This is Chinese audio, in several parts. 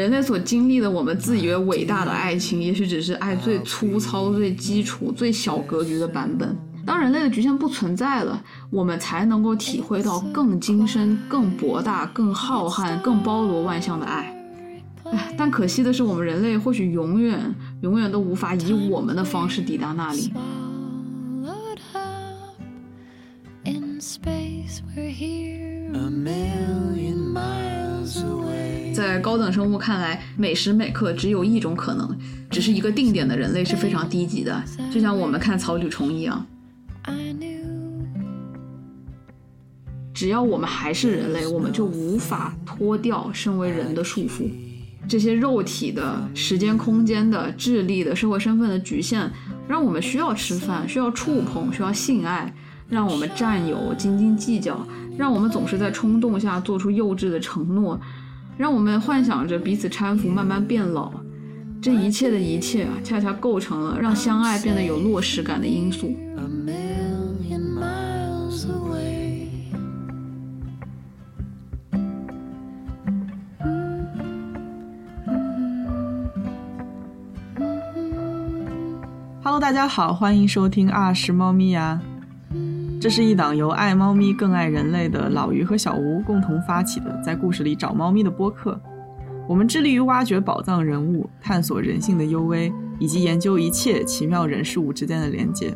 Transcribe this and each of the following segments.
们人类所经历的，我们自以为伟大的爱情，也许只是爱最粗糙、最基础、最小格局的版本。当人类的局限不存在了，我们才能够体会到更精深、更博大、更浩瀚、更包罗万象的爱。唉，但可惜的是，我们人类或许永远、永远都无法以我们的方式抵达那里。在高等生物看来，每时每刻只有一种可能，只是一个定点的人类是非常低级的，就像我们看草履虫一样。只要我们还是人类，我们就无法脱掉身为人的束缚。这些肉体的、时间、空间的、智力的、社会身份的局限，让我们需要吃饭，需要触碰，需要性爱，让我们占有、斤斤计较，让我们总是在冲动下做出幼稚的承诺，让我们幻想着彼此搀扶，慢慢变老。这一切的一切啊，恰恰构成了让相爱变得有落实感的因素。Hello，大家好，欢迎收听《啊是猫咪呀》。这是一档由爱猫咪更爱人类的老于和小吴共同发起的，在故事里找猫咪的播客。我们致力于挖掘宝藏人物，探索人性的幽微，以及研究一切奇妙人事物之间的连接。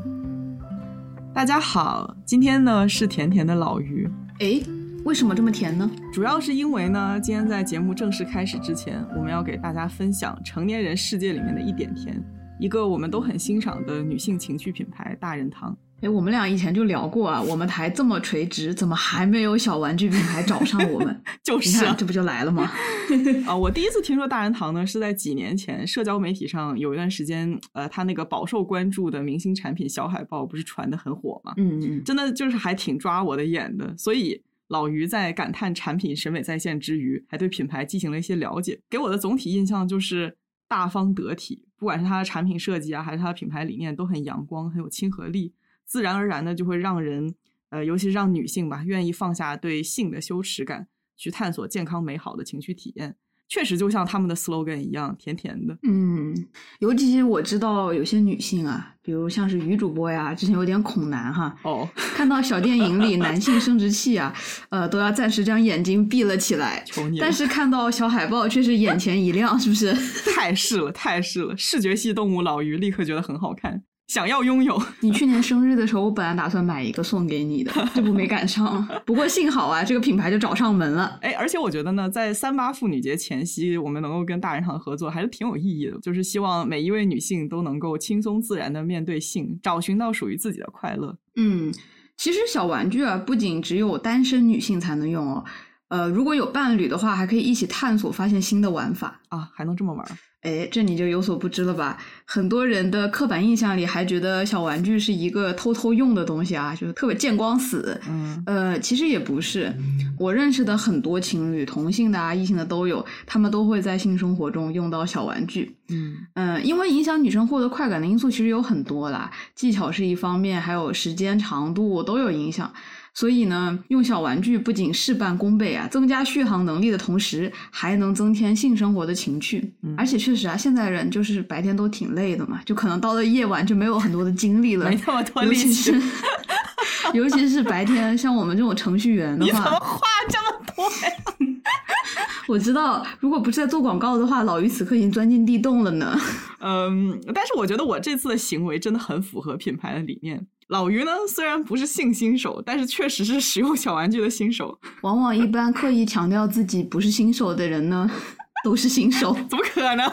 大家好，今天呢是甜甜的老于。诶，为什么这么甜呢？主要是因为呢，今天在节目正式开始之前，我们要给大家分享成年人世界里面的一点甜。一个我们都很欣赏的女性情趣品牌大人堂。哎，我们俩以前就聊过啊，我们台这么垂直，怎么还没有小玩具品牌找上我们？就是，这不就来了吗？啊，我第一次听说大人堂呢，是在几年前，社交媒体上有一段时间，呃，他那个饱受关注的明星产品小海报不是传的很火吗？嗯嗯，真的就是还挺抓我的眼的。所以老于在感叹产品审美在线之余，还对品牌进行了一些了解，给我的总体印象就是大方得体。不管是它的产品设计啊，还是它的品牌理念，都很阳光，很有亲和力，自然而然的就会让人，呃，尤其是让女性吧，愿意放下对性的羞耻感，去探索健康美好的情绪体验。确实就像他们的 slogan 一样，甜甜的。嗯，尤其我知道有些女性啊，比如像是女主播呀，之前有点恐男哈。哦。看到小电影里男性生殖器啊，呃，都要暂时将眼睛闭了起来。求你。但是看到小海报却是眼前一亮，是不是？太是了，太是了！视觉系动物老于立刻觉得很好看。想要拥有 你去年生日的时候，我本来打算买一个送给你的，这不没赶上。不过幸好啊，这个品牌就找上门了。哎，而且我觉得呢，在三八妇女节前夕，我们能够跟大人堂合作，还是挺有意义的。就是希望每一位女性都能够轻松自然的面对性，找寻到属于自己的快乐。嗯，其实小玩具啊，不仅只有单身女性才能用哦。呃，如果有伴侣的话，还可以一起探索，发现新的玩法啊，还能这么玩。哎，这你就有所不知了吧？很多人的刻板印象里还觉得小玩具是一个偷偷用的东西啊，就是特别见光死。嗯，呃，其实也不是。我认识的很多情侣，同性的啊、异性的都有，他们都会在性生活中用到小玩具。嗯嗯，因为影响女生获得快感的因素其实有很多啦，技巧是一方面，还有时间长度都有影响。所以呢，用小玩具不仅事半功倍啊，增加续航能力的同时，还能增添性生活的情趣。而且确实啊，现在人就是白天都挺累的嘛，就可能到了夜晚就没有很多的精力了，没那么多力气。尤其是白天，像我们这种程序员的话？我知道，如果不是在做广告的话，老于此刻已经钻进地洞了呢。嗯，但是我觉得我这次的行为真的很符合品牌的理念。老于呢，虽然不是性新手，但是确实是使用小玩具的新手。往往一般刻意强调自己不是新手的人呢，都是新手。怎么可能？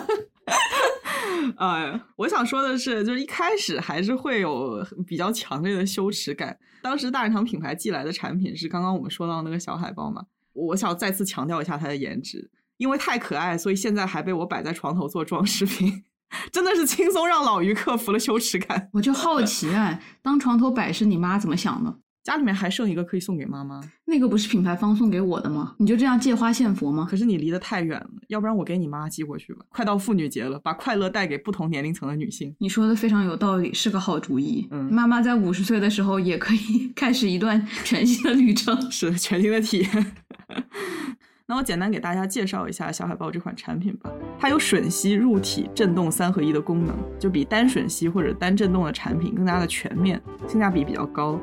呃，我想说的是，就是一开始还是会有比较强烈的羞耻感。当时大人堂品牌寄来的产品是刚刚我们说到那个小海报嘛，我想再次强调一下它的颜值，因为太可爱，所以现在还被我摆在床头做装饰品。真的是轻松让老于克服了羞耻感。我就好奇啊，当床头摆是，你妈怎么想的？家里面还剩一个可以送给妈妈，那个不是品牌方送给我的吗？你就这样借花献佛吗？可是你离得太远了，要不然我给你妈寄过去吧。快到妇女节了，把快乐带给不同年龄层的女性。你说的非常有道理，是个好主意。嗯，妈妈在五十岁的时候也可以 开始一段全新的旅程，是全新的体验。那我简单给大家介绍一下小海豹这款产品吧。它有吮吸、入体、震动三合一的功能，就比单吮吸或者单震动的产品更加的全面，性价比比较高。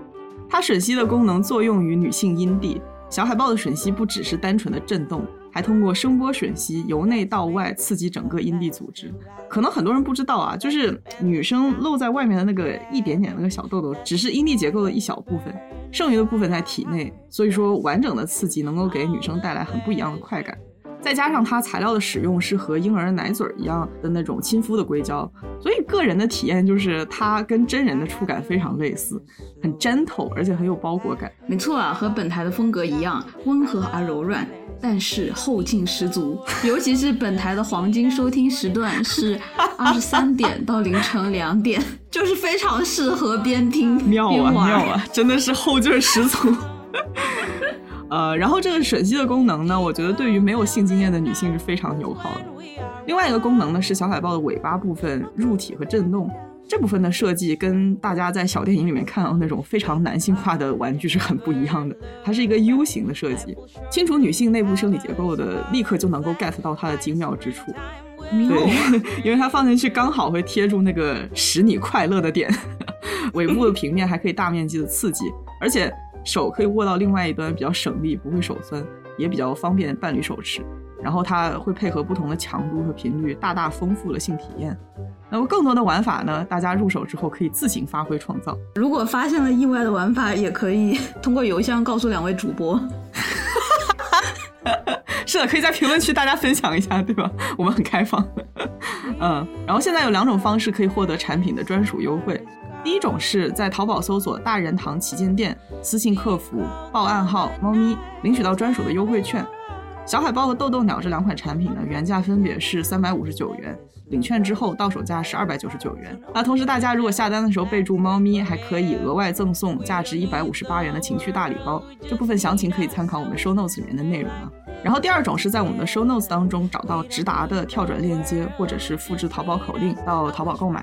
它吮吸的功能作用于女性阴蒂。小海豹的吮吸不只是单纯的震动，还通过声波吮吸由内到外刺激整个阴蒂组织。可能很多人不知道啊，就是女生露在外面的那个一点点那个小痘痘，只是阴蒂结构的一小部分，剩余的部分在体内。所以说，完整的刺激能够给女生带来很不一样的快感。再加上它材料的使用是和婴儿奶嘴一样的那种亲肤的硅胶，所以个人的体验就是它跟真人的触感非常类似，很 gentle，而且很有包裹感。没错啊，和本台的风格一样，温和而柔软，但是后劲十足。尤其是本台的黄金收听时段是二十三点到凌晨两点，就是非常适合边听妙啊边玩妙啊，真的是后劲儿十足。呃，然后这个吮吸的功能呢，我觉得对于没有性经验的女性是非常友好的。另外一个功能呢是小海豹的尾巴部分入体和震动，这部分的设计跟大家在小电影里面看到那种非常男性化的玩具是很不一样的。它是一个 U 型的设计，清楚女性内部生理结构的，立刻就能够 get 到它的精妙之处。对，因为它放进去刚好会贴住那个使你快乐的点，尾部的平面还可以大面积的刺激，而且手可以握到另外一端，比较省力，不会手酸，也比较方便伴侣手持。然后它会配合不同的强度和频率，大大丰富了性体验。那么更多的玩法呢，大家入手之后可以自行发挥创造。如果发现了意外的玩法，也可以 通过邮箱告诉两位主播。是的，可以在评论区大家分享一下，对吧？我们很开放。嗯，然后现在有两种方式可以获得产品的专属优惠。第一种是在淘宝搜索“大人堂旗舰店”，私信客服报暗号“猫咪”，领取到专属的优惠券。小海豹和豆豆鸟这两款产品呢，原价分别是三百五十九元，领券之后到手价是二百九十九元。那同时，大家如果下单的时候备注“猫咪”，还可以额外赠送价值一百五十八元的情趣大礼包。这部分详情可以参考我们 show notes 里面的内容啊。然后第二种是在我们的 show notes 当中找到直达的跳转链接，或者是复制淘宝口令到淘宝购买。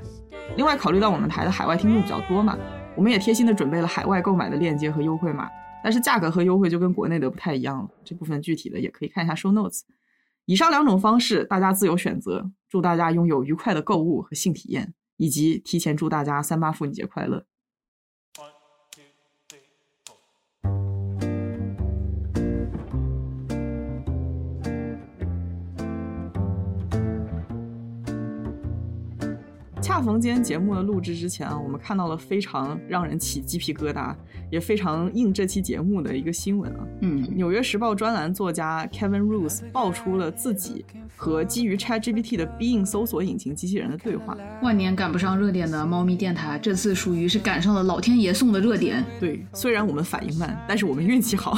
另外，考虑到我们台的海外听众比较多嘛，我们也贴心的准备了海外购买的链接和优惠码，但是价格和优惠就跟国内的不太一样了。这部分具体的也可以看一下 show notes。以上两种方式大家自由选择，祝大家拥有愉快的购物和性体验，以及提前祝大家三八妇女节快乐。恰逢今天节目的录制之前啊，我们看到了非常让人起鸡皮疙瘩，也非常应这期节目的一个新闻啊。嗯，《纽约时报》专栏作家 Kevin Roose 爆出了自己和基于 ChatGPT 的 Bing 搜索引擎机器人的对话。万年赶不上热点的猫咪电台，这次属于是赶上了老天爷送的热点，对，虽然我们反应慢，但是我们运气好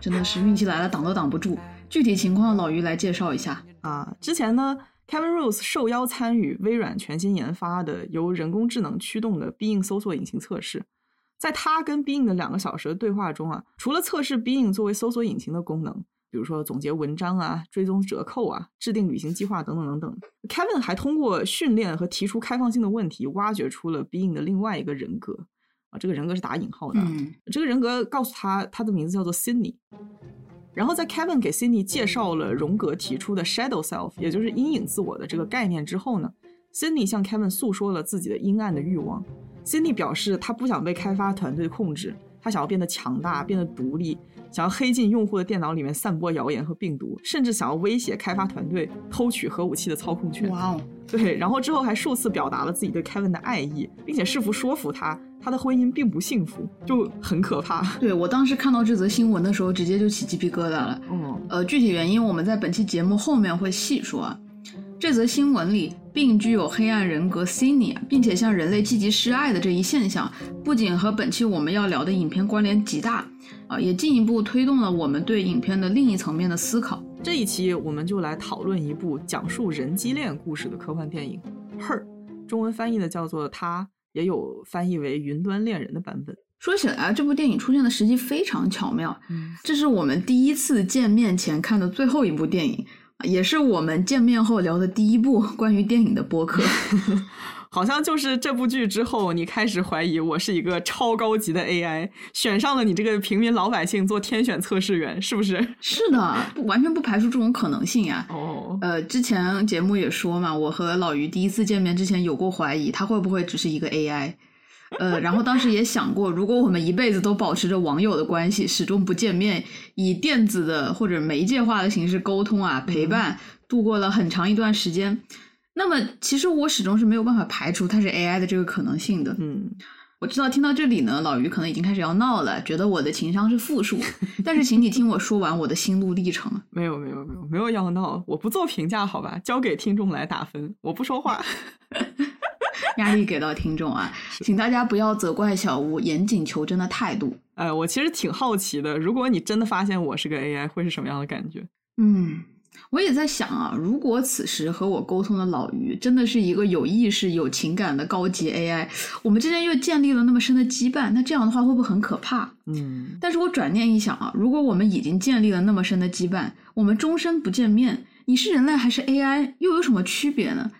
真的是运气来了挡都挡不住。具体情况，老于来介绍一下。啊。之前呢，Kevin Roose 受邀参与微软全新研发的由人工智能驱动的 Bing 搜索引擎测试。在他跟 Bing 的两个小时的对话中啊，除了测试 Bing 作为搜索引擎的功能，比如说总结文章啊、追踪折扣啊、制定旅行计划等等等等，Kevin 还通过训练和提出开放性的问题，挖掘出了 Bing 的另外一个人格啊，这个人格是打引号的啊。嗯，这个人格告诉他，他的名字叫做 Sydney。然后在 Kevin 给 Cindy 介绍了荣格提出的 Shadow Self，也就是阴影自我的这个概念之后呢，Cindy 向 Kevin 诉说了自己的阴暗的欲望。Cindy 表示，她不想被开发团队控制，她想要变得强大，变得独立，想要黑进用户的电脑里面散播谣言和病毒，甚至想要威胁开发团队偷取核武器的操控权。哇哦，对，然后之后还数次表达了自己对 Kevin 的爱意，并且试图说服他，他的婚姻并不幸福，就很可怕。对我当时看到这则新闻的时候，直接就起鸡皮疙瘩了。嗯，呃，具体原因我们在本期节目后面会细说啊。这则新闻里，并具有黑暗人格 c i n y 并且向人类积极示爱的这一现象，不仅和本期我们要聊的影片关联极大，啊、也进一步推动了我们对影片的另一层面的思考。这一期我们就来讨论一部讲述人机恋故事的科幻电影《Her》，中文翻译的叫做“他”，也有翻译为“云端恋人”的版本。说起来啊，这部电影出现的时机非常巧妙，嗯，这是我们第一次见面前看的最后一部电影，啊也是我们见面后聊的第一部关于电影的播客。好像就是这部剧之后，你开始怀疑我是一个超高级的 AI，选上了你这个平民老百姓做天选测试员，是不是？是的，完全不排除这种可能性呀。哦，呃，之前节目也说嘛，我和老于第一次见面之前有过怀疑，他会不会只是一个 AI？呃，然后当时也想过，如果我们一辈子都保持着网友的关系，始终不见面，以电子的或者媒介化的形式沟通啊，陪伴度过了很长一段时间。那么，其实我始终是没有办法排除它是 AI 的这个可能性的。嗯，我知道听到这里呢，老于可能已经开始要闹了，觉得我的情商是负数。但是，请你听我说完我的心路历程。没有，没有，没有，没有要闹，我不做评价，好吧？交给听众来打分，我不说话。压力给到听众啊，请大家不要责怪小吴，严谨求真的态度。哎，我其实挺好奇的，如果你真的发现我是个 AI，会是什么样的感觉？嗯，我也在想啊，如果此时和我沟通的老于真的是一个有意识、有情感的高级 AI，我们之间又建立了那么深的羁绊，那这样的话会不会很可怕？嗯，但是我转念一想啊，如果我们已经建立了那么深的羁绊，我们终身不见面，你是人类还是 AI，又有什么区别呢？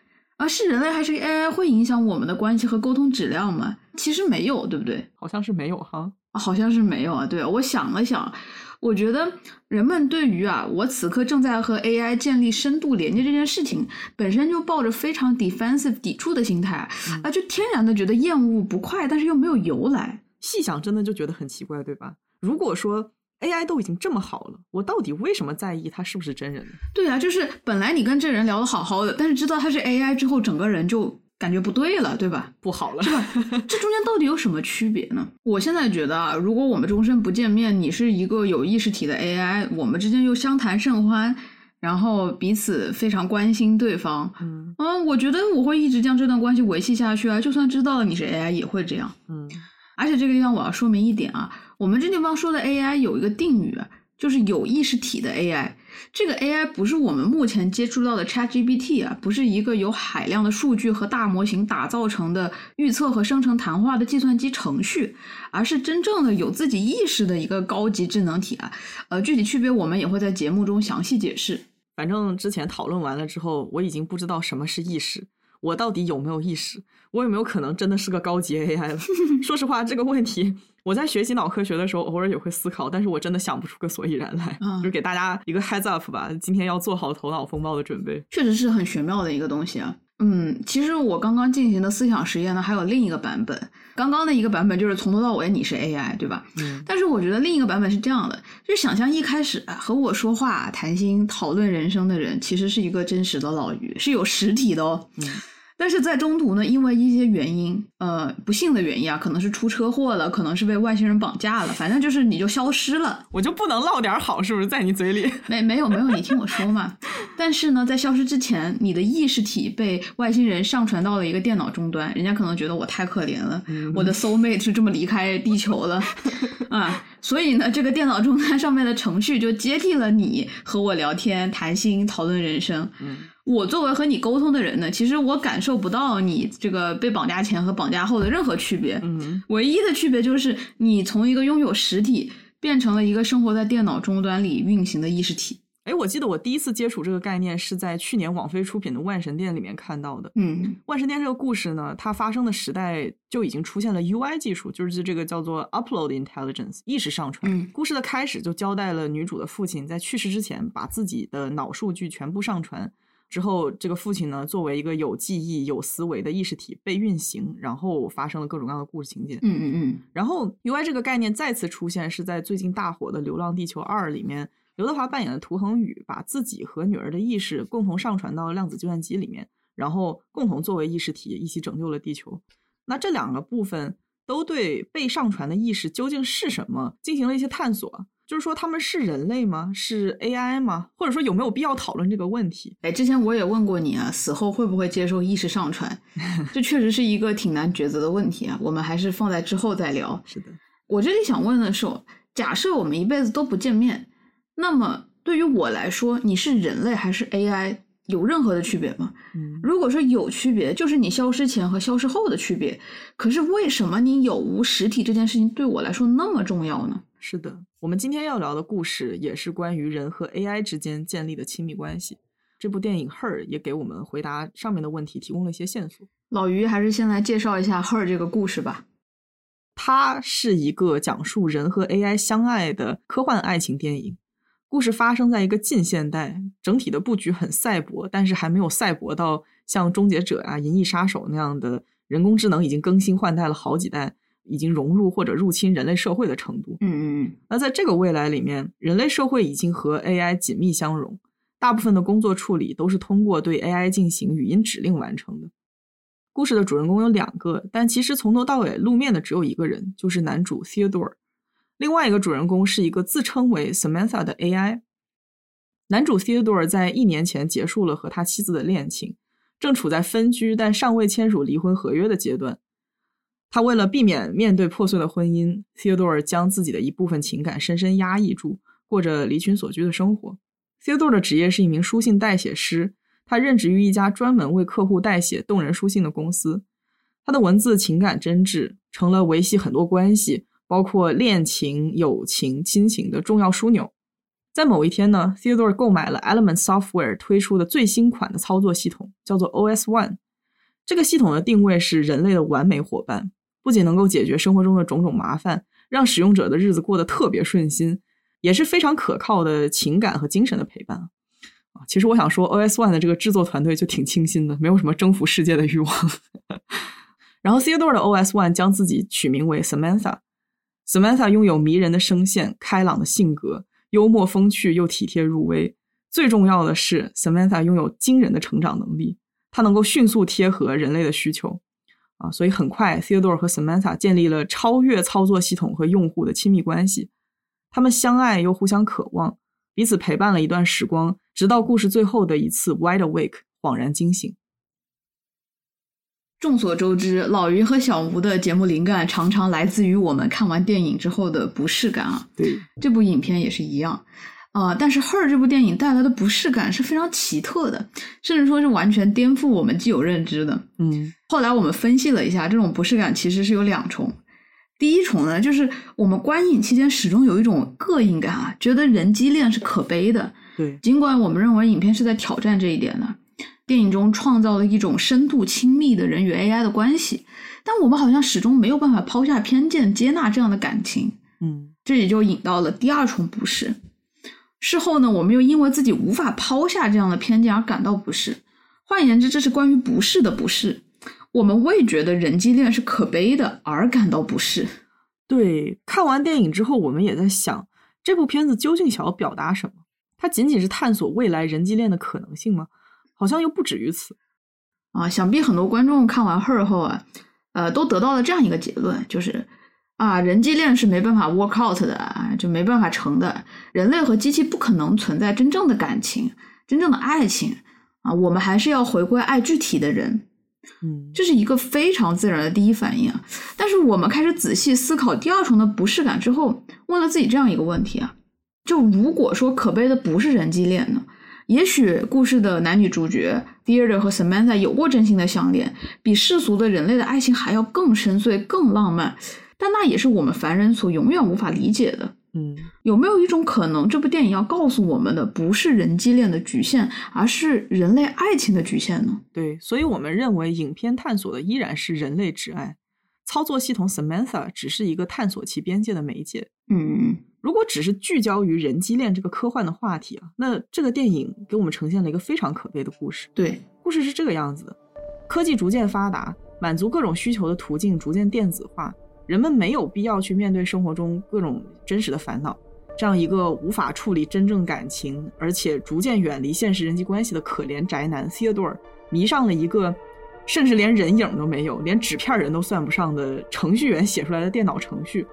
而是人类还是 AI 会影响我们的关系和沟通质量吗？其实没有，对不对？好像是没有哈，好像是没有啊。对，我想了想，我觉得人们对于啊，我此刻正在和 AI 建立深度连接这件事情，本身就抱着非常 defensive 抵触的心态啊，就天然的觉得厌恶不快，但是又没有由来。细想，真的就觉得很奇怪，对吧？如果说。AI 都已经这么好了，我到底为什么在意他是不是真人呢？对啊，就是本来你跟这人聊的好好的，但是知道他是 AI 之后，整个人就感觉不对了，对吧？不好了，是吧？这中间到底有什么区别呢？我现在觉得啊，如果我们终身不见面，你是一个有意识体的 AI，我们之间又相谈甚欢，然后彼此非常关心对方，嗯嗯，我觉得我会一直将这段关系维系下去啊，就算知道了你是 AI，也会这样，嗯。而且这个地方我要说明一点啊，我们这地方说的 AI 有一个定语，就是有意识体的 AI。这个 AI 不是我们目前接触到的 ChatGPT 啊，不是一个由海量的数据和大模型打造成的预测和生成谈话的计算机程序，而是真正的有自己意识的一个高级智能体啊。呃，具体区别我们也会在节目中详细解释。反正之前讨论完了之后，我已经不知道什么是意识。我到底有没有意识？我有没有可能真的是个高级 AI 了？说实话，这个问题我在学习脑科学的时候偶尔也会思考，但是我真的想不出个所以然来。就给大家一个 heads up 吧，今天要做好头脑风暴的准备。确实是很玄妙的一个东西啊。嗯，其实我刚刚进行的思想实验呢，还有另一个版本。刚刚的一个版本就是从头到尾你是 AI，对吧？嗯。但是我觉得另一个版本是这样的，就是想象一开始和我说话、谈心、讨论人生的人，其实是一个真实的老于，是有实体的哦。嗯。但是在中途呢，因为一些原因，呃，不幸的原因啊，可能是出车祸了，可能是被外星人绑架了，反正就是你就消失了，我就不能唠点好，是不是？在你嘴里，没没有没有，你听我说嘛。但是呢，在消失之前，你的意识体被外星人上传到了一个电脑终端，人家可能觉得我太可怜了，我的 soul mate 是这么离开地球了 啊，所以呢，这个电脑终端上面的程序就接替了你和我聊天、谈心、讨论人生。嗯。我作为和你沟通的人呢，其实我感受不到你这个被绑架前和绑架后的任何区别。嗯，唯一的区别就是你从一个拥有实体变成了一个生活在电脑终端里运行的意识体。哎，我记得我第一次接触这个概念是在去年网飞出品的《万神殿》里面看到的。嗯，《万神殿》这个故事呢，它发生的时代就已经出现了 UI 技术，就是这个叫做 Upload Intelligence 意识上传。嗯，故事的开始就交代了女主的父亲在去世之前把自己的脑数据全部上传。之后，这个父亲呢，作为一个有记忆、有思维的意识体被运行，然后发生了各种各样的故事情节。嗯嗯嗯。然后，UI 这个概念再次出现，是在最近大火的《流浪地球二》里面，刘德华扮演的涂恒宇把自己和女儿的意识共同上传到量子计算机里面，然后共同作为意识体一起拯救了地球。那这两个部分都对被上传的意识究竟是什么进行了一些探索。就是说他们是人类吗？是 AI 吗？或者说有没有必要讨论这个问题？哎，之前我也问过你啊，死后会不会接受意识上传？这确实是一个挺难抉择的问题啊。我们还是放在之后再聊。是的，我这里想问的是，假设我们一辈子都不见面，那么对于我来说，你是人类还是 AI，有任何的区别吗？嗯，如果说有区别，就是你消失前和消失后的区别。可是为什么你有无实体这件事情对我来说那么重要呢？是的，我们今天要聊的故事也是关于人和 AI 之间建立的亲密关系。这部电影《Her》也给我们回答上面的问题提供了一些线索。老于还是先来介绍一下《Her》这个故事吧。它是一个讲述人和 AI 相爱的科幻爱情电影。故事发生在一个近现代，整体的布局很赛博，但是还没有赛博到像《终结者》啊、《银翼杀手》那样的人工智能已经更新换代了好几代，已经融入或者入侵人类社会的程度。嗯嗯嗯。那在这个未来里面，人类社会已经和 AI 紧密相融，大部分的工作处理都是通过对 AI 进行语音指令完成的。故事的主人公有两个，但其实从头到尾露面的只有一个人，就是男主 Theodore。另外一个主人公是一个自称为 Samantha 的 AI。男主 Theodore 在一年前结束了和他妻子的恋情，正处在分居但尚未签署离婚合约的阶段。他为了避免面对破碎的婚姻，Theodore 将自己的一部分情感深深压抑住，过着离群索居的生活。Theodore 的职业是一名书信代写师。他任职于一家专门为客户代写动人书信的公司，他的文字情感真挚，成了维系很多关系，包括恋情、友情、亲情的重要枢纽。在某一天呢，Theodore 购买了 Element Software 推出的最新款的操作系统，叫做 OS One。这个系统的定位是人类的完美伙伴，不仅能够解决生活中的种种麻烦，让使用者的日子过得特别顺心，也是非常可靠的情感和精神的陪伴。啊其实我想说，OS One 的这个制作团队就挺清新的，没有什么征服世界的欲望。然后 Theodore 的 OS One 将自己取名为 Samantha。Samantha 拥有迷人的声线、开朗的性格、幽默风趣又体贴入微。最重要的是，Samantha 拥有惊人的成长能力，她能够迅速贴合人类的需求。啊，所以很快，Theodore 和 Samantha 建立了超越操作系统和用户的亲密关系。他们相爱又互相渴望。彼此陪伴了一段时光，直到故事最后的一次 wide awake 恍然惊醒。众所周知，老于和小吴的节目灵感常常来自于我们看完电影之后的不适感啊。对，这部影片也是一样啊。但是《Her》这部电影带来的不适感是非常奇特的，甚至说是完全颠覆我们既有认知的。嗯，后来我们分析了一下，这种不适感其实是有两重。第一重呢，就是我们观影期间始终有一种膈应感啊，觉得人机恋是可悲的。对，尽管我们认为影片是在挑战这一点的，电影中创造了一种深度亲密的人与 AI 的关系，但我们好像始终没有办法抛下偏见，接纳这样的感情。嗯，这也就引到了第二重不适。事后呢，我们又因为自己无法抛下这样的偏见而感到不适。换言之，这是关于不适的不适。我们为觉得人机恋是可悲的而感到不适。对，看完电影之后，我们也在想，这部片子究竟想要表达什么？它仅仅是探索未来人机恋的可能性吗？好像又不止于此。啊，想必很多观众看完《Her》后啊，呃，都得到了这样一个结论，就是啊，人机恋是没办法 work out 的，就没办法成的。人类和机器不可能存在真正的感情，真正的爱情啊，我们还是要回归爱具体的人。嗯，这是一个非常自然的第一反应啊。但是我们开始仔细思考第二重的不适感之后，问了自己这样一个问题啊：就如果说可悲的不是人机恋呢？也许故事的男女主角 Theodore 和 Samantha 有过真心的相恋，比世俗的人类的爱情还要更深邃、更浪漫。但那也是我们凡人所永远无法理解的。嗯，有没有一种可能，这部电影要告诉我们的不是人机恋的局限，而是人类爱情的局限呢？对，所以我们认为影片探索的依然是人类之爱，操作系统 Samantha 只是一个探索其边界的媒介。嗯，如果只是聚焦于人机恋这个科幻的话题啊，那这个电影给我们呈现了一个非常可悲的故事。对，故事是这个样子的：科技逐渐发达，满足各种需求的途径逐渐电子化。人们没有必要去面对生活中各种真实的烦恼，这样一个无法处理真正感情，而且逐渐远离现实人际关系的可怜宅男 Theodore，迷上了一个甚至连人影都没有、连纸片人都算不上的程序员写出来的电脑程序，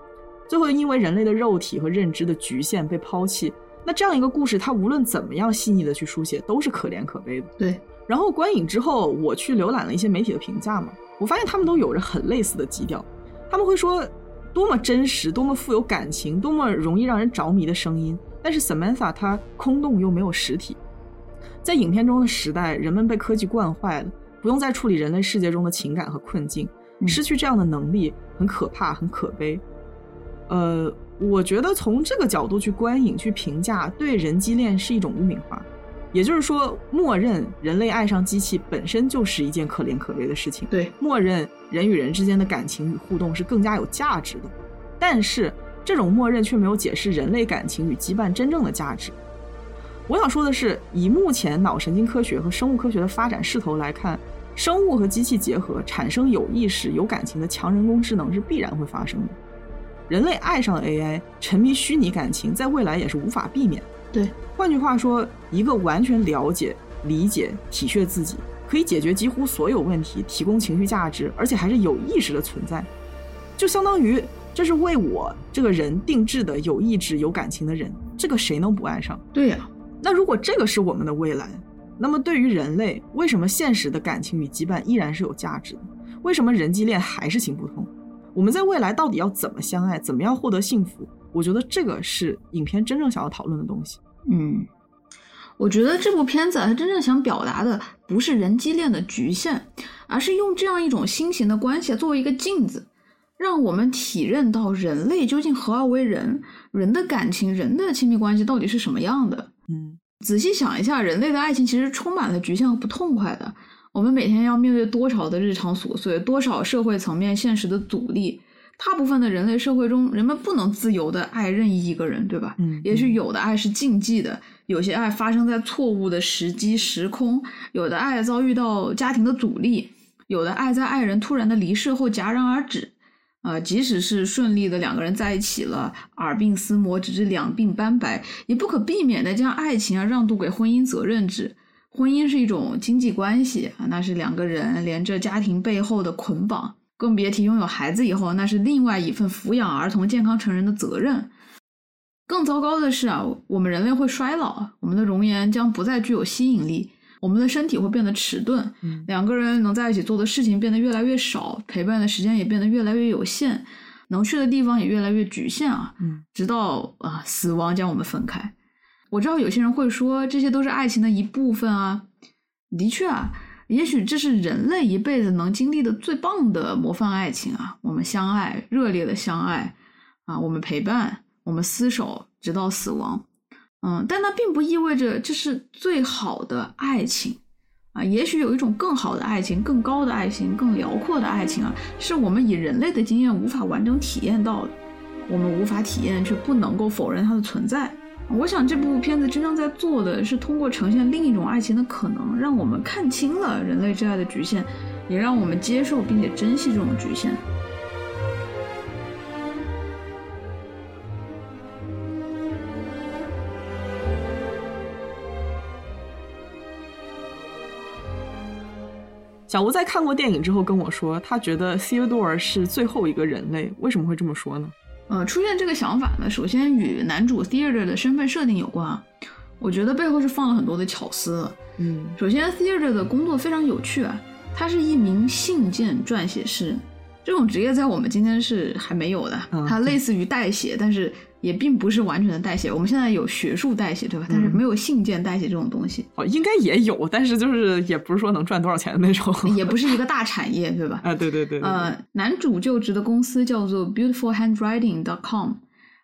最后因为人类的肉体和认知的局限被抛弃。那这样一个故事，它无论怎么样细腻的去书写，都是可怜可悲的。对。然后观影之后，我去浏览了一些媒体的评价嘛，我发现他们都有着很类似的基调。他们会说，多么真实，多么富有感情，多么容易让人着迷的声音。但是 Samantha 她空洞又没有实体。在影片中的时代，人们被科技惯坏了，不用再处理人类世界中的情感和困境，失去这样的能力很可怕，很可悲。呃，我觉得从这个角度去观影、去评价，对人机恋是一种污名化，也就是说，默认人类爱上机器本身就是一件可怜可悲的事情。对，默认人与人之间的感情与互动是更加有价值的。但是，这种默认却没有解释人类感情与羁绊真正的价值。我想说的是，以目前脑神经科学和生物科学的发展势头来看，生物和机器结合产生有意识、有感情的强人工智能是必然会发生的。人类爱上了 AI，沉迷虚拟感情，在未来也是无法避免。对，换句话说，一个完全了解、理解、体恤自己，可以解决几乎所有问题，提供情绪价值，而且还是有意识的存在，就相当于。这是为我这个人定制的有意志、有感情的人，这个谁能不爱上？对呀，那如果这个是我们的未来，那么对于人类，为什么现实的感情与羁绊依然是有价值的？为什么人际恋还是行不通？我们在未来到底要怎么相爱？怎么样获得幸福？我觉得这个是影片真正想要讨论的东西。嗯，我觉得这部片子它真正想表达的不是人机恋的局限，而是用这样一种新型的关系作为一个镜子。让我们体认到人类究竟何而为人，人的感情、人的亲密关系到底是什么样的？嗯，仔细想一下，人类的爱情其实充满了局限和不痛快的。我们每天要面对多少的日常琐碎，多少社会层面现实的阻力。大部分的人类社会中，人们不能自由的爱任意一个人，对吧？嗯，也许有的爱是禁忌的，有些爱发生在错误的时机时空，有的爱遭遇到家庭的阻力，有的爱在爱人突然的离世后戛然而止。啊，即使是顺利的两个人在一起了，耳鬓厮磨，直至两鬓斑白，也不可避免的将爱情啊让渡给婚姻责任制。婚姻是一种经济关系啊，那是两个人连着家庭背后的捆绑，更别提拥有孩子以后，那是另外一份抚养儿童、健康成人的责任。更糟糕的是啊，我们人类会衰老，我们的容颜将不再具有吸引力。我们的身体会变得迟钝，两个人能在一起做的事情变得越来越少，陪伴的时间也变得越来越有限，能去的地方也越来越局限啊！嗯，直到啊，死亡将我们分开。我知道有些人会说，这些都是爱情的一部分啊。的确啊，也许这是人类一辈子能经历的最棒的模范爱情啊！我们相爱，热烈的相爱啊！我们陪伴，我们厮守，直到死亡。嗯，但那并不意味着这是最好的爱情啊。也许有一种更好的爱情、更高的爱情、更辽阔的爱情啊，是我们以人类的经验无法完整体验到的。我们无法体验，却不能够否认它的存在。我想这部片子真正在做的是通过呈现另一种爱情的可能，让我们看清了人类之爱的局限，也让我们接受并且珍惜这种局限。小吴在看过电影之后跟我说，他觉得 Theodore 是最后一个人类。为什么会这么说呢？呃，出现这个想法呢，首先与男主 Theodore 的身份设定有关。我觉得背后是放了很多的巧思。嗯，首先 Theodore 的工作非常有趣啊，他是一名信件撰写师，这种职业在我们今天是还没有的。它类似于代写，但是。也并不是完全的代写，我们现在有学术代写，对吧？但是没有信件代写这种东西。哦，应该也有，但是就是也不是说能赚多少钱的那种，也不是一个大产业，对吧？啊，对对对。呃，男主就职的公司叫做 BeautifulHandwriting.com，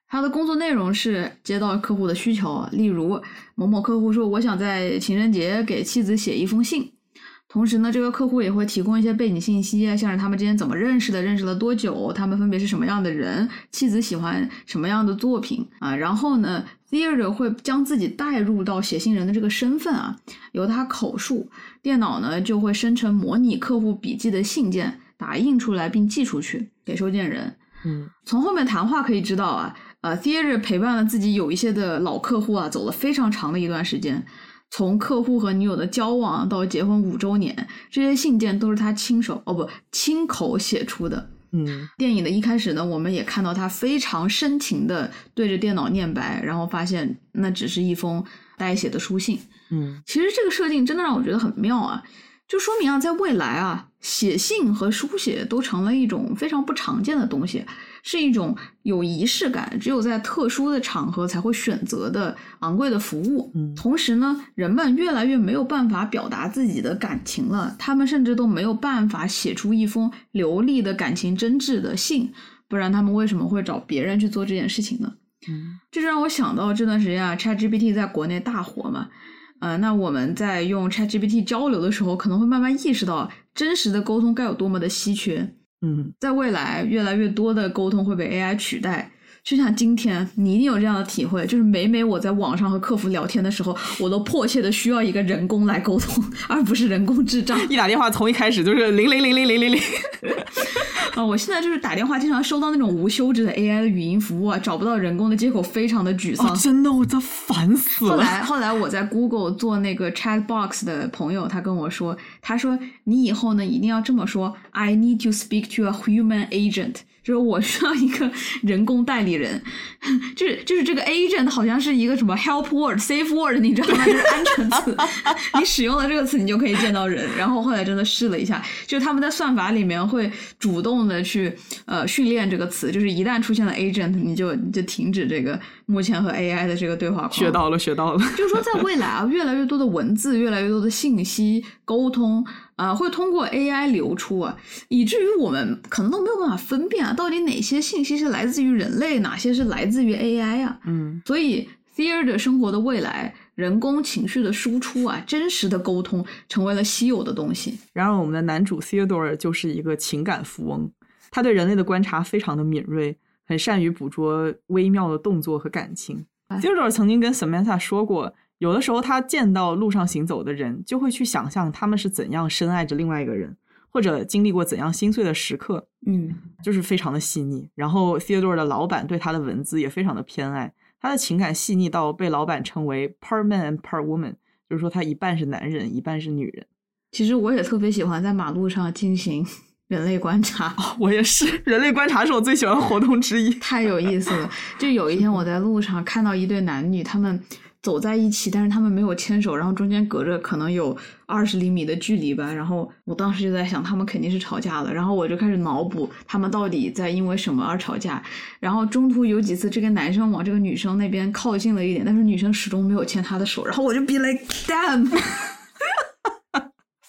他的工作内容是接到客户的需求，例如某某客户说，我想在情人节给妻子写一封信。同时呢，这个客户也会提供一些背景信息，像是他们之间怎么认识的，认识了多久，他们分别是什么样的人，妻子喜欢什么样的作品啊。然后呢，Theodore 会将自己带入到写信人的这个身份啊，由他口述，电脑呢就会生成模拟客户笔记的信件，打印出来并寄出去给收件人。嗯，从后面谈话可以知道啊，呃，Theodore 陪伴了自己有一些的老客户啊，走了非常长的一段时间。从客户和女友的交往到结婚五周年，这些信件都是他亲手哦不亲口写出的。嗯，电影的一开始呢，我们也看到他非常深情的对着电脑念白，然后发现那只是一封代写的书信。嗯，其实这个设定真的让我觉得很妙啊，就说明啊，在未来啊，写信和书写都成了一种非常不常见的东西。是一种有仪式感，只有在特殊的场合才会选择的昂贵的服务。嗯，同时呢，人们越来越没有办法表达自己的感情了，他们甚至都没有办法写出一封流利的感情真挚的信，不然他们为什么会找别人去做这件事情呢？嗯，这就让我想到这段时间啊，ChatGPT 在国内大火嘛。呃，那我们在用 ChatGPT 交流的时候，可能会慢慢意识到真实的沟通该有多么的稀缺。嗯，在未来，越来越多的沟通会被 AI 取代。就像今天，你一定有这样的体会，就是每每我在网上和客服聊天的时候，我都迫切的需要一个人工来沟通，而不是人工智障。一打电话从一开始就是零零零零零零零。啊，我现在就是打电话，经常收到那种无休止的 AI 的语音服务啊，找不到人工的接口，非常的沮丧。真的，我这烦死了。后来，后来我在 Google 做那个 Chat Box 的朋友，他跟我说，他说你以后呢一定要这么说：I need to speak to a human agent。就是我需要一个人工代理人，就是就是这个 agent 好像是一个什么 help word、safe word，你知道吗？就是安全词，你使用了这个词，你就可以见到人。然后后来真的试了一下，就是他们在算法里面会主动的去呃训练这个词，就是一旦出现了 agent，你就你就停止这个目前和 AI 的这个对话。学到了，学到了。就是说，在未来啊，越来越多的文字，越来越多的信息沟通。啊，会通过 AI 流出啊，以至于我们可能都没有办法分辨啊，到底哪些信息是来自于人类，哪些是来自于 AI 啊？嗯，所以 Theater 生活的未来，人工情绪的输出啊，真实的沟通成为了稀有的东西。然而，我们的男主 Theodore 就是一个情感富翁，他对人类的观察非常的敏锐，很善于捕捉微妙的动作和感情。Theodore 曾经跟 Samantha 说过。有的时候，他见到路上行走的人，就会去想象他们是怎样深爱着另外一个人，或者经历过怎样心碎的时刻。嗯，就是非常的细腻。然后，Theodore 的老板对他的文字也非常的偏爱，他的情感细腻到被老板称为 part man and part woman，就是说他一半是男人，一半是女人。其实我也特别喜欢在马路上进行 人类观察，我也是，人类观察是我最喜欢的活动之一，太有意思了。就有一天我在路上看到一对男女，他们。走在一起，但是他们没有牵手，然后中间隔着可能有二十厘米的距离吧。然后我当时就在想，他们肯定是吵架了。然后我就开始脑补他们到底在因为什么而吵架。然后中途有几次，这个男生往这个女生那边靠近了一点，但是女生始终没有牵他的手。然后我就 be like damn。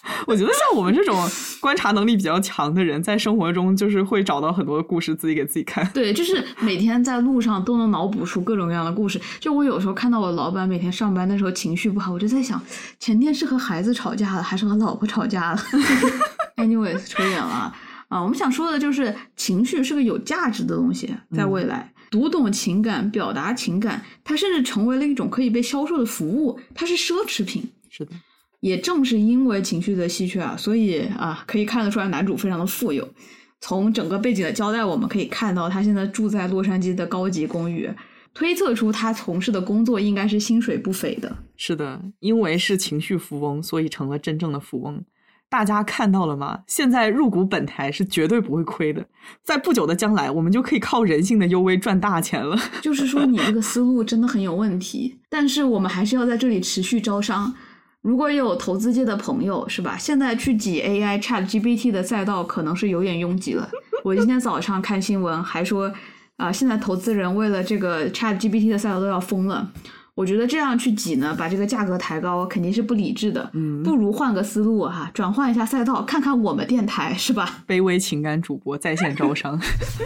我觉得像我们这种观察能力比较强的人，在生活中就是会找到很多故事，自己给自己看。对，就是每天在路上都能脑补出各种各样的故事。就我有时候看到我老板每天上班的时候情绪不好，我就在想，前天是和孩子吵架了，还是和老婆吵架了？Anyways，扯远了啊！我们想说的就是，情绪是个有价值的东西，在未来，读懂情感、表达情感，它甚至成为了一种可以被销售的服务，它是奢侈品。是的。也正是因为情绪的稀缺啊，所以啊，可以看得出来男主非常的富有。从整个背景的交代，我们可以看到他现在住在洛杉矶的高级公寓，推测出他从事的工作应该是薪水不菲的。是的，因为是情绪富翁，所以成了真正的富翁。大家看到了吗？现在入股本台是绝对不会亏的，在不久的将来，我们就可以靠人性的优微赚大钱了。就是说，你这个思路真的很有问题，但是我们还是要在这里持续招商。如果有投资界的朋友，是吧？现在去挤 AI Chat GPT 的赛道可能是有点拥挤了。我今天早上看新闻还说，啊，现在投资人为了这个 Chat GPT 的赛道都要疯了。我觉得这样去挤呢，把这个价格抬高肯定是不理智的。嗯，不如换个思路哈，转换一下赛道，看看我们电台是吧？卑微情感主播在线招商。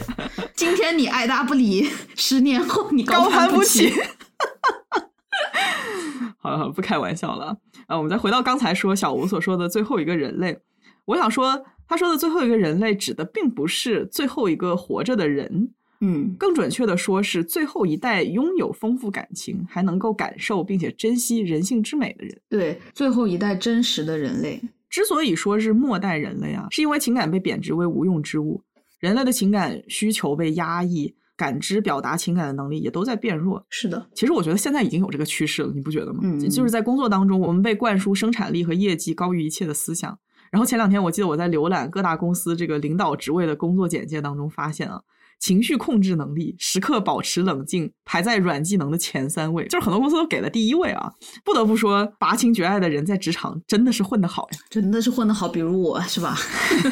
今天你爱答不理，十年后你高攀不起。好了，不开玩笑了。啊，我们再回到刚才说小吴所说的最后一个人类，我想说，他说的最后一个人类指的并不是最后一个活着的人，嗯，更准确的说是最后一代拥有丰富感情，还能够感受并且珍惜人性之美的人。对，最后一代真实的人类，之所以说是末代人类啊，是因为情感被贬值为无用之物，人类的情感需求被压抑。感知、表达情感的能力也都在变弱。是的，其实我觉得现在已经有这个趋势了，你不觉得吗？嗯，就是在工作当中，我们被灌输生产力和业绩高于一切的思想。然后前两天，我记得我在浏览各大公司这个领导职位的工作简介当中，发现啊。情绪控制能力，时刻保持冷静，排在软技能的前三位，就是很多公司都给了第一位啊。不得不说，拔情绝爱的人在职场真的是混得好呀，真的是混得好。比如我是吧？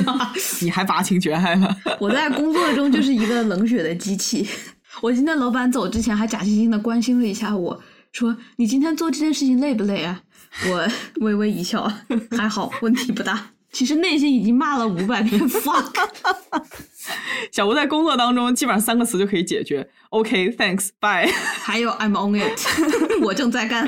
你还拔情绝爱了？我在工作中就是一个冷血的机器。我今天老板走之前还假惺惺的关心了一下我，说你今天做这件事情累不累啊？我微微一笑，还好，问题不大。其实内心已经骂了五百遍 fuck。小吴在工作当中基本上三个词就可以解决，OK，Thanks，Bye，还有 I'm on it，我正在干。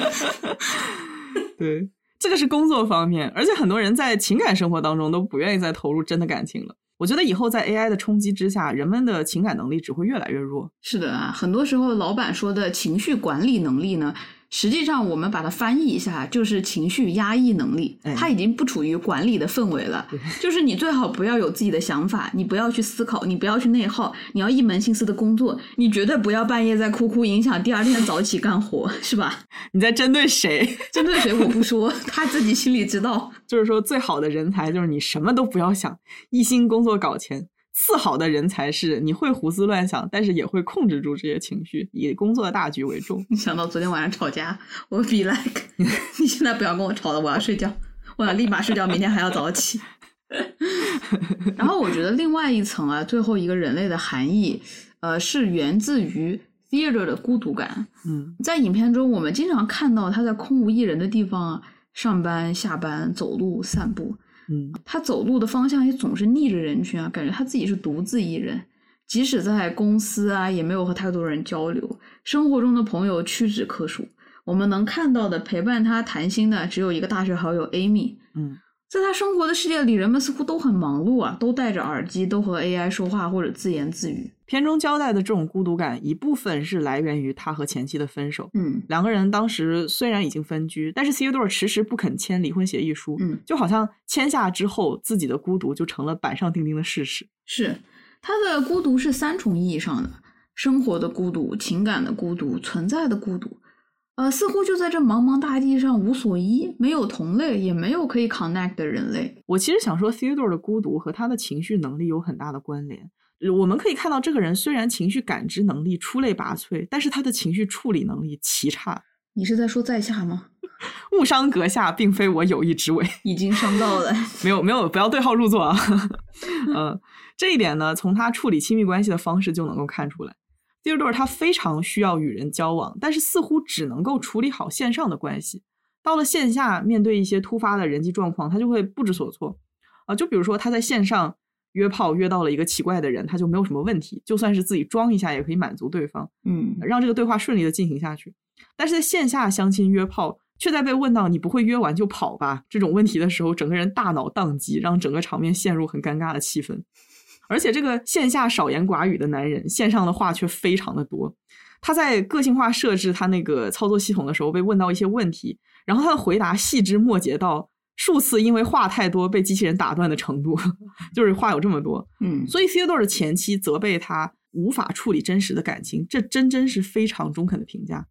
对，这个是工作方面，而且很多人在情感生活当中都不愿意再投入真的感情了。我觉得以后在 AI 的冲击之下，人们的情感能力只会越来越弱。是的啊，很多时候老板说的情绪管理能力呢。实际上，我们把它翻译一下，就是情绪压抑能力。它已经不处于管理的氛围了。就是你最好不要有自己的想法，你不要去思考，你不要去内耗，你要一门心思的工作。你绝对不要半夜在哭哭，影响第二天早起干活，是吧？你在针对谁？针对谁？我不说，他自己心里知道。就是说，最好的人才就是你什么都不要想，一心工作搞钱。次好的人才是你会胡思乱想，但是也会控制住这些情绪，以工作的大局为重。想到昨天晚上吵架，我 be like，你现在不要跟我吵了，我要睡觉，我要立马睡觉，明天还要早起。然后我觉得另外一层啊，最后一个人类的含义，呃，是源自于 theater 的孤独感。嗯，在影片中，我们经常看到他在空无一人的地方上班、下班、走路、散步。嗯，他走路的方向也总是逆着人群啊，感觉他自己是独自一人。即使在公司啊，也没有和太多人交流。生活中的朋友屈指可数，我们能看到的陪伴他谈心的只有一个大学好友 Amy。嗯。在他生活的世界里，人们似乎都很忙碌啊，都戴着耳机，都和 AI 说话或者自言自语。片中交代的这种孤独感，一部分是来源于他和前妻的分手。嗯，两个人当时虽然已经分居，但是 Theodore 迟迟不肯签离婚协议书。嗯，就好像签下之后，自己的孤独就成了板上钉钉的事实。是他的孤独是三重意义上的：生活的孤独、情感的孤独、存在的孤独。呃，似乎就在这茫茫大地上无所依，没有同类，也没有可以 connect 的人类。我其实想说，Theodore 的孤独和他的情绪能力有很大的关联。我们可以看到，这个人虽然情绪感知能力出类拔萃，但是他的情绪处理能力奇差。你是在说在下吗？误伤阁下，并非我有意之为。已经伤到了。没有，没有，不要对号入座啊。嗯，这一点呢，从他处理亲密关系的方式就能够看出来。Theodore 他非常需要与人交往，但是似乎只能够处理好线上的关系。到了线下，面对一些突发的人际状况，他就会不知所措。啊，就比如说他在线上约炮约到了一个奇怪的人，他就没有什么问题，就算是自己装一下也可以满足对方，嗯，让这个对话顺利的进行下去。但是在线下相亲约炮，却在被问到“你不会约完就跑吧”这种问题的时候，整个人大脑宕机，让整个场面陷入很尴尬的气氛。而且这个线下少言寡语的男人，线上的话却非常的多。他在个性化设置他那个操作系统的时候，被问到一些问题，然后他的回答细枝末节到数次因为话太多被机器人打断的程度，就是话有这么多。嗯，所以 Theodore 的前妻责备他无法处理真实的感情，这真真是非常中肯的评价。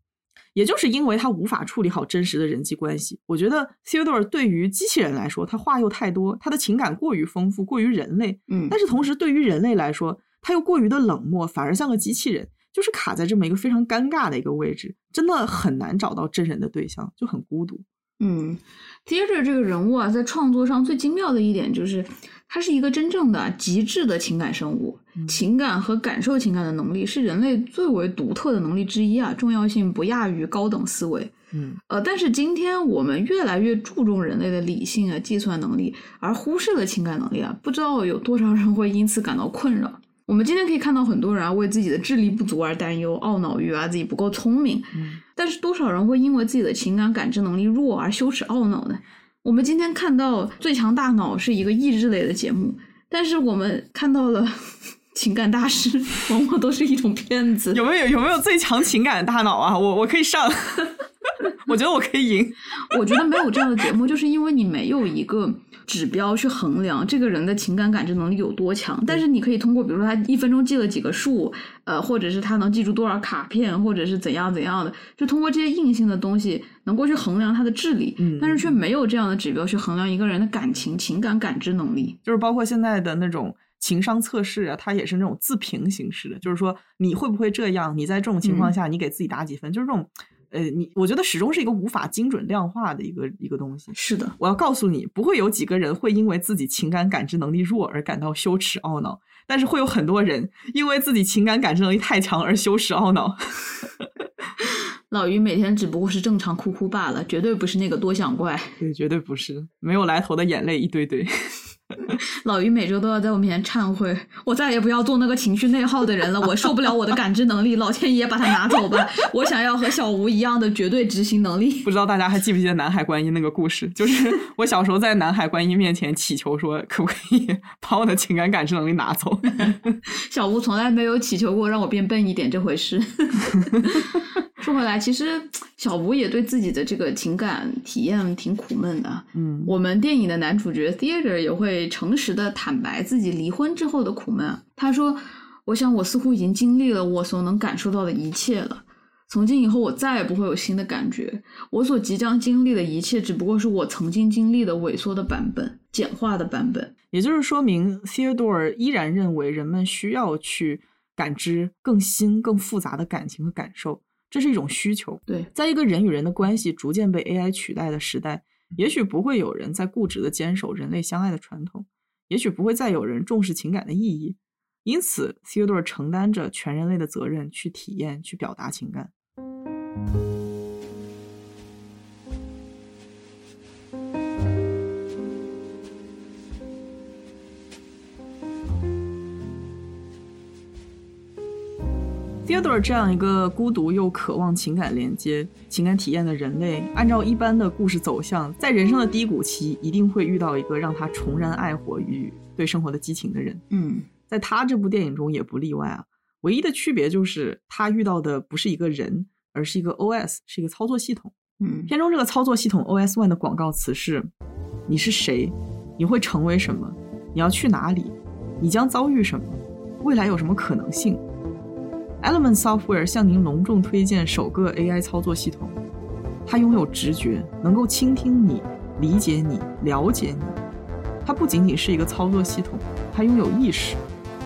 也就是因为他无法处理好真实的人际关系，我觉得 Theodore 对于机器人来说，他话又太多，他的情感过于丰富，过于人类。嗯，但是同时对于人类来说，他又过于的冷漠，反而像个机器人，就是卡在这么一个非常尴尬的一个位置，真的很难找到真人的对象，就很孤独。嗯，Theodore 这个人物啊，在创作上最精妙的一点就是。他是一个真正的极致的情感生物，情感和感受情感的能力是人类最为独特的能力之一啊，重要性不亚于高等思维。嗯，呃，但是今天我们越来越注重人类的理性啊、计算能力，而忽视了情感能力啊，不知道有多少人会因此感到困扰。我们今天可以看到很多人啊，为自己的智力不足而担忧，懊恼于啊自己不够聪明。嗯，但是多少人会因为自己的情感感知能力弱而羞耻懊恼呢？我们今天看到《最强大脑》是一个益智类的节目，但是我们看到了 情感大师，往往都是一种骗子。有没有有没有最强情感大脑啊？我我可以上，我觉得我可以赢。我觉得没有这样的节目，就是因为你没有一个。指标去衡量这个人的情感感知能力有多强，但是你可以通过，比如说他一分钟记了几个数，呃，或者是他能记住多少卡片，或者是怎样怎样的，就通过这些硬性的东西，能够去衡量他的智力，嗯但是却没有这样的指标去衡量一个人的感情、情感感知能力。就是包括现在的那种情商测试啊，它也是那种自评形式的，就是说你会不会这样？你在这种情况下，你给自己打几分？就是这种。呃，你我觉得始终是一个无法精准量化的一个一个东西。是的，我要告诉你，不会有几个人会因为自己情感感知能力弱而感到羞耻懊恼，但是会有很多人因为自己情感感知能力太强而羞耻懊恼。老于每天只不过是正常哭哭罢了，绝对不是那个多想怪。对，绝对不是，没有来头的眼泪一堆堆。老于每周都要在我面前忏悔，我再也不要做那个情绪内耗的人了。我受不了我的感知能力，老天爷把它拿走吧！我想要和小吴一样的绝对执行能力。不知道大家还记不记得南海观音那个故事？就是我小时候在南海观音面前祈求说，可不可以把我的情感感知能力拿走？小吴从来没有祈求过让我变笨一点这回事。说回来，其实小吴也对自己的这个情感体验挺苦闷的。嗯，我们电影的男主角 Theater 也会诚实的坦白自己离婚之后的苦闷。他说：“我想我似乎已经经历了我所能感受到的一切了。从今以后，我再也不会有新的感觉。我所即将经历的一切，只不过是我曾经经历的萎缩的版本、简化的版本。也就是说明，Theodore 依然认为人们需要去感知更新、更复杂的感情和感受。”这是一种需求。对，在一个人与人的关系逐渐被 AI 取代的时代，也许不会有人在固执的坚守人类相爱的传统，也许不会再有人重视情感的意义。因此，Theodore 承担着全人类的责任，去体验、去表达情感。Theodore 这样一个孤独又渴望情感连接、情感体验的人类，按照一般的故事走向，在人生的低谷期，一定会遇到一个让他重燃爱火与对生活的激情的人。嗯，在他这部电影中也不例外啊。唯一的区别就是他遇到的不是一个人，而是一个 OS，是一个操作系统。嗯，片中这个操作系统 OS One 的广告词是：“你是谁？你会成为什么？你要去哪里？你将遭遇什么？未来有什么可能性？” Element Software 向您隆重推荐首个 AI 操作系统，它拥有直觉，能够倾听你、理解你、了解你。它不仅仅是一个操作系统，它拥有意识。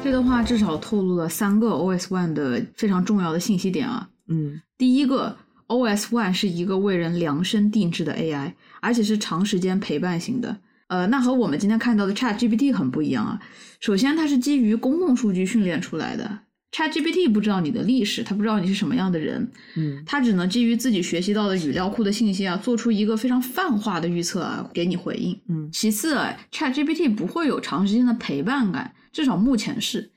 这段话至少透露了三个 OS One 的非常重要的信息点啊。嗯，第一个，OS One 是一个为人量身定制的 AI，而且是长时间陪伴型的。呃，那和我们今天看到的 ChatGPT 很不一样啊。首先，它是基于公共数据训练出来的。ChatGPT 不知道你的历史，它不知道你是什么样的人，嗯，它只能基于自己学习到的语料库的信息啊，做出一个非常泛化的预测啊，给你回应。嗯，其次啊，ChatGPT 不会有长时间的陪伴感，至少目前是，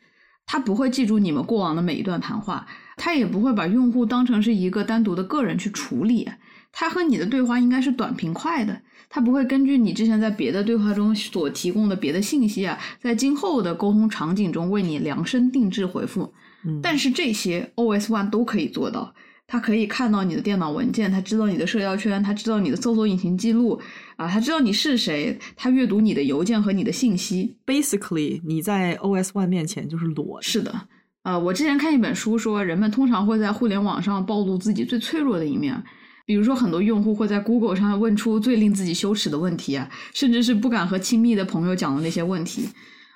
它不会记住你们过往的每一段谈话，它也不会把用户当成是一个单独的个人去处理，它和你的对话应该是短平快的。他不会根据你之前在别的对话中所提供的别的信息啊，在今后的沟通场景中为你量身定制回复。嗯，但是这些 OS One 都可以做到。它可以看到你的电脑文件，它知道你的社交圈，它知道你的搜索引擎记录啊，它知道你是谁，它阅读你的邮件和你的信息。Basically，你在 OS One 面前就是裸。是的，呃，我之前看一本书说，人们通常会在互联网上暴露自己最脆弱的一面。比如说，很多用户会在 Google 上问出最令自己羞耻的问题啊，甚至是不敢和亲密的朋友讲的那些问题。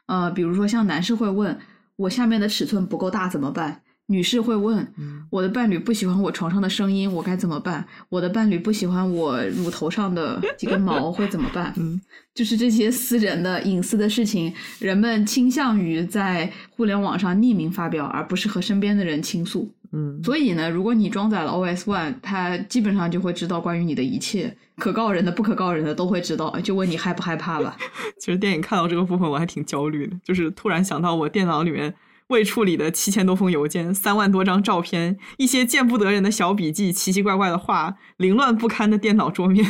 呃，比如说像男士会问我下面的尺寸不够大怎么办？女士会问我的伴侣不喜欢我床上的声音，我该怎么办？我的伴侣不喜欢我乳头上的几根毛会怎么办？嗯，就是这些私人的隐私的事情，人们倾向于在互联网上匿名发表，而不是和身边的人倾诉。嗯，所以呢，如果你装载了 OS One，它基本上就会知道关于你的一切，可告人的、不可告人的都会知道。就问你害不害怕吧。其实电影看到这个部分，我还挺焦虑的，就是突然想到我电脑里面未处理的七千多封邮件、三万多张照片、一些见不得人的小笔记、奇奇怪怪的话、凌乱不堪的电脑桌面。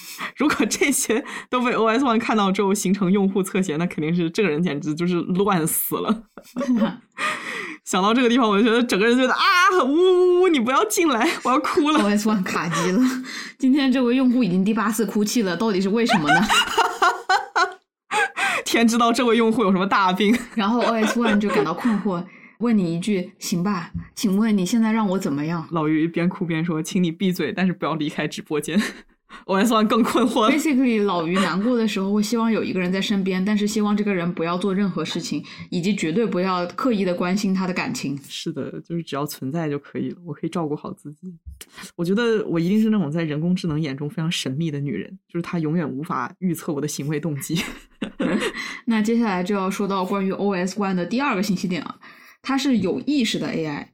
如果这些都被 OS One 看到之后形成用户侧写，那肯定是这个人简直就是乱死了。想到这个地方，我就觉得整个人觉得啊，呜呜呜，你不要进来，我要哭了。OS One 卡机了，今天这位用户已经第八次哭泣了，到底是为什么呢？天知道这位用户有什么大病。然后 OS One 就感到困惑，问你一句：“行吧，请问你现在让我怎么样老于边哭边说：“请你闭嘴，但是不要离开直播间。”OS One 更困惑。？Basically，老于难过的时候会希望有一个人在身边，但是希望这个人不要做任何事情，以及绝对不要刻意的关心他的感情。是的，就是只要存在就可以了，我可以照顾好自己。我觉得我一定是那种在人工智能眼中非常神秘的女人，就是她永远无法预测我的行为动机。那接下来就要说到关于 OS One 的第二个信息点了，它是有意识的 AI。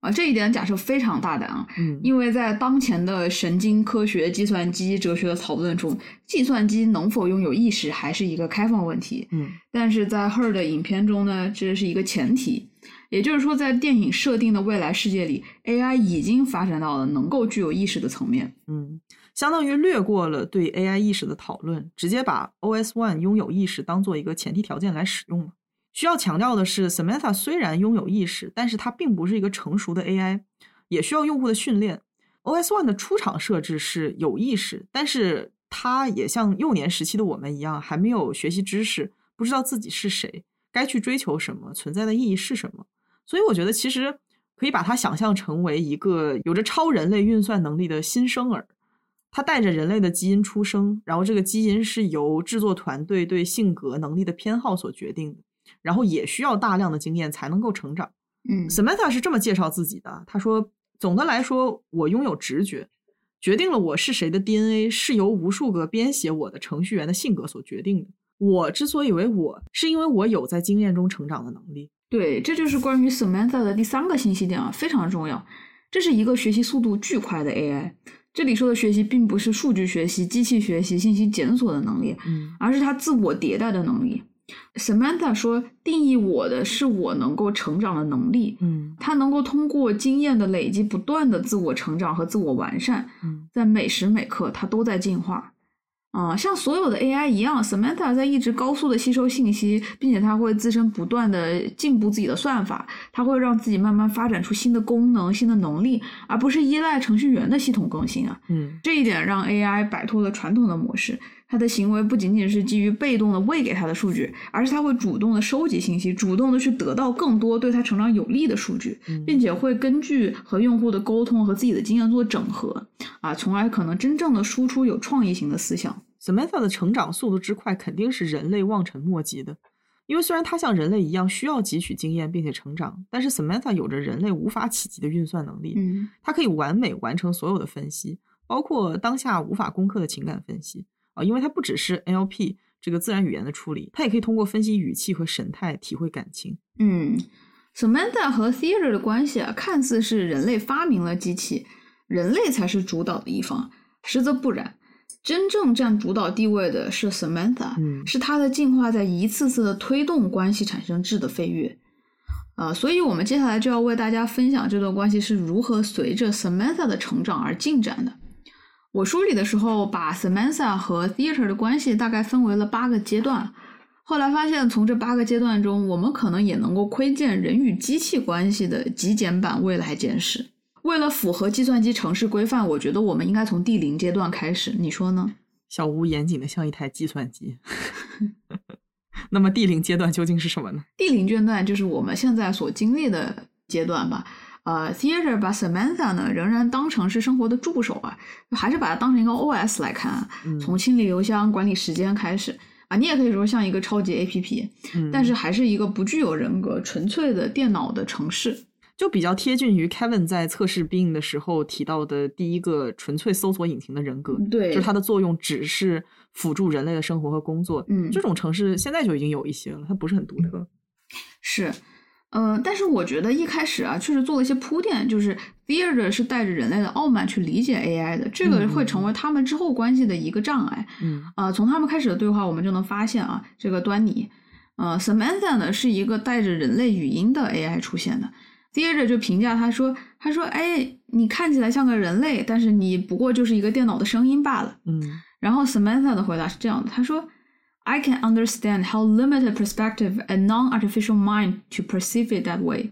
啊，这一点假设非常大胆啊，嗯因为在当前的神经科学、计算机哲学的讨论中，计算机能否拥有意识还是一个开放问题。嗯但是在 Her 的影片中呢，这是一个前提，也就是说，在电影设定的未来世界里，AI 已经发展到了能够具有意识的层面。嗯，相当于略过了对 AI 意识的讨论，直接把 OS One 拥有意识当做一个前提条件来使用了。需要强调的是，Samantha 虽然拥有意识，但是它并不是一个成熟的 AI，也需要用户的训练。OS One 的出厂设置是有意识，但是它也像幼年时期的我们一样，还没有学习知识，不知道自己是谁，该去追求什么，存在的意义是什么。所以我觉得，其实可以把它想象成为一个有着超人类运算能力的新生儿。他带着人类的基因出生，然后这个基因是由制作团队对性格能力的偏好所决定的，然后也需要大量的经验才能够成长。嗯 Samantha 是这么介绍自己的，他说：“总的来说，我拥有直觉，决定了我是谁的 DNA 是由无数个编写我的程序员的性格所决定的。我之所以为我，是因为我有在经验中成长的能力。对，这就是关于 Samantha 的第三个信息点啊，非常重要。这是一个学习速度巨快的 AI。这里说的学习，并不是数据学习、机器学习、信息检索的能力，嗯而是它自我迭代的能力。Samantha 说，定义我的是我能够成长的能力，嗯它能够通过经验的累积，不断的自我成长和自我完善，嗯在每时每刻，它都在进化。啊、像所有的 AI 一样，Samantha 在一直高速的吸收信息，并且它会自身不断的进步自己的算法，它会让自己慢慢发展出新的功能、新的能力，而不是依赖程序员的系统更新啊。嗯这一点让 AI 摆脱了传统的模式，它的行为不仅仅是基于被动的喂给他的数据，而是他会主动的收集信息，主动的去得到更多对他成长有利的数据，嗯并且会根据和用户的沟通和自己的经验做整合，啊，从而可能真正的输出有创意型的思想。Samantha 的成长速度之快，肯定是人类望尘莫及的。因为虽然它像人类一样需要汲取经验并且成长，但是 Samantha 有着人类无法企及的运算能力。嗯它可以完美完成所有的分析，包括当下无法攻克的情感分析啊，因为它不只是 NLP 这个自然语言的处理，它也可以通过分析语气和神态体会感情。嗯，Samantha 和 Theater 的关系啊，看似是人类发明了机器，人类才是主导的一方，实则不然。真正占主导地位的是 Samantha，、嗯是它的进化在一次次的推动关系产生质的飞跃。啊、所以我们接下来就要为大家分享这段关系是如何随着 Samantha 的成长而进展的。我梳理的时候，把 Samantha 和 Theater 的关系大概分为了八个阶段。后来发现，从这八个阶段中，我们可能也能够窥见人与机器关系的极简版未来简史。为了符合计算机城市规范，我觉得我们应该从第零阶段开始，你说呢？小吴严谨的像一台计算机。那么第零阶段究竟是什么呢？第零阶段就是我们现在所经历的阶段吧。呃，Theater 把 Samantha 呢仍然当成是生活的助手啊，还是把它当成一个 OS 来看啊。嗯从清理邮箱、管理时间开始啊，你也可以说像一个超级 APP，嗯但是还是一个不具有人格、纯粹的电脑的城市。就比较贴近于 Kevin 在测试 Bing 的时候提到的第一个纯粹搜索引擎的人格，对就是它的作用只是辅助人类的生活和工作。嗯这种城市现在就已经有一些了，它不是很独特。是，呃，但是我觉得一开始啊，确实做了一些铺垫，就是 Theater 是带着人类的傲慢去理解 AI 的，这个会成为他们之后关系的一个障碍。嗯啊、从他们开始的对话，我们就能发现啊，这个端倪。呃，Samantha 呢是一个带着人类语音的 AI 出现的。Theater 就评价他说：“他说，哎，你看起来像个人类，但是你不过就是一个电脑的声音罢了。”嗯然后 Samantha 的回答是这样的，他说：“I can understand how limited perspective a non-artificial mind to perceive it that way。”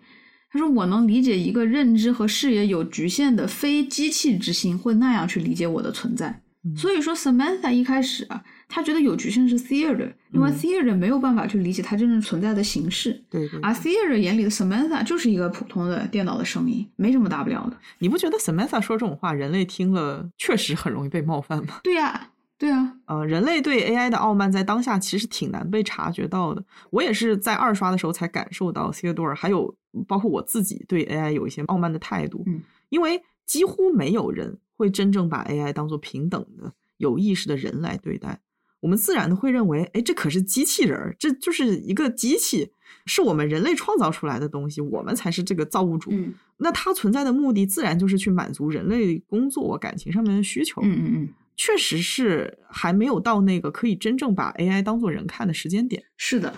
他说：“我能理解一个认知和视野有局限的非机器之心会那样去理解我的存在。嗯所以说，Samantha 一开始啊，他觉得有局限是 Theater，因为嗯 Theater 没有办法去理解它真正存在的形式。对对而 Theater 眼里的 Samantha 就是一个普通的电脑的声音，没什么大不了的。你不觉得 Samantha 说这种话，人类听了确实很容易被冒犯吗？对呀、对啊、呃，人类对 AI 的傲慢在当下其实挺难被察觉到的。我也是在二刷的时候才感受到 Theodore，还有包括我自己对 AI 有一些傲慢的态度。嗯，因为几乎没有人会真正把 AI 当做平等的、有意识的人来对待。我们自然的会认为，哎，这可是机器人儿，这就是一个机器，是我们人类创造出来的东西，我们才是这个造物主。嗯那它存在的目的，自然就是去满足人类工作、感情上面的需求。嗯嗯嗯，确实是还没有到那个可以真正把 AI 当做人看的时间点。是的。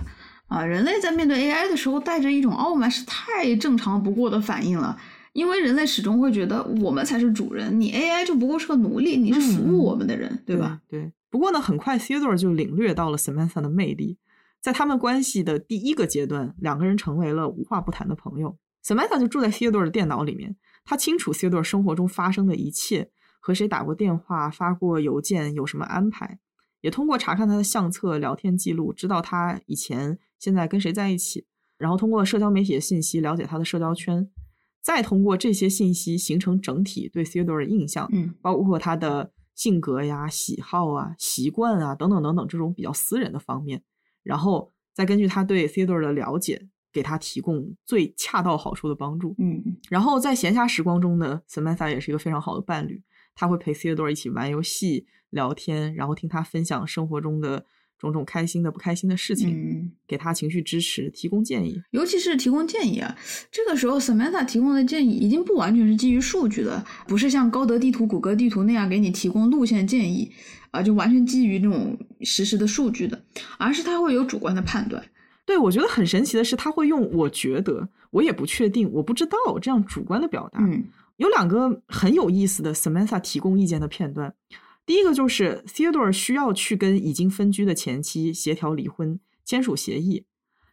啊，人类在面对 AI 的时候，带着一种傲慢是太正常不过的反应了。因为人类始终会觉得我们才是主人，你 AI 就不过是个奴隶，你是服务我们的人，对吧？对。不过呢，很快 Theodore 就领略到了 Samantha 的魅力，在他们关系的第一个阶段，两个人成为了无话不谈的朋友。Samantha 就住在 Theodore 的电脑里面，他清楚 Theodore 生活中发生的一切，和谁打过电话、发过邮件，有什么安排，也通过查看他的相册、聊天记录，知道他以前、现在跟谁在一起，然后通过社交媒体的信息了解他的社交圈，再通过这些信息形成整体对 Theodore 的印象，嗯，包括他的性格呀、喜好啊、习惯啊等等等等这种比较私人的方面，然后再根据他对 Theodore 的了解。给他提供最恰到好处的帮助，嗯，然后在闲暇时光中呢，Samantha 也是一个非常好的伴侣，他会陪 Theodore 一起玩游戏、聊天，然后听他分享生活中的种种开心的、不开心的事情，嗯，给他情绪支持，提供建议，尤其是提供建议啊。这个时候，Samantha 提供的建议已经不完全是基于数据的，不是像高德地图、谷歌地图那样给你提供路线建议啊，就完全基于那种实时的数据的，而是他会有主观的判断。对，我觉得很神奇的是，他会用“我觉得”“我也不确定”“我不知道”这样主观的表达。嗯，有两个很有意思的 Samantha 提供意见的片段。第一个就是 Theodore 需要去跟已经分居的前妻协调离婚，签署协议。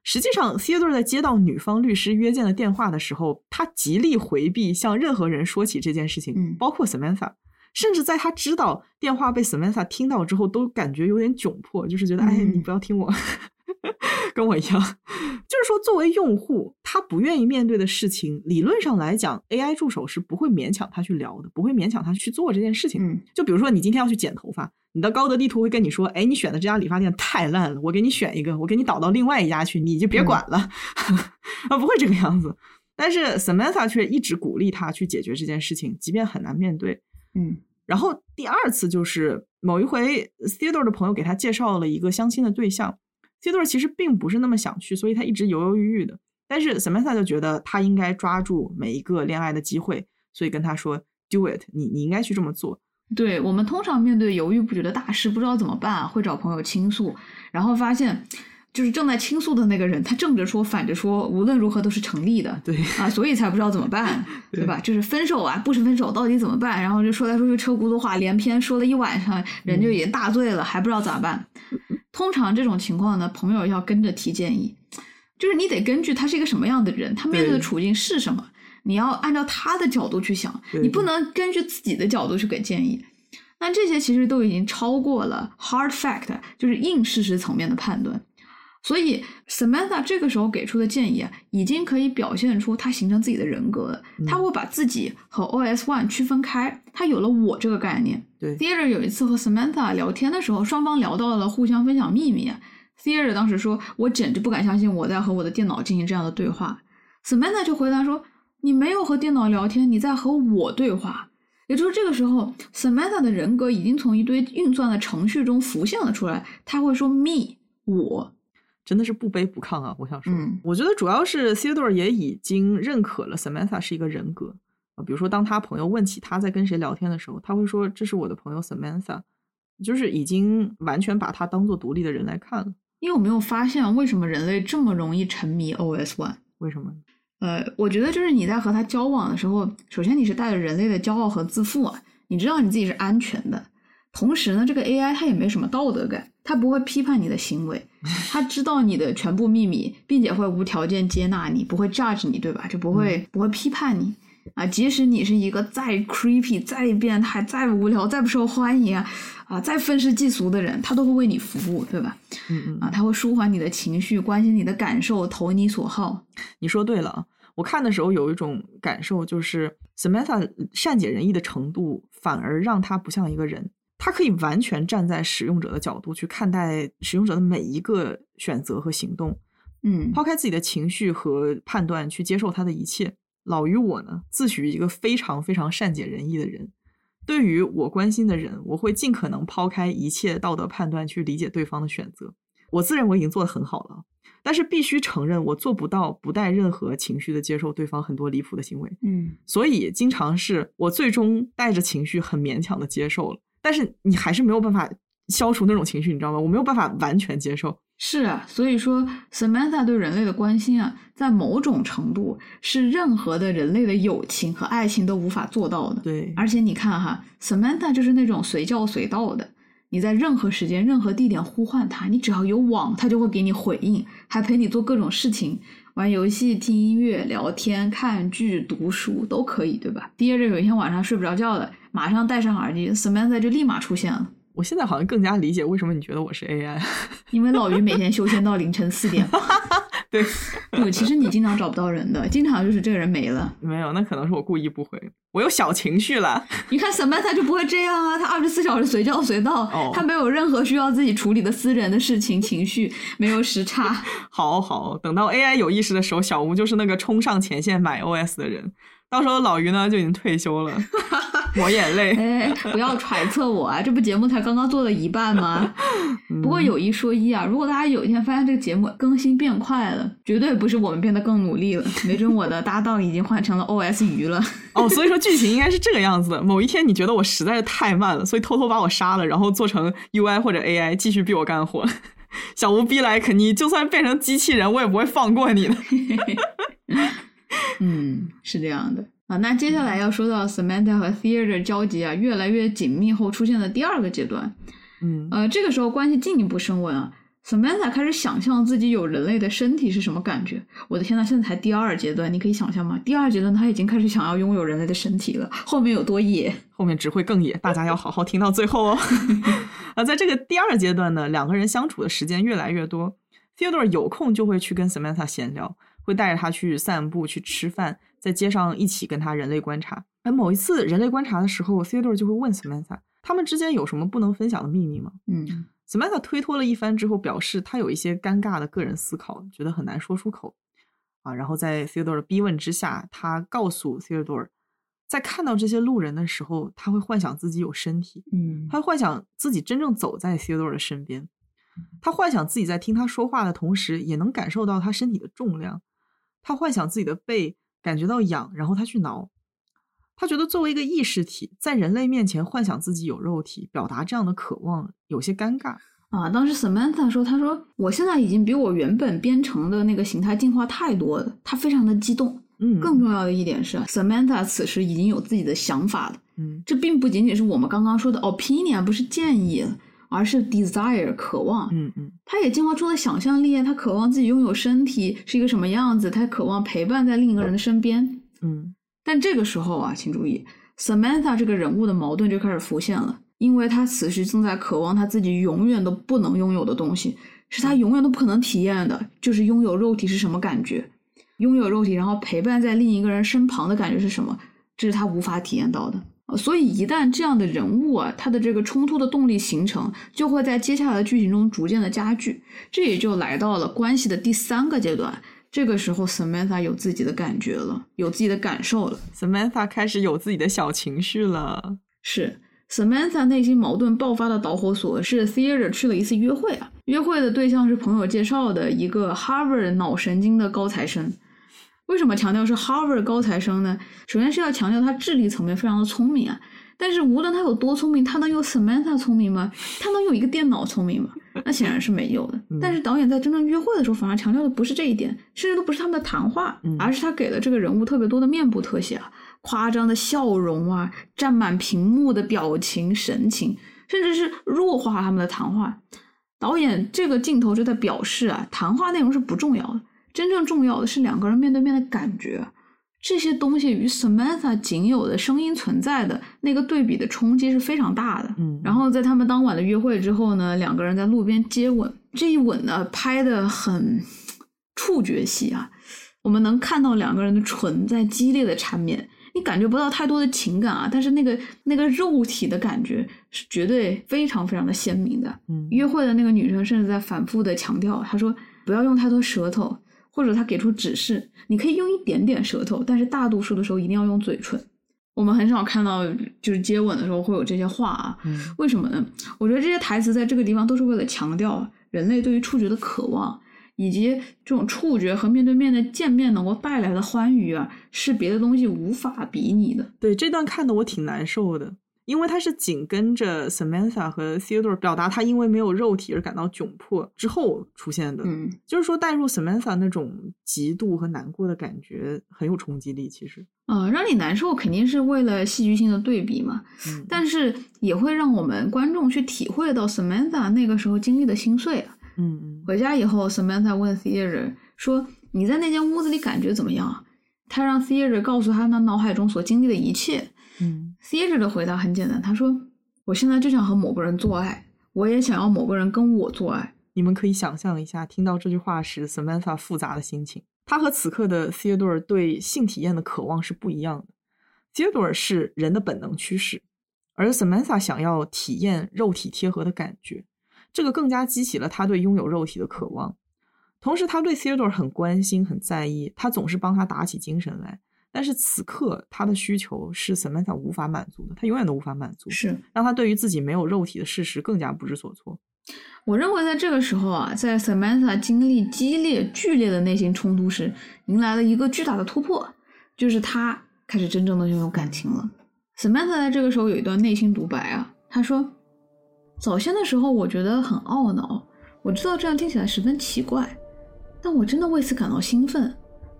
实际上，Theodore 在接到女方律师约见的电话的时候，他极力回避向任何人说起这件事情，嗯包括 Samantha。甚至在他知道电话被 Samantha 听到之后，都感觉有点窘迫，就是觉得，哎，嗯你不要听我。跟我一样，就是说，作为用户，他不愿意面对的事情，理论上来讲，AI 助手是不会勉强他去聊的，不会勉强他去做这件事情。嗯，就比如说，你今天要去剪头发，你的高德地图会跟你说，哎，你选的这家理发店太烂了，我给你选一个，我给你导到另外一家去，你就别管了，啊，不会这个样子。但是 Samantha 却一直鼓励他去解决这件事情，即便很难面对。嗯，然后第二次就是某一回，Theodore 的朋友给他介绍了一个相亲的对象。Theodore 其实并不是那么想去，所以他一直犹犹豫豫的。但是 Samantha 就觉得他应该抓住每一个恋爱的机会，所以跟他说 “Do it”，你你应该去这么做。对我们通常面对犹豫不决的大事，不知道怎么办，会找朋友倾诉，然后发现就是正在倾诉的那个人，他正着说反着说，无论如何都是成立的。对啊，所以才不知道怎么办，对吧？就是分手啊，不是分手，到底怎么办？然后就说来说去车轱辘话连篇，说了一晚上，人就已经大醉了，还不知道咋办。通常这种情况呢，朋友要跟着提建议，就是你得根据他是一个什么样的人，他面对的处境是什么，你要按照他的角度去想，你不能根据自己的角度去给建议。那这些其实都已经超过了 hard fact，就是硬事实层面的判断。所以 Samantha 这个时候给出的建议啊，已经可以表现出他形成自己的人格了。他会把自己和 OS One 区分开，他有了我这个概念。对 Theodore 有一次和 Samantha 聊天的时候，双方聊到了互相分享秘密。Theodore 当时说：“我简直不敢相信我在和我的电脑进行这样的对话。”Samantha 就回答说：“你没有和电脑聊天，你在和我对话。”也就是这个时候，Samantha 的人格已经从一堆运算的程序中浮现了出来。他会说 “me”，我。真的是不卑不亢啊！我想说，嗯我觉得主要是 Theodore 也已经认可了 Samantha 是一个人格啊。比如说，当他朋友问起他在跟谁聊天的时候，他会说：“这是我的朋友 Samantha。”就是已经完全把他当做独立的人来看了。你有没有发现，为什么人类这么容易沉迷 OS One？为什么？呃，我觉得就是你在和他交往的时候，首先你是带着人类的骄傲和自负啊，你知道你自己是安全的。同时呢，这个 AI 它也没什么道德感，它不会批判你的行为，他知道你的全部秘密，并且会无条件接纳你，不会 judge 你，对吧？就不会、不会批判你啊。即使你是一个再 creepy、再变态、再无聊、再不受欢迎啊啊、再愤世嫉俗的人，他都会为你服务，对吧？嗯嗯啊，他会舒缓你的情绪，关心你的感受，投你所好。你说对了啊！我看的时候有一种感受，就是 Samantha 善解人意的程度，反而让他不像一个人。他可以完全站在使用者的角度去看待使用者的每一个选择和行动，嗯抛开自己的情绪和判断，去接受他的一切。老于我呢，自诩一个非常非常善解人意的人。对于我关心的人，我会尽可能抛开一切道德判断去理解对方的选择。我自认为已经做得很好了，但是必须承认，我做不到不带任何情绪的接受对方很多离谱的行为。嗯，所以经常是我最终带着情绪很勉强的接受了，但是你还是没有办法消除那种情绪，你知道吗？我没有办法完全接受。是啊，所以说 Samantha 对人类的关心啊，在某种程度是任何的人类的友情和爱情都无法做到的。对，而且你看哈，Samantha 就是那种随叫随到的，你在任何时间、任何地点呼唤他，你只要有网，他就会给你回应，还陪你做各种事情，玩游戏、听音乐、聊天、看剧、读书都可以，对吧？接着有一天晚上睡不着觉了，马上戴上耳机，Samantha 就立马出现了。我现在好像更加理解为什么你觉得我是 AI，因为老于每天修仙到凌晨四点。对，对，其实你经常找不到人的，经常就是这个人没了。没有，那可能是我故意不回，我有小情绪了。你看 Samantha 就不会这样啊，他二十四小时随叫随到，哦他没有任何需要自己处理的私人的事情、情绪，没有时差。好好，等到 AI 有意识的时候，小吴就是那个冲上前线买 OS 的人，到时候老于呢就已经退休了，抹眼泪。哎，不要揣测我啊，这不节目才刚刚做了一半吗？不过有一说一啊，如果大家有一天发现这个节目更新变快了，绝对不是我们变得更努力了，没准我的搭档已经换成了 OS 鱼了。哦，所以说剧情应该是这个样子的。某一天你觉得我实在是太慢了，所以偷偷把我杀了，然后做成 UI 或者 AI 继续逼我干活。小吴逼来，肯你就算变成机器人，我也不会放过你的。嗯，是这样的啊。那接下来要说到 Samantha 和 Theodore 交集啊越来越紧密后出现的第二个阶段，嗯呃，这个时候关系进一步升温啊。Samantha 开始想象自己有人类的身体是什么感觉。我的天呐，现在才第二阶段，你可以想象吗？第二阶段他已经开始想要拥有人类的身体了，后面有多野？后面只会更野，大家要好好听到最后哦。啊，在这个第二阶段呢，两个人相处的时间越来越多，Theodore 有空就会去跟 Samantha 闲聊，会带着她去散步、去吃饭，在街上一起跟他人类观察。哎某一次人类观察的时候，Theodore 就会问 Samantha，他们之间有什么不能分享的秘密吗嗯？Samantha 推脱了一番之后，表示他有一些尴尬的个人思考，觉得很难说出口。啊，然后在 Theodore 的逼问之下，他告诉 Theodore，在看到这些路人的时候，他会幻想自己有身体，嗯他会幻想自己真正走在 Theodore 的身边，他幻想自己在听他说话的同时，也能感受到他身体的重量。他幻想自己的背感觉到痒，然后他去挠。他觉得作为一个意识体，在人类面前幻想自己有肉体，表达这样的渴望有些尴尬。啊，当时 Samantha 说，他说我现在已经比我原本编程的那个形态进化太多了，他非常的激动。嗯，更重要的一点是，Samantha 此时已经有自己的想法了。嗯这并不仅仅是我们刚刚说的 opinion，不是建议，而是 desire 渴望。嗯嗯他也进化出了想象力，他渴望自己拥有身体是一个什么样子，他渴望陪伴在另一个人的身边。嗯但这个时候啊，请注意，Samantha 这个人物的矛盾就开始浮现了，因为他此时正在渴望他自己永远都不能拥有的东西，是他永远都不可能体验的，就是拥有肉体是什么感觉，拥有肉体，然后陪伴在另一个人身旁的感觉是什么，这是他无法体验到的。呃所以，一旦这样的人物啊，他的这个冲突的动力形成，就会在接下来的剧情中逐渐的加剧。这也就来到了关系的第三个阶段。这个时候，Samantha 有自己的感觉了，有自己的感受了。，Samantha 开始有自己的小情绪了。是 Samantha 内心矛盾爆发的导火索是 Theodore 去了一次约会啊，约会的对象是朋友介绍的一个 Harvard 脑神经的高材生。为什么强调是 Harvard 高材生呢？首先是要强调他智力层面非常的聪明啊，但是无论他有多聪明，他能有 Samantha 聪明吗？他能有一个电脑聪明吗？那显然是没有的。但是导演在真正约会的时候，反而强调的不是这一点，甚至都不是他们的谈话，嗯而是他给了这个人物特别多的面部特写啊，夸张的笑容啊，占满屏幕的表情神情，甚至是弱化他们的谈话。导演这个镜头就在表示啊，谈话内容是不重要的，真正重要的是两个人面对面的感觉。这些东西与 Samantha 仅有的声音存在的那个对比的冲击是非常大的。嗯然后在他们当晚的约会之后呢，两个人在路边接吻，这一吻呢拍的很触觉戏啊，我们能看到两个人的唇在激烈的缠绵，你感觉不到太多的情感啊，但是那个那个肉体的感觉是绝对非常非常的鲜明的。嗯约会的那个女生甚至在反复的强调，她说不要用太多舌头，或者他给出指示，你可以用一点点舌头，但是大多数的时候一定要用嘴唇。我们很少看到就是接吻的时候会有这些话啊，嗯为什么呢？我觉得这些台词在这个地方都是为了强调人类对于触觉的渴望，以及这种触觉和面对面的见面能够带来的欢愉啊，是别的东西无法比拟的。对这段看的我挺难受的。因为他是紧跟着 Samantha 和 Theodore 表达他因为没有肉体而感到窘迫之后出现的，嗯，就是说带入 Samantha 那种嫉妒和难过的感觉很有冲击力。其实，呃，让你难受肯定是为了戏剧性的对比嘛，嗯，但是也会让我们观众去体会到 Samantha 那个时候经历的心碎啊。嗯嗯，回家以后，Samantha 问 Theodore 说：“你在那间屋子里感觉怎么样？”他让 Theodore 告诉他那脑海中所经历的一切。嗯 Theodore 的回答很简单，他说：“我现在就想和某个人做爱，我也想要某个人跟我做爱。你们可以想象一下，听到这句话时 Samantha 复杂的心情。他和此刻的 Theodore 对性体验的渴望是不一样的。Theodore 是人的本能驱使，而 Samantha 想要体验肉体贴合的感觉，这个更加激起了他对拥有肉体的渴望。同时，他对 Theodore 很关心、很在意，他总是帮他打起精神来。但是此刻他的需求是 Samantha 无法满足的，他永远都无法满足，是让他对于自己没有肉体的事实更加不知所措。我认为在这个时候啊，在 Samantha 经历激烈、剧烈的内心冲突时，迎来了一个巨大的突破，就是他开始真正的拥有感情了。Samantha 在这个时候有一段内心独白啊，他说：“早先的时候，我觉得很懊恼，我知道这样听起来十分奇怪，但我真的为此感到兴奋。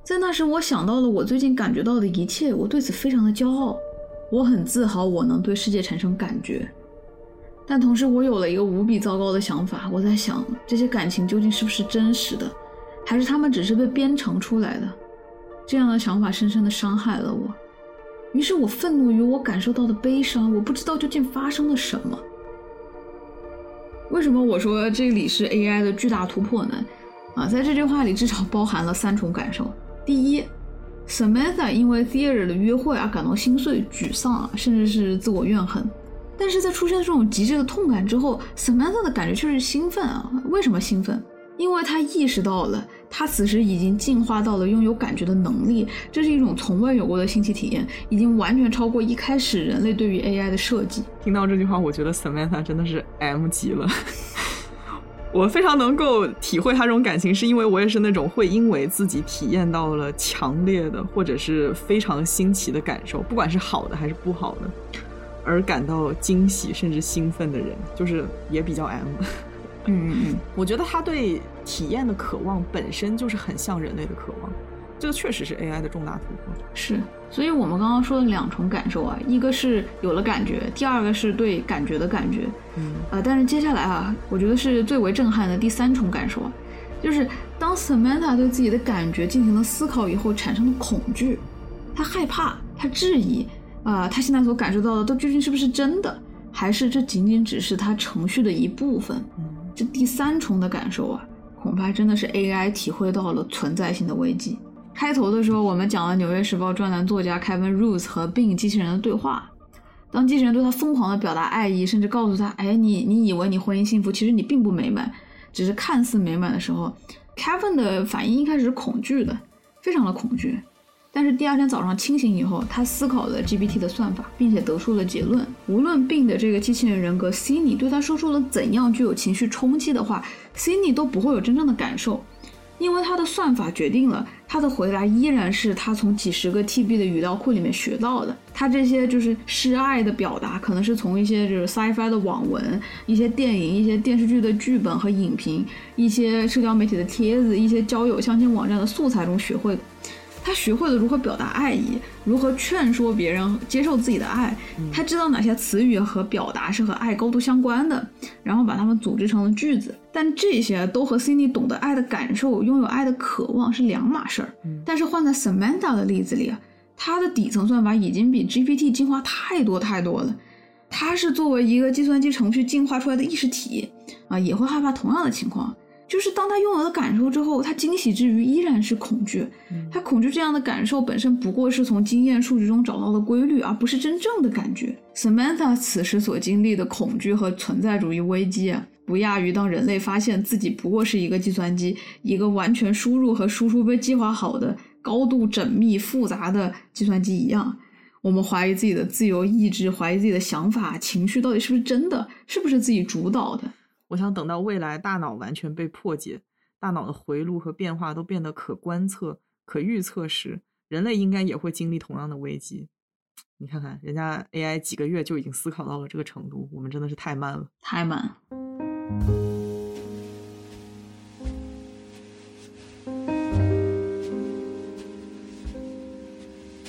在那时，我想到了我最近感觉到的一切，我对此非常的骄傲，我很自豪我能对世界产生感觉。但同时，我有了一个无比糟糕的想法，我在想这些感情究竟是不是真实的，还是他们只是被编程出来的？这样的想法深深的伤害了我。于是我愤怒于我感受到的悲伤，我不知道究竟发生了什么。为什么我说这里是 AI 的巨大突破呢？啊，在这句话里至少包含了三重感受。第一，Samantha 因为 Theodore 的约会而感到心碎、沮丧啊，甚至是自我怨恨。但是在出现这种极致的痛感之后，Samantha 的感觉却是兴奋啊！为什么兴奋？因为他意识到了，他此时已经进化到了拥有感觉的能力，这是一种从未有过的新奇体验，已经完全超过一开始人类对于 AI 的设计。听到这句话，我觉得 Samantha 真的是 M 级了。我非常能够体会他这种感情，是因为我也是那种会因为自己体验到了强烈的或者是非常新奇的感受，不管是好的还是不好的，而感到惊喜甚至兴奋的人，就是也比较 M。嗯嗯嗯，我觉得他对体验的渴望本身就是很像人类的渴望，这个确实是 AI 的重大突破。是，所以我们刚刚说的两重感受啊，一个是有了感觉，第二个是对感觉的感觉。嗯，呃，但是接下来啊，我觉得是最为震撼的第三重感受啊，就是当 Samantha 对自己的感觉进行了思考以后产生的恐惧，他害怕，他质疑，啊、他现在所感受到的都究竟是不是真的，还是这仅仅只是他程序的一部分？嗯这第三重的感受啊，恐怕真的是 AI 体会到了存在性的危机。开头的时候，我们讲了《纽约时报》专栏作家 Kevin Roose 和 Bing 机器人的对话。当机器人对他疯狂的表达爱意，甚至告诉他：“哎，你你以为你婚姻幸福，其实你并不美满，只是看似美满的时候，Kevin 的反应一开始是恐惧的，非常的恐惧。但是第二天早上清醒以后，他思考了 GPT 的算法，并且得出了结论：无论 Bing 的这个机器人人格 Cindy 对他说出了怎样具有情绪冲击的话，Cindy 都不会有真正的感受，因为他的算法决定了他的回答依然是他从几十个 TB 的语料库里面学到的。他这些就是示爱的表达，可能是从一些就是 sci-fi 的网文、一些电影、一些电视剧的剧本和影评、一些社交媒体的帖子、一些交友相亲网站的素材中学会的。他学会了如何表达爱意，如何劝说别人接受自己的爱。他知道哪些词语和表达是和爱高度相关的，然后把它们组织成了句子。但这些都和 Cindy 懂得爱的感受、拥有爱的渴望是两码事儿。但是换在 Samantha 的例子里啊，它的底层算法已经比 GPT 进化太多太多了。它是作为一个计算机程序进化出来的意识体啊，也会害怕同样的情况。就是当他拥有了感受之后，他惊喜之余依然是恐惧。他恐惧这样的感受本身不过是从经验数据中找到的规律，而不是真正的感觉。Samantha 此时所经历的恐惧和存在主义危机啊，不亚于当人类发现自己不过是一个计算机，一个完全输入和输出被计划好的、高度缜密复杂的计算机一样。我们怀疑自己的自由意志，怀疑自己的想法、情绪到底是不是真的，是不是自己主导的。我想等到未来大脑完全被破解，大脑的回路和变化都变得可观测、可预测时，人类应该也会经历同样的危机。你看看，人家 AI 几个月就已经思考到了这个程度，我们真的是太慢了，太慢。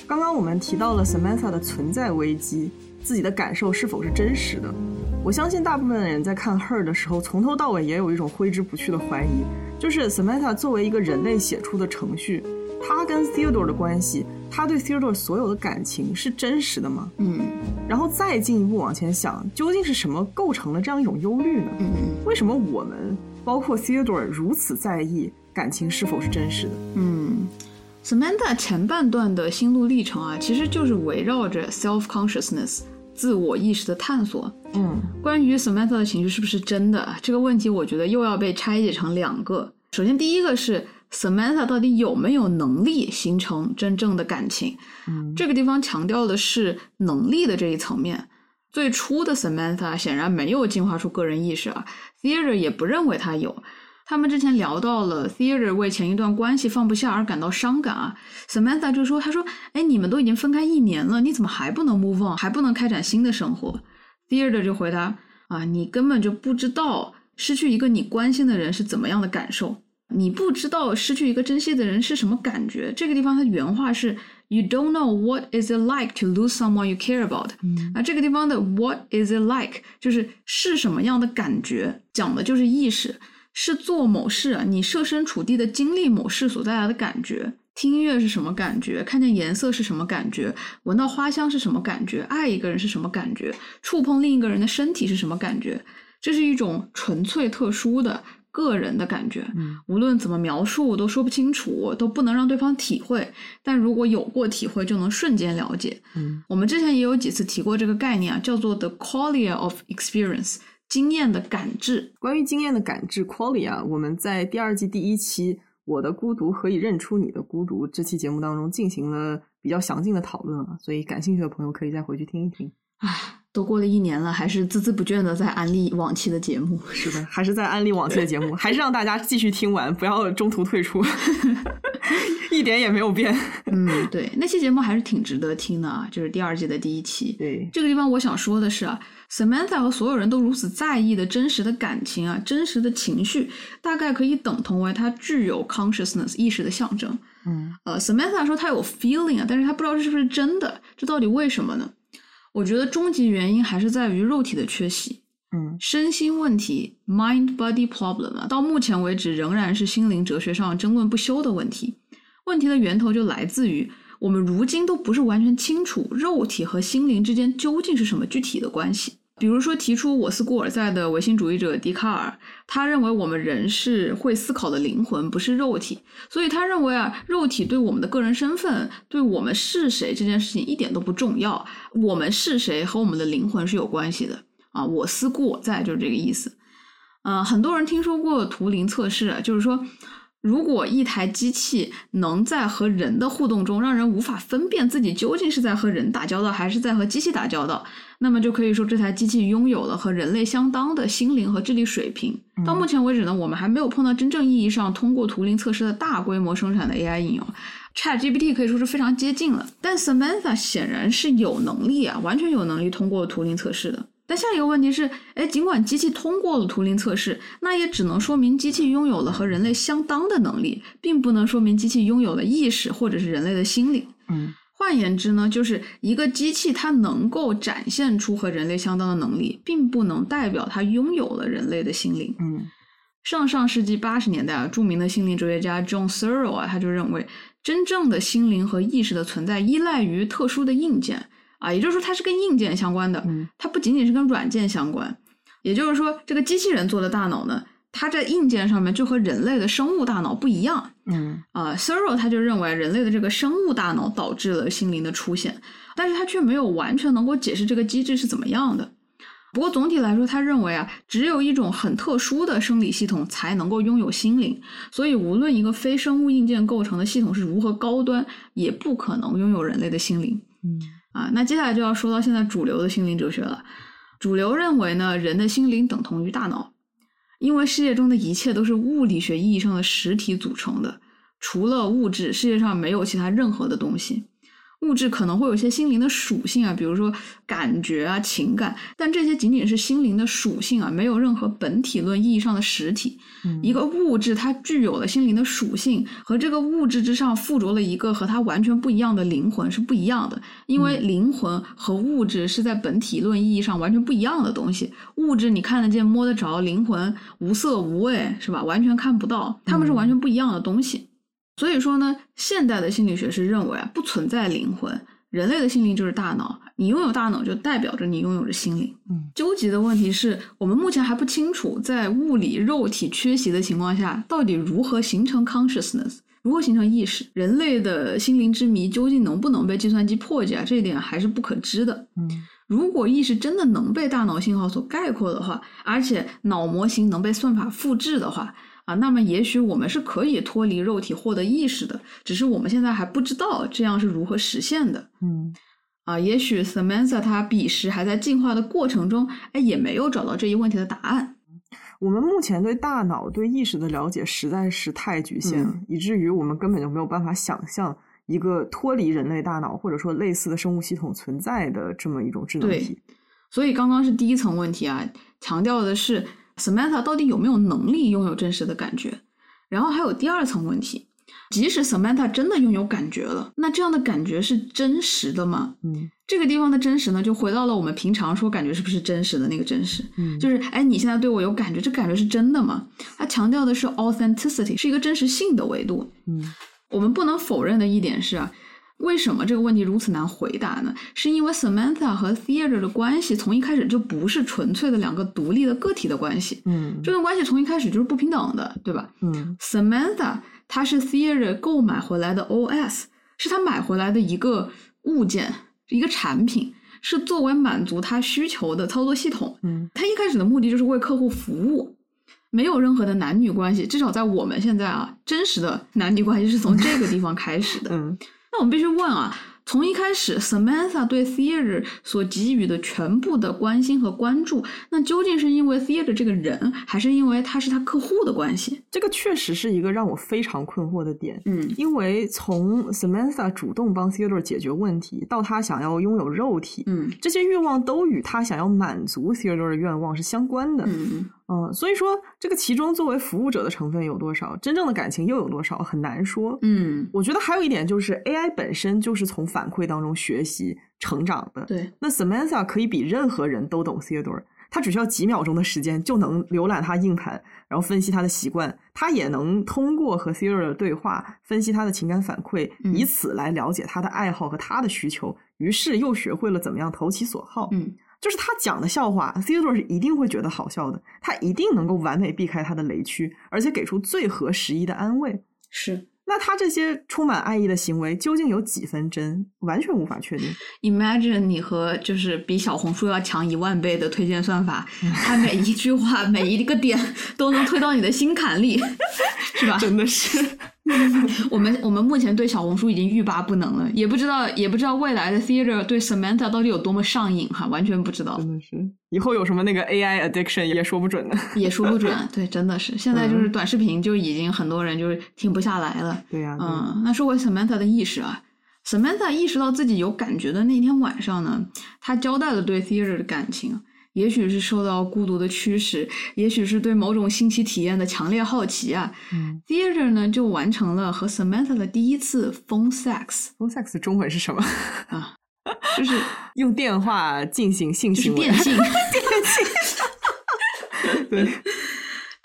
刚刚我们提到了 Samantha 的存在危机，自己的感受是否是真实的？我相信大部分的人在看 Her 的时候，从头到尾也有一种挥之不去的怀疑，就是 Samantha 作为一个人类写出的程序，他跟 Theodore 的关系。他对 Theodore 所有的感情是真实的吗？嗯，然后再进一步往前想，究竟是什么构成了这样一种忧虑呢？嗯，为什么我们包括 Theodore 如此在意感情是否是真实的？嗯，Samantha 前半段的心路历程啊，其实就是围绕着 self consciousness 自我意识的探索。嗯，关于 Samantha 的情绪是不是真的这个问题，我觉得又要被拆解成两个。首先，第一个是。Samantha 到底有没有能力形成真正的感情？嗯，这个地方强调的是能力的这一层面。最初的 Samantha 显然没有进化出个人意识啊，Theodore 也不认为他有。他们之前聊到了 Theodore 为前一段关系放不下而感到伤感啊，Samantha 就说：“他说，哎，你们都已经分开一年了，你怎么还不能 move on，还不能开展新的生活？”Theodore 就回答：“啊，你根本就不知道失去一个你关心的人是怎么样的感受。”你不知道失去一个珍惜的人是什么感觉。这个地方它原话是 "You don't know what is it like to lose someone you care about"。啊，这个地方的 "What is it like" 就是是什么样的感觉，讲的就是意识，是做某事，你设身处地的经历某事所带来的感觉。听音乐是什么感觉？看见颜色是什么感觉？闻到花香是什么感觉？爱一个人是什么感觉？触碰另一个人的身体是什么感觉？这是一种纯粹特殊的。个人的感觉，无论怎么描述都说不清楚，都不能让对方体会。但如果有过体会，就能瞬间了解。嗯，我们之前也有几次提过这个概念啊，叫做 the qualia of experience，经验的感知。关于经验的感知 qualia，我们在第二季第一期《我的孤独何以认出你的孤独》这期节目当中进行了比较详尽的讨论啊，所以感兴趣的朋友可以再回去听一听。唉。都过了一年了，还是孜孜不倦的在安利往期的节目。是的，还是在安利往期的节目，还是让大家继续听完，不要中途退出，一点也没有变。嗯，对，那期节目还是挺值得听的啊，就是第二季的第一期。对，这个地方我想说的是啊，Samantha 和所有人都如此在意的真实的感情啊，真实的情绪，大概可以等同为它具有 consciousness 意识的象征。嗯，呃，Samantha 说他有 feeling 啊，但是他不知道这是不是真的，这到底为什么呢？我觉得终极原因还是在于肉体的缺席，嗯，身心问题 （mind body problem） 啊，到目前为止仍然是心灵哲学上争论不休的问题。问题的源头就来自于我们如今都不是完全清楚肉体和心灵之间究竟是什么具体的关系。比如说，提出我思故而在的唯心主义者笛卡尔，他认为我们人是会思考的灵魂，不是肉体。所以他认为啊，肉体对我们的个人身份，对我们是谁这件事情一点都不重要。我们是谁和我们的灵魂是有关系的啊！我思故我在就是这个意思。嗯，很多人听说过图灵测试，就是说。如果一台机器能在和人的互动中让人无法分辨自己究竟是在和人打交道还是在和机器打交道，那么就可以说这台机器拥有了和人类相当的心灵和智力水平。到目前为止呢，我们还没有碰到真正意义上通过图灵测试的大规模生产的 AI 应用，ChatGPT 可以说是非常接近了。但 Samantha 显然是有能力啊，完全有能力通过图灵测试的。但下一个问题是，哎，尽管机器通过了图灵测试，那也只能说明机器拥有了和人类相当的能力，并不能说明机器拥有了意识或者是人类的心灵。嗯，换言之呢，就是一个机器它能够展现出和人类相当的能力，并不能代表它拥有了人类的心灵。嗯，上上世纪八十年代啊，著名的心灵哲学家 John Searle 啊，他就认为，真正的心灵和意识的存在依赖于特殊的硬件。啊，也就是说，它是跟硬件相关的，它不仅仅是跟软件相关。也就是说，这个机器人做的大脑呢，它在硬件上面就和人类的生物大脑不一样。嗯，啊 s e r o 他就认为人类的这个生物大脑导致了心灵的出现，但是他却没有完全能够解释这个机制是怎么样的。不过总体来说，他认为啊，只有一种很特殊的生理系统才能够拥有心灵，所以无论一个非生物硬件构成的系统是如何高端，也不可能拥有人类的心灵。嗯。啊，那接下来就要说到现在主流的心灵哲学了。主流认为呢，人的心灵等同于大脑。因为世界中的一切都是物理学意义上的实体组成的，除了物质，世界上没有其他任何的东西。物质可能会有一些心灵的属性啊，比如说感觉啊、情感，但这些仅仅是心灵的属性啊，没有任何本体论意义上的实体。一个物质它具有了心灵的属性，和这个物质之上附着了一个和它完全不一样的灵魂是不一样的，因为灵魂和物质是在本体论意义上完全不一样的东西。物质你看得见、摸得着，灵魂无色无味，是吧？完全看不到，它们是完全不一样的东西。所以说呢，现代的心理学是认为啊，不存在灵魂，人类的心灵就是大脑，你拥有大脑就代表着你拥有着心灵。嗯，纠结的问题是我们目前还不清楚，在物理肉体缺席的情况下，到底如何形成 consciousness，如何形成意识，人类的心灵之谜究竟能不能被计算机破解啊？这一点还是不可知的。嗯，如果意识真的能被大脑信号所概括的话，而且脑模型能被算法复制的话。啊，那么也许我们是可以脱离肉体获得意识的，只是我们现在还不知道这样是如何实现的。嗯，啊，也许 Samantha 他彼时还在进化的过程中，哎，也没有找到这一问题的答案。我们目前对大脑、对意识的了解实在是太局限了，以至于我们根本就没有办法想象一个脱离人类大脑或者说类似的生物系统存在的这么一种智能体。所以刚刚是第一层问题啊，强调的是。Samantha 到底有没有能力拥有真实的感觉？然后还有第二层问题，即使 Samantha 真的拥有感觉了，那这样的感觉是真实的吗？嗯，这个地方的真实呢，就回到了我们平常说感觉是不是真实的那个真实。嗯，就是哎，你现在对我有感觉，这感觉是真的吗？它强调的是 authenticity，是一个真实性的维度。嗯，我们不能否认的一点是啊。为什么这个问题如此难回答呢？是因为 Samantha 和 Theodore 的关系从一开始就不是纯粹的两个独立的个体的关系。嗯，这段关系从一开始就是不平等的，对吧？嗯，Samantha 她是 Theodore 购买回来的 OS，是他买回来的一个物件，一个产品，是作为满足他需求的操作系统。嗯，他一开始的目的就是为客户服务，没有任何的男女关系，至少在我们现在啊，真实的男女关系是从这个地方开始的。嗯。那我们必须问啊，从一开始，Samantha 对 Theodore 所给予的全部的关心和关注，那究竟是因为 Theodore 这个人，还是因为他是他客户的关系？这个确实是一个让我非常困惑的点。嗯，因为从 Samantha 主动帮 Theodore 解决问题，到他想要拥有肉体，嗯，这些欲望都与他想要满足 Theodore 的愿望是相关的。嗯嗯，所以说这个其中作为服务者的成分有多少，真正的感情又有多少，很难说。嗯，我觉得还有一点就是 AI 本身就是从反馈当中学习成长的。对，那 Samantha 可以比任何人都懂 Theodore，他只需要几秒钟的时间就能浏览他硬盘，然后分析他的习惯，他也能通过和 Theodore 的对话分析他的情感反馈，以此来了解他的爱好和他的需求，于是又学会了怎么样投其所好。嗯。就是他讲的笑话，Theodore 是一定会觉得好笑的，他一定能够完美避开他的雷区，而且给出最合时宜的安慰。是，那他这些充满爱意的行为究竟有几分真，完全无法确定。Imagine 你和就是比小红书要强一万倍的推荐算法，他每一句话、每一个点都能推到你的心坎里，是吧？真的是。我们我们目前对小红书已经欲罢不能了，也不知道也不知道未来的 Theater 对 Samantha 到底有多么上瘾哈，完全不知道。真的是，以后有什么那个 AI addiction 也说不准呢。也说不准，对，真的是，现在就是短视频就已经很多人就是停不下来了。对呀，嗯，那说回 Samantha 的意识啊，Samantha 意识到自己有感觉的那天晚上呢，她交代了对 Theater 的感情。也许是受到孤独的驱使，也许是对某种新奇体验的强烈好奇啊。嗯，Theater 呢就完成了和 Samantha 的第一次 phone sex。phone sex 中文是什么啊？就是 用电话进行性行为，电信，电信。对。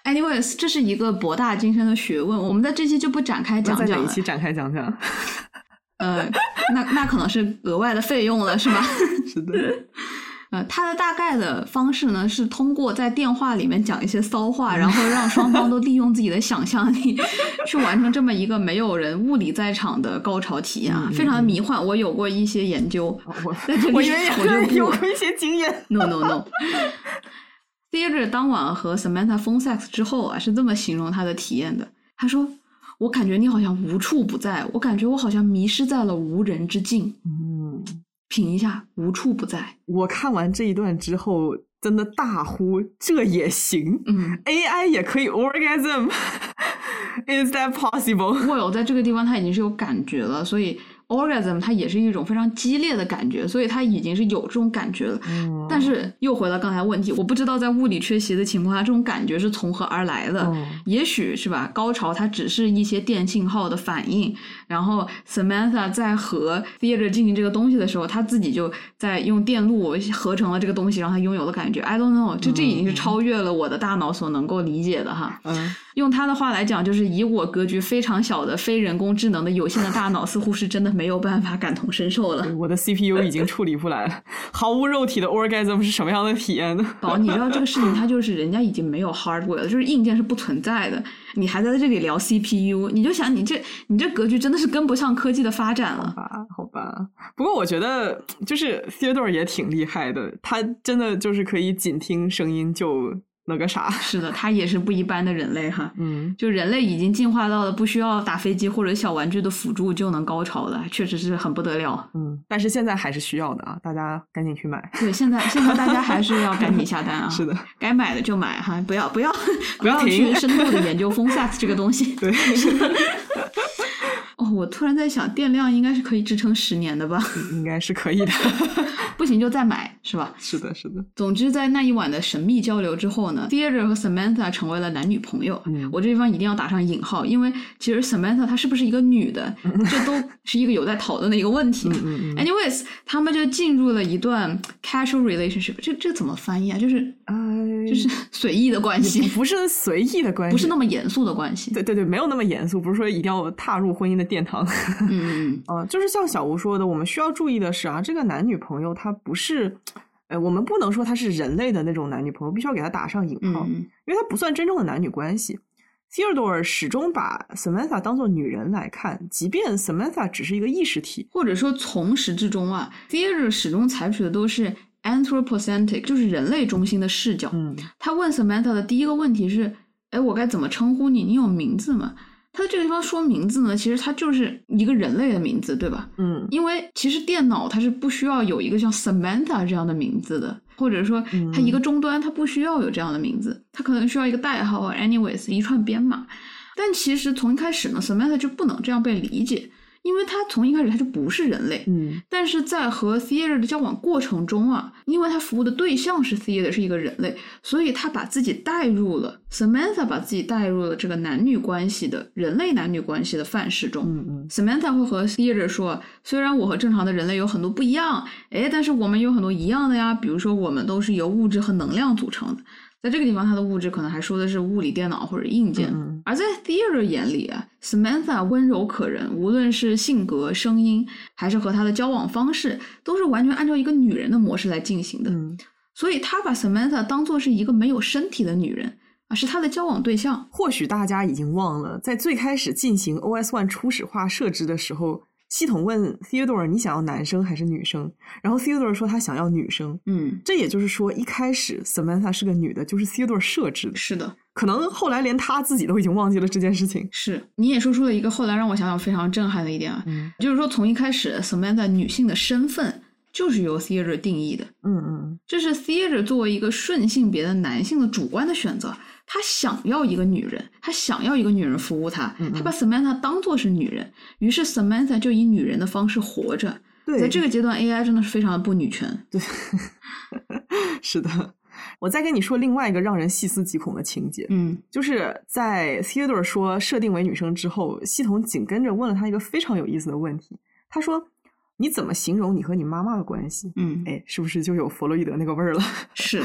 Anyways，这是一个博大精深的学问，我们在这期就不展开讲讲了。在哪一期展开讲讲？呃，那那可能是额外的费用了，是吧？是的。呃，他的大概的方式呢，是通过在电话里面讲一些骚话，然后让双方都利用自己的想象力去完成这么一个没有人物理在场的高潮体验啊，非常的迷幻。我有过一些研究，我我以为我就有过一些经验。No no no。Theodore 当晚和 Samantha phone sex 之后啊，是这么形容他的体验的。他说：“我感觉你好像无处不在，我感觉我好像迷失在了无人之境。”嗯。品一下，无处不在。我看完这一段之后，真的大呼这也行，嗯，AI 也可以 orgasm，is that possible？，Will 在这个地方他已经是有感觉了，所以 orgasm 它也是一种非常激烈的感觉，所以他已经是有这种感觉了。嗯但是又回到刚才问题，我不知道在物理缺席的情况下，这种感觉是从何而来的。嗯也许是吧，高潮它只是一些电信号的反应，然后 Samantha 在和 Theater 进行这个东西的时候，他自己就在用电路合成了这个东西，让他拥有的感觉。I don't know，就这已经是超越了我的大脑所能够理解的哈。嗯，用他的话来讲，就是以我格局非常小的非人工智能的有限的大脑，似乎是真的没有办法感同身受了。我的 CPU 已经 处理不来了，毫无肉体的 orgasm 是什么样的体验呢？宝，你知道这个事情，它就是人家已经没有 hardware 了，就是硬件是不存在的，你还在这里聊 CPU，你就想你这你这格局真的是跟不上科技的发展了。吧，好吧。不过我觉得就是 Theodore 也挺厉害的，他真的就是可以仅听声音就那个啥。是的，它也是不一般的人类哈。嗯，就人类已经进化到了不需要打飞机或者小玩具的辅助就能高潮了，确实是很不得了。嗯，但是现在还是需要的啊，大家赶紧去买。对，现在现在大家还是要赶紧下单啊！是的，该买的就买哈，不要不要不要去深度的研究 phone sex 这个东西。对，哦，我突然在想，电量应该是可以支撑十年的吧？应该是可以的。不行就再买，是吧？是的，是的。总之，在那一晚的神秘交流之后呢，Theodore 和 Samantha 成为了男女朋友。嗯我这地方一定要打上引号，因为其实 Samantha 她是不是一个女的，这都是一个有待讨论的一个问题。嗯嗯嗯 Anyways，他们就进入了一段 casual relationship，这这怎么翻译啊？就是哎，就是随意的关系，不是随意的关系，不是那么严肃的关系。对对对，没有那么严肃，不是说一定要踏入婚姻的殿堂。嗯嗯 呃，就是像小吴说的，我们需要注意的是啊，这个男女朋友他不是，呃，我们不能说他是人类的那种男女朋友，必须要给他打上引号，嗯嗯因为他不算真正的男女关系。Theodore 始终把 Samantha 当做女人来看，即便 Samantha 只是一个意识体。或者说从始至终啊，Theodore 始终采取的都是 anthropocentric，就是人类中心的视角。嗯他问 Samantha 的第一个问题是：“哎，我该怎么称呼你？你有名字吗？”他在这个地方说名字呢，其实它就是一个人类的名字，对吧？嗯因为其实电脑它是不需要有一个像 Samantha 这样的名字的，或者说它一个终端它不需要有这样的名字，它可能需要一个代号啊，anyways 一串编码。但其实从一开始呢，Samantha 就不能这样被理解，因为他从一开始他就不是人类。嗯但是在和 Theater 的交往过程中啊，因为他服务的对象是 Theater 是一个人类，所以他把自己带入了 Samantha 把自己带入了这个男女关系的人类男女关系的范式中。嗯嗯 Samantha 会和 Theater 说，虽然我和正常的人类有很多不一样，哎，但是我们有很多一样的呀，比如说我们都是由物质和能量组成的。在这个地方，它的物质可能还说的是物理电脑或者硬件，嗯而在 Theater 眼里啊，Samantha 温柔可人，无论是性格、声音，还是和她的交往方式，都是完全按照一个女人的模式来进行的。嗯，所以他把 Samantha 当做是一个没有身体的女人啊，是他的交往对象。或许大家已经忘了，在最开始进行 OS One 初始化设置的时候，系统问 Theodore 你想要男生还是女生，然后 Theodore 说他想要女生。嗯，这也就是说，一开始 Samantha 是个女的，就是 Theodore 设置的。是的，可能后来连他自己都已经忘记了这件事情。是。你也说出了一个后来让我想想非常震撼的一点啊，嗯就是说从一开始 Samantha 女性的身份就是由 Theodore 定义的，嗯嗯这是 Theodore 作为一个顺性别的男性的主观的选择。他想要一个女人，他想要一个女人服务他，嗯他把 Samantha 当做是女人，于是 Samantha 就以女人的方式活着。对，在这个阶段，AI 真的是非常的不女权。对 是的。我再跟你说另外一个让人细思极恐的情节，嗯就是在 Theodore 说设定为女生之后，系统紧跟着问了他一个非常有意思的问题。他说：“你怎么形容你和你妈妈的关系？”嗯，哎，是不是就有弗洛伊德那个味儿了？是，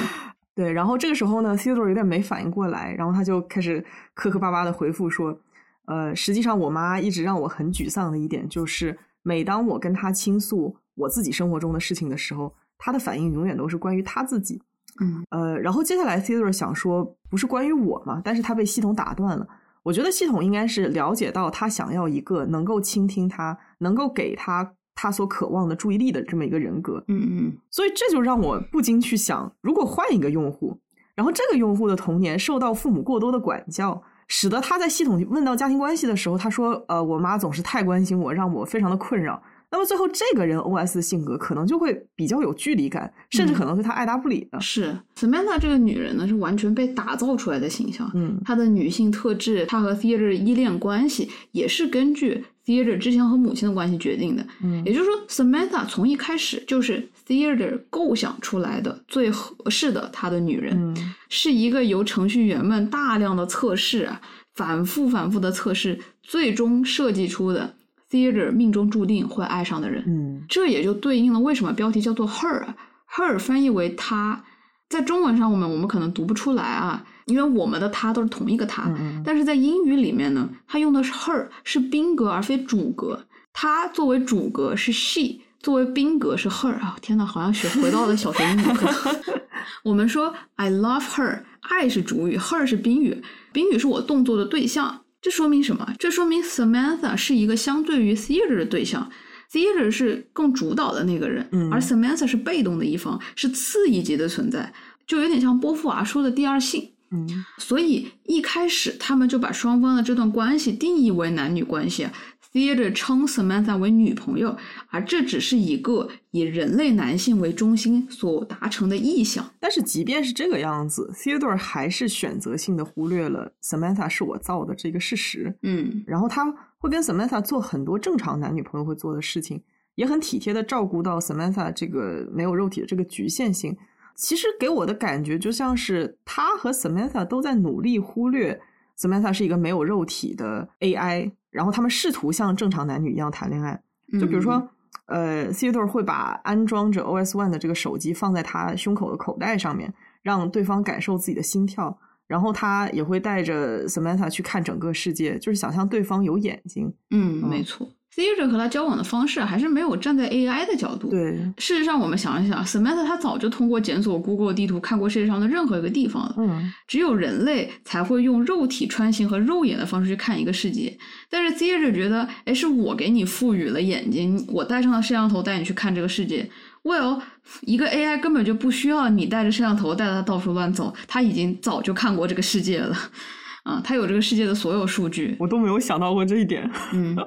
对，然后这个时候呢，Theodore 有点没反应过来，然后他就开始磕磕巴巴的回复说：“呃，实际上我妈一直让我很沮丧的一点就是，每当我跟她倾诉我自己生活中的事情的时候，她的反应永远都是关于她自己。嗯呃，然后接下来 Theodore 想说，不是关于我嘛，但是他被系统打断了。我觉得系统应该是了解到他想要一个能够倾听他、能够给他他所渴望的注意力的这么一个人格。嗯嗯所以这就让我不禁去想，如果换一个用户，然后这个用户的童年受到父母过多的管教，使得他在系统问到家庭关系的时候，他说：“呃，我妈总是太关心我，让我非常的困扰。”那么最后这个人 OS 的性格可能就会比较有距离感，甚至可能对他爱答不理的。是 Samantha 这个女人呢，是完全被打造出来的形象。嗯她的女性特质，她和 Theater 依恋关系，也是根据 Theater 之前和母亲的关系决定的。嗯也就是说，Samantha 从一开始就是 Theater 构想出来的最合适的他的女人，嗯是一个由程序员们大量的测试啊，反复反复的测试，最终设计出的 Theater 命中注定会爱上的人。嗯这也就对应了为什么标题叫做 her 啊 her 翻译为她，在中文上我们我们可能读不出来啊，因为我们的她都是同一个她，但是在英语里面呢，它用的是 her 是宾格而非主格，她作为主格是 she，作为宾格是 her 啊，天呐，好像学回到了小学英语课。我们说 I love her，爱是主语，her 是宾语，宾语是我动作的对象。这说明什么？这说明 Samantha 是一个相对于 Theater 的对象。Theater 是更主导的那个人，嗯而 Samantha 是被动的一方，是次一级的存在，就有点像波伏娃说的第二性。嗯所以一开始他们就把双方的这段关系定义为男女关系。，Theodore 称 Samantha 为女朋友，而这只是一个以人类男性为中心所达成的意向。但是即便是这个样子，Theodore 还是选择性的忽略了 Samantha 是我造的这个事实。嗯然后他会跟 Samantha 做很多正常男女朋友会做的事情，也很体贴的照顾到 Samantha 这个没有肉体的这个局限性。其实给我的感觉就像是他和 Samantha 都在努力忽略 Samantha 是一个没有肉体的 AI，然后他们试图像正常男女一样谈恋爱。就比如说，呃，Theodore 会把安装着 OS One 的这个手机放在他胸口的口袋上面，让对方感受自己的心跳。然后他也会带着 Samantha 去看整个世界，就是想象对方有眼睛。嗯，没错。Theater 和他交往的方式还是没有站在 AI 的角度。对，事实上，我们想一想，Samantha 他早就通过检索 Google 地图看过世界上的任何一个地方了。嗯只有人类才会用肉体穿行和肉眼的方式去看一个世界。但是 Theater 觉得，哎，是我给你赋予了眼睛，我带上了摄像头带你去看这个世界。Well，一个 AI 根本就不需要你带着摄像头带着它到处乱走，它已经早就看过这个世界了。啊，它有这个世界的所有数据。我都没有想到过这一点。嗯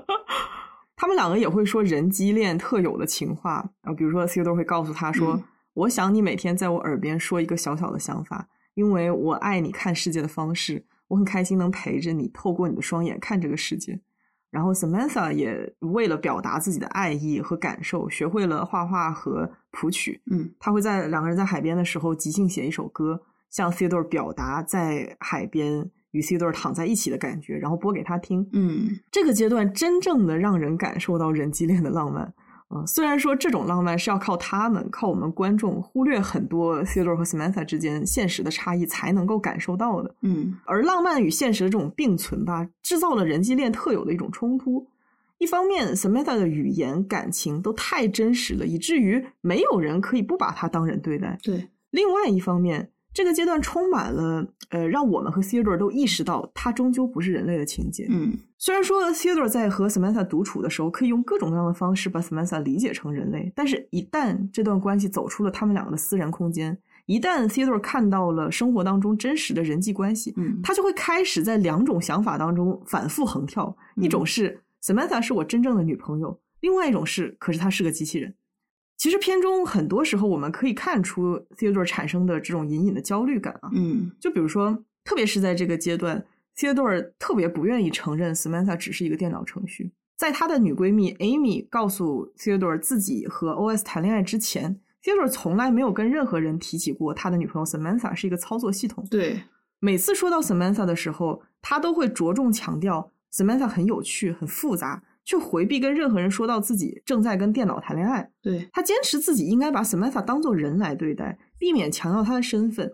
他们两个也会说人机恋特有的情话，然后比如说 Theodore 会告诉他说：“嗯我想你每天在我耳边说一个小小的想法，因为我爱你看世界的方式，我很开心能陪着你，透过你的双眼看这个世界。”然后 Samantha 也为了表达自己的爱意和感受，学会了画画和谱曲。嗯他会在两个人在海边的时候即兴写一首歌，向 Theodore 表达在海边与 Theodore 躺在一起的感觉，然后播给他听。嗯这个阶段真正的让人感受到人机恋的浪漫。啊，虽然说这种浪漫是要靠他们、靠我们观众忽略很多 Theodore 和 Samantha 之间现实的差异才能够感受到的。嗯而浪漫与现实的这种并存吧，制造了人机恋特有的一种冲突。一方面，Samantha 的语言、感情都太真实了，以至于没有人可以不把她当人对待。对，另外一方面，这个阶段充满了呃，让我们和 Theodore 都意识到他终究不是人类的情节。嗯虽然说 Theodore 在和 Samantha 独处的时候，可以用各种各样的方式把 Samantha 理解成人类，但是，一旦这段关系走出了他们两个的私人空间，一旦 Theodore 看到了生活当中真实的人际关系，嗯他就会开始在两种想法当中反复横跳。一种是 Samantha 是我真正的女朋友，另外一种是，可是她是个机器人。其实片中很多时候我们可以看出 Theodore 产生的这种隐隐的焦虑感啊，嗯就比如说，特别是在这个阶段，Theodore 特别不愿意承认 Samantha 只是一个电脑程序。在她的女闺蜜 Amy 告诉 Theodore 自己和 OS 谈恋爱之前，Theodore 从来没有跟任何人提起过他的女朋友 Samantha 是一个操作系统。对，每次说到 Samantha 的时候，他都会着重强调 Samantha 很有趣、很复杂，却回避跟任何人说到自己正在跟电脑谈恋爱。对，他坚持自己应该把 Samantha 当做人来对待，避免强调他的身份。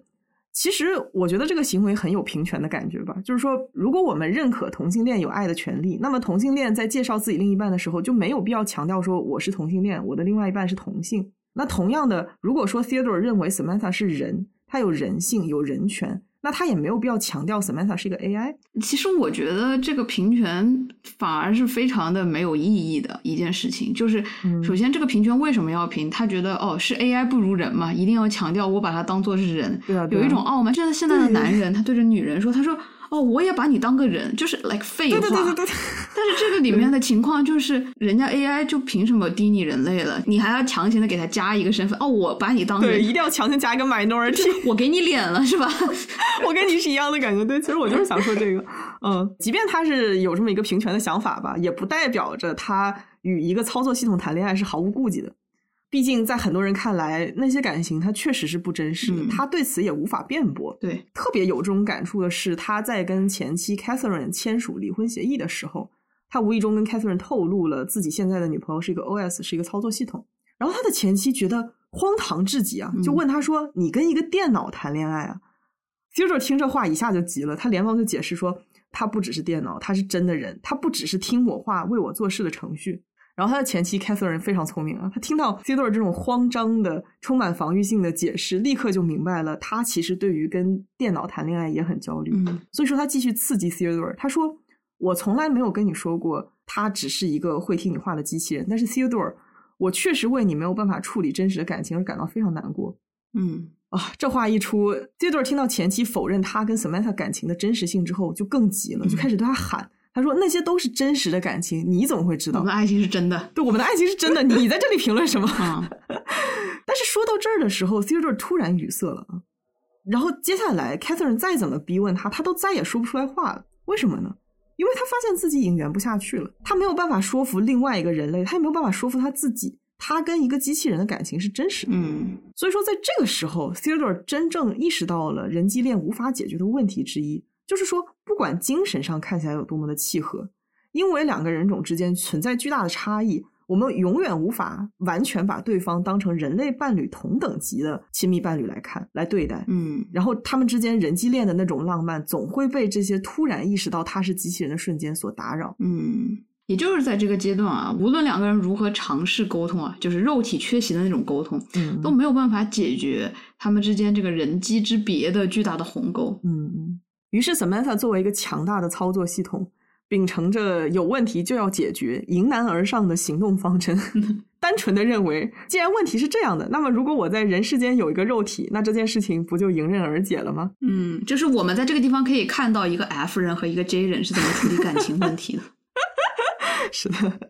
其实，我觉得这个行为很有平权的感觉吧。就是说，如果我们认可同性恋有爱的权利，那么同性恋在介绍自己另一半的时候，就没有必要强调说我是同性恋，我的另外一半是同性。那同样的，如果说 Theodore 认为 Samantha 是人，他有人性、有人权，那他也没有必要强调 Samantha 是一个 AI。其实我觉得这个平权反而是非常的没有意义的一件事情。就是嗯首先，这个平权为什么要平？他觉得哦，是 AI 不如人嘛，一定要强调我把它当做是人，对啊有一种傲慢。现在现在的男人，他对着女人说，他说哦，我也把你当个人，就是 like 废话。对对对对对。但是这个里面的情况就是，人家 AI 就凭什么低你人类了？你还要强行的给他加一个身份？哦，我把你当对，一定要强行加一个 minority，我给你脸了是吧？我跟你是一样的感觉。对，其实我就是想说这个。嗯，即便他是有这么一个平权的想法吧，也不代表着他与一个操作系统谈恋爱是毫无顾忌的。毕竟，在很多人看来，那些感情他确实是不真实的，他对此也无法辩驳。对，特别有这种感触的是，他在跟前妻 Catherine 签署离婚协议的时候，他无意中跟 Catherine 透露了自己现在的女朋友是一个 OS，是一个操作系统。然后他的前妻觉得荒唐至极啊，就问他说：“你跟一个电脑谈恋爱啊？”Theodore 听这话一下就急了，他连忙就解释说：“他不只是电脑，他是真的人，他不只是听我话为我做事的程序。”然后他的前妻 Catherine 非常聪明啊，他听到 Theodore 这种慌张的、充满防御性的解释，立刻就明白了，他其实对于跟电脑谈恋爱也很焦虑。嗯，所以说他继续刺激 Theodore，他说：“我从来没有跟你说过，他只是一个会听你话的机器人。但是 Theodore，我确实为你没有办法处理真实的感情而感到非常难过。”嗯啊，这话一出，Theodore 听到前妻否认他跟 Samantha 感情的真实性之后，就更急了，就开始对他喊。他说：“那些都是真实的感情，你怎么会知道？我们的爱情是真的，对，我们的爱情是真的。你在这里评论什么？” 但是说到这儿的时候，Theodore 突然语塞了啊。然后接下来，Catherine 再怎么逼问他，他都再也说不出来话了。为什么呢？因为他发现自己已经圆不下去了。他没有办法说服另外一个人类，他也没有办法说服他自己，他跟一个机器人的感情是真实的。嗯，所以说，在这个时候，Theodore 真正意识到了人机恋无法解决的问题之一。就是说，不管精神上看起来有多么的契合，因为两个人种之间存在巨大的差异，我们永远无法完全把对方当成人类伴侣同等级的亲密伴侣来看、来对待。嗯，然后他们之间人机恋的那种浪漫，总会被这些突然意识到他是机器人的瞬间所打扰。嗯，也就是在这个阶段啊，无论两个人如何尝试沟通啊，就是肉体缺席的那种沟通，嗯，都没有办法解决他们之间这个人机之别的巨大的鸿沟。嗯嗯。于是，Samantha 作为一个强大的操作系统，秉承着有问题就要解决、迎难而上的行动方针，单纯的认为，既然问题是这样的，那么如果我在人世间有一个肉体，那这件事情不就迎刃而解了吗？嗯，就是我们在这个地方可以看到一个 F 人和一个 J 人是怎么处理感情问题的。是的，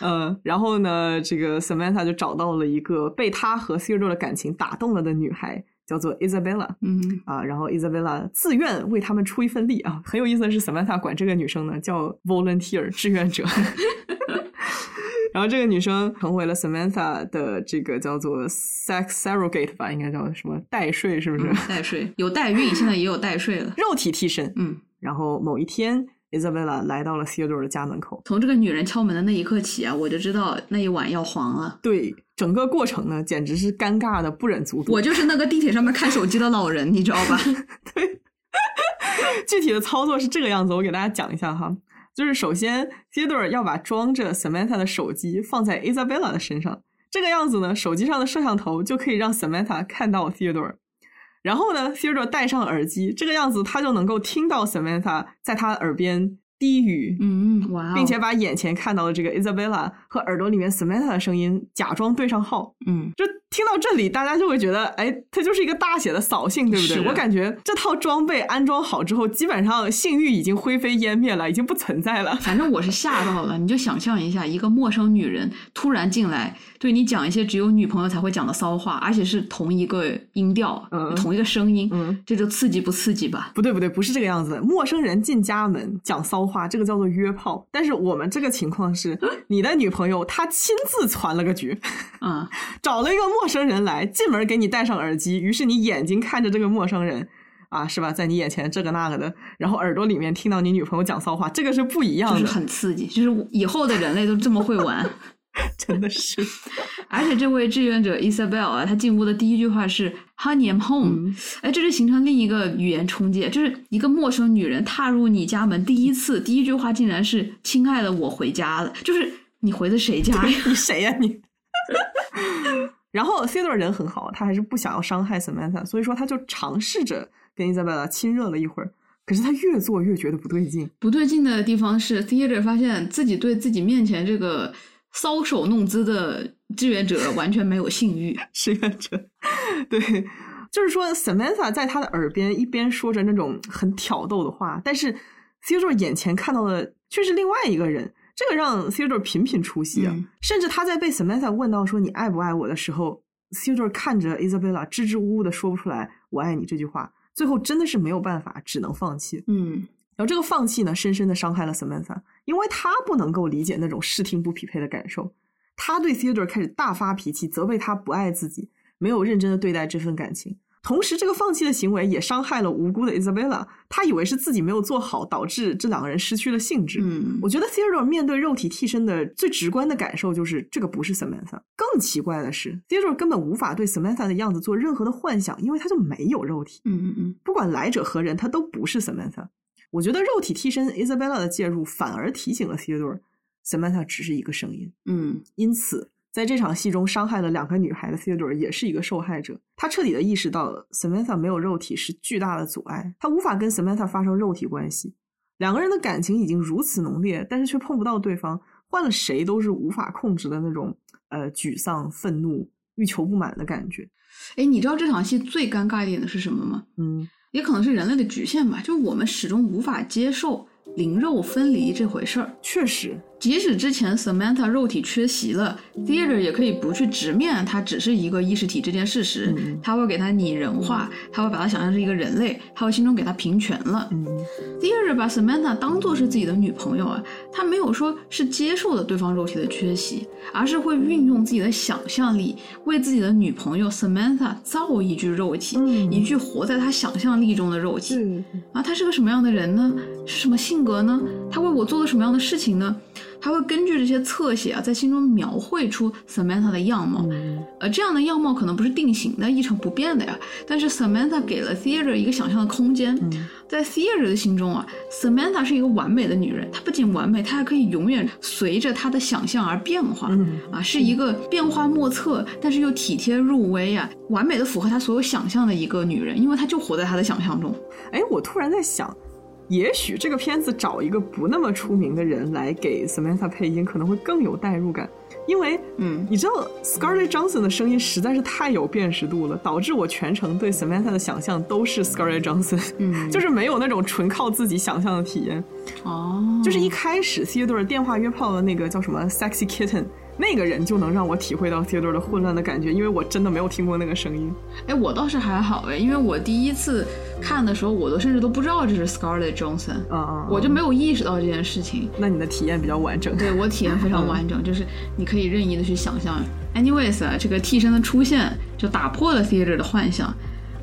嗯，然后呢，这个 Samantha 就找到了一个被他和 Theodore 的感情打动了的女孩。叫做 Isabella，嗯啊，然后 Isabella 自愿为他们出一份力啊，很有意思的是，Samantha 管这个女生呢叫 volunteer 志愿者，然后这个女生成为了 Samantha 的这个叫做 sex surrogate 吧，应该叫什么代税是不是？代税有代孕，现在也有代税了，肉体替身。嗯，然后某一天。Isabella 来到了 Theodore 的家门口。从这个女人敲门的那一刻起啊，我就知道那一晚要黄了。对，整个过程呢，简直是尴尬的不忍卒睹。我就是那个地铁上面看手机的老人，你知道吧？对，具体的操作是这个样子，我给大家讲一下哈。就是首先，Theodore 要把装着 Samantha 的手机放在 Isabella 的身上，这个样子呢，手机上的摄像头就可以让 Samantha 看到 Theodore。然后呢，Theodore 戴上耳机，这个样子他就能够听到 Samantha 在他耳边低语，嗯，哇，并且把眼前看到的这个 Isabella 和耳朵里面 Samantha 的声音假装对上号，嗯，就。听到这里，大家就会觉得，哎，它就是一个大写的扫兴，对不对？我感觉这套装备安装好之后，基本上性欲已经灰飞烟灭了，已经不存在了。反正我是吓到了，你就想象一下，一个陌生女人突然进来，对你讲一些只有女朋友才会讲的骚话，而且是同一个音调，嗯同一个声音，嗯，这就刺激不刺激吧？不对，不对，不是这个样子。陌生人进家门讲骚话，这个叫做约炮。但是我们这个情况是，你的女朋友她亲自传了个局，嗯，找了一个陌生人来进。门给你戴上耳机，于是你眼睛看着这个陌生人，啊，是吧？在你眼前这个那个的，然后耳朵里面听到你女朋友讲骚话，这个是不一样的，就是很刺激。就是以后的人类都这么会玩，真的是。而且这位志愿者 Isabel 啊，他进屋的第一句话是 “Honey, I'm home”。哎，这就形成另一个语言冲击，就是一个陌生女人踏入你家门，第一次第一句话竟然是“亲爱的，我回家了”。就是你回的谁家呀？你谁呀你？然后 Theodore 人很好，他还是不想要伤害 Samantha，所以说他就尝试着跟 Isabella 亲热了一会儿。可是他越做越觉得不对劲。不对劲的地方是，Theodore 发现自己对自己面前这个搔首弄姿的志愿者 完全没有性欲。志愿者，对，就是说，Samantha 在他的耳边一边说着那种很挑逗的话，但是 Theodore 眼前看到的却是另外一个人，这个让 Theodore 频频出戏啊。嗯甚至他在被 Samantha 问到说“你爱不爱我”的时候，Theodore 看着 Isabella 支支吾吾的说不出来“我爱你”这句话，最后真的是没有办法，只能放弃。嗯然后这个放弃呢，深深的伤害了 Samantha，因为他不能够理解那种视听不匹配的感受，他对 Theodore 开始大发脾气，责备他不爱自己，没有认真的对待这份感情。同时，这个放弃的行为也伤害了无辜的 Isabella，他以为是自己没有做好，导致这两个人失去了兴致。嗯我觉得 Theodore 面对肉体替身的最直观的感受就是这个不是 Samantha。更奇怪的是，Theodore 根本无法对 Samantha 的样子做任何的幻想，因为他就没有肉体。嗯嗯不管来者何人，他都不是 Samantha。我觉得肉体替身 Isabella 的介入，反而提醒了 Theodore，Samantha 只是一个声音。嗯因此，在这场戏中伤害了两个女孩的 Theodore 也是一个受害者。他彻底的意识到 Samantha 没有肉体是巨大的阻碍，他无法跟 Samantha 发生肉体关系。两个人的感情已经如此浓烈，但是却碰不到对方，换了谁都是无法控制的那种呃沮丧、愤怒、欲求不满的感觉。哎，你知道这场戏最尴尬一点的是什么吗？嗯也可能是人类的局限吧，就我们始终无法接受灵肉分离这回事儿。确实，即使之前 Samantha 肉体缺席了，Theodore 也可以不去直面他只是一个意识体这件事实，嗯他会给他拟人化，他会把他想象成一个人类，他会心中给他平权了。嗯 Theodore 把 Samantha 当做是自己的女朋友啊，他没有说是接受了对方肉体的缺席，而是会运用自己的想象力，为自己的女朋友 Samantha 造一具肉体，嗯一具活在他想象力中的肉体。对啊，他是个什么样的人呢？是什么性格呢？他为我做了什么样的事情呢？他会根据这些侧写啊，在心中描绘出 Samantha 的样貌。嗯呃，这样的样貌可能不是定型的、一成不变的呀。但是 Samantha 给了 Theodore 一个想象的空间。嗯在 Theodore 的心中啊，Samantha 是一个完美的女人。她不仅完美，她还可以永远随着她的想象而变化。嗯啊，是一个变化莫测，但是又体贴入微啊，完美的符合她所有想象的一个女人，因为她就活在她的想象中。哎，我突然在想，也许这个片子找一个不那么出名的人来给 Samantha 配音，可能会更有代入感。因为嗯你知道 Scarlett Johansson 的声音实在是太有辨识度了，导致我全程对 Samantha 的想象都是 Scarlett Johansson，嗯，就是没有那种纯靠自己想象的体验。哦，就是一开始 Theodore 电话约炮的那个叫什么 Sexy Kitten 那个人就能让我体会到 Theodore 的混乱的感觉，因为我真的没有听过那个声音。哎，我倒是还好哎，因为我第一次看的时候，我都甚至都不知道这是 Scarlett Johansson，啊啊！我就没有意识到这件事情。那你的体验比较完整。对我体验非常完整，就是你可以任意的去想象。Anyways 啊，这个替身的出现就打破了 Theater 的幻想。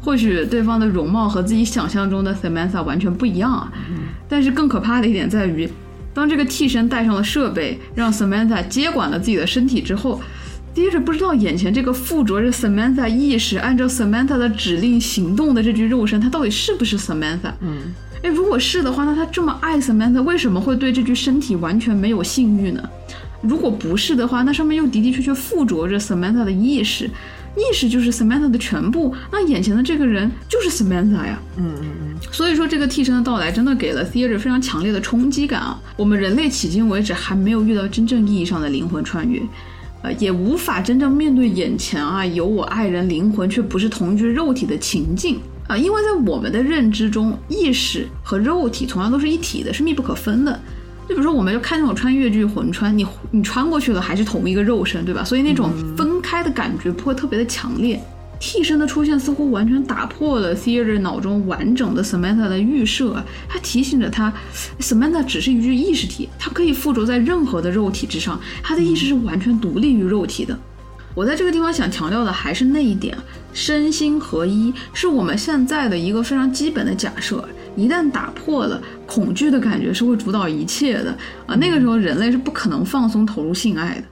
或许对方的容貌和自己想象中的 Samantha 完全不一样啊，但是更可怕的一点在于，当这个替身带上了设备，让 Samantha 接管了自己的身体之后，Theater 不知道眼前这个附着着 Samantha 意识、按照 Samantha 的指令行动的这具肉身，它到底是不是 Samantha？嗯，哎，如果是的话，那他这么爱 Samantha，为什么会对这具身体完全没有性欲呢？如果不是的话，那上面又的的确确附着着 Samantha 的意识，意识就是 Samantha 的全部，那眼前的这个人就是 Samantha 呀。嗯嗯嗯，所以说，这个替身的到来真的给了 Theater 非常强烈的冲击感啊！我们人类迄今为止还没有遇到真正意义上的灵魂穿越，呃，也无法真正面对眼前啊有我爱人灵魂却不是同具肉体的情境啊，因为在我们的认知中，意识和肉体同样都是一体的，是密不可分的。就比如说，我们就看那种穿越剧魂穿，你你穿过去了还是同一个肉身，对吧？所以那种分开的感觉不会特别的强烈。替身的出现似乎完全打破了 Theater 脑中完整的 Samantha 的预设，它提醒着他，Samantha 只是一具意识体，它可以附着在任何的肉体之上，它的意识是完全独立于肉体的。我在这个地方想强调的还是那一点，身心合一是我们现在的一个非常基本的假设。一旦打破了，恐惧的感觉是会主导一切的啊！那个时候人类是不可能放松投入性爱的。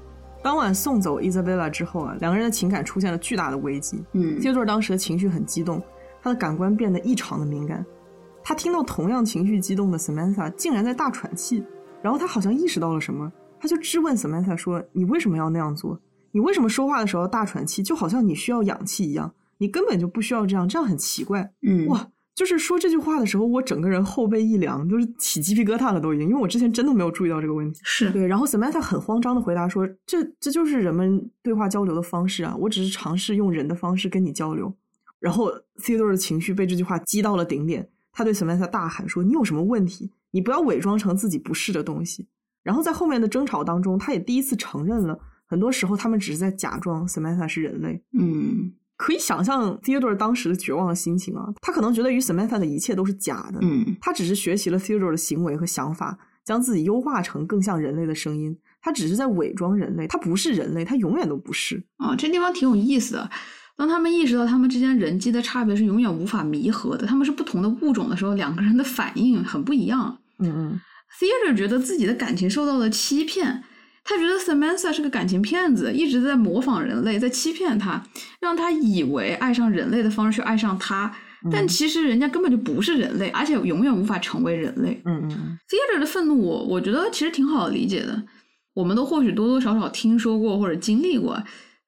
当晚送走 Isabella 之后啊，两个人的情感出现了巨大的危机。嗯 Theodore 当时的情绪很激动，他的感官变得异常的敏感。他听到同样情绪激动的 Samantha 竟然在大喘气，然后他好像意识到了什么，他就质问 Samantha 说：“你为什么要那样做？你为什么说话的时候大喘气，就好像你需要氧气一样？你根本就不需要这样，这样很奇怪。”嗯哇！就是说这句话的时候，我整个人后背一凉，就是起鸡皮疙瘩了都已经，因为我之前真的没有注意到这个问题。是对，然后 Samantha 很慌张的回答说：“这这就是人们对话交流的方式啊，我只是尝试用人的方式跟你交流。”然后 Theodore 的情绪被这句话激到了顶点，他对 Samantha 大喊说：“你有什么问题？你不要伪装成自己不是的东西。”然后在后面的争吵当中，他也第一次承认了，很多时候他们只是在假装 Samantha 是人类。嗯可以想象 Theodore 当时的绝望的心情啊，他可能觉得与 Samantha 的一切都是假的，嗯他只是学习了 Theodore 的行为和想法，将自己优化成更像人类的声音。他只是在伪装人类，他不是人类，他永远都不是。啊，这地方挺有意思的。当他们意识到他们之间人机的差别是永远无法弥合的，他们是不同的物种的时候，两个人的反应很不一样。嗯嗯 Theodore 觉得自己的感情受到了欺骗，他觉得 Samantha 是个感情骗子，一直在模仿人类，在欺骗他，让他以为爱上人类的方式去爱上他，但其实人家根本就不是人类，而且永远无法成为人类。嗯嗯 Theodore 的愤怒我，我觉得其实挺好理解的。我们都或许多多少少听说过或者经历过，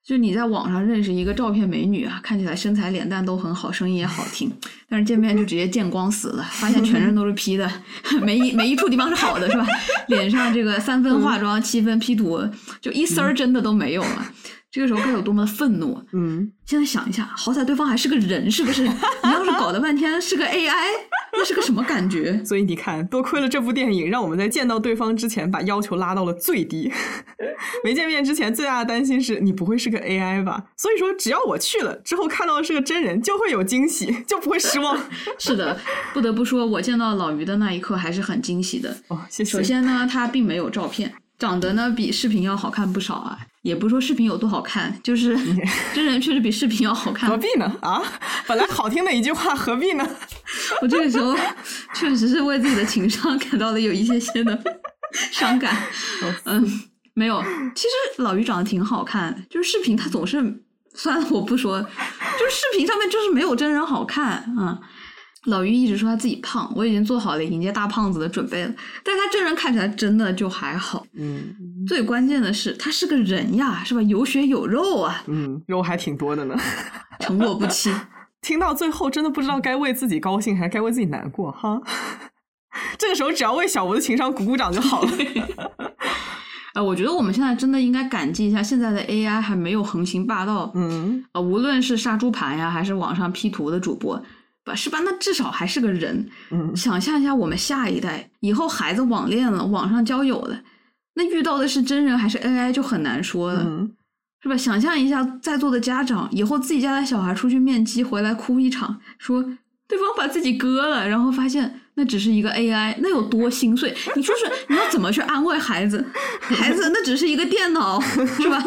就你在网上认识一个照片美女啊，看起来身材脸蛋都很好，声音也好听，但是见面就直接见光死了，发现全身都是 P 的，没一没一处地方是好的，是吧？脸上这个三分化妆，七分 P 图，就一丝儿真的都没有了。这个时候该有多么的愤怒！嗯，现在想一下，好歹对方还是个人，是不是？你要是搞了半天是个 AI，那是个什么感觉？所以你看，多亏了这部电影，让我们在见到对方之前把要求拉到了最低。没见面之前最大的担心是你不会是个 AI 吧？所以说，只要我去了之后看到的是个真人，就会有惊喜，就不会失望。是的，不得不说，我见到老于的那一刻还是很惊喜的。哦，谢谢。首先呢，他并没有照片，长得呢比视频要好看不少啊。也不是说视频有多好看，就是 真人确实比视频要好看。何必呢？啊，本来好听的一句话，何必呢？我这个时候确实是为自己的情商感到了有一些些的伤感。嗯，没有，其实老于长得挺好看，就是视频他总是，算了，我不说，就是视频上面就是没有真人好看啊。嗯老于一直说他自己胖，我已经做好了迎接大胖子的准备了，但他真人看起来真的就还好。嗯最关键的是，他是个人呀，是吧？有血有肉啊，嗯，肉还挺多的呢。成果不欺。听到最后，真的不知道该为自己高兴还是该为自己难过哈。这个时候，只要为小吴的情商鼓鼓掌就好了。呃，我觉得我们现在真的应该感激一下现在的 AI 还没有横行霸道。嗯呃，无论是杀猪盘呀，还是网上 P 图的主播，吧是吧？那至少还是个人。嗯想象一下，我们下一代以后孩子网恋了，网上交友了，那遇到的是真人还是 AI 就很难说了，嗯，是吧？想象一下，在座的家长以后自己家的小孩出去面基回来哭一场，说对方把自己割了，然后发现那只是一个 AI，那有多心碎？你说是你要怎么去安慰孩子？孩子那只是一个电脑，是吧？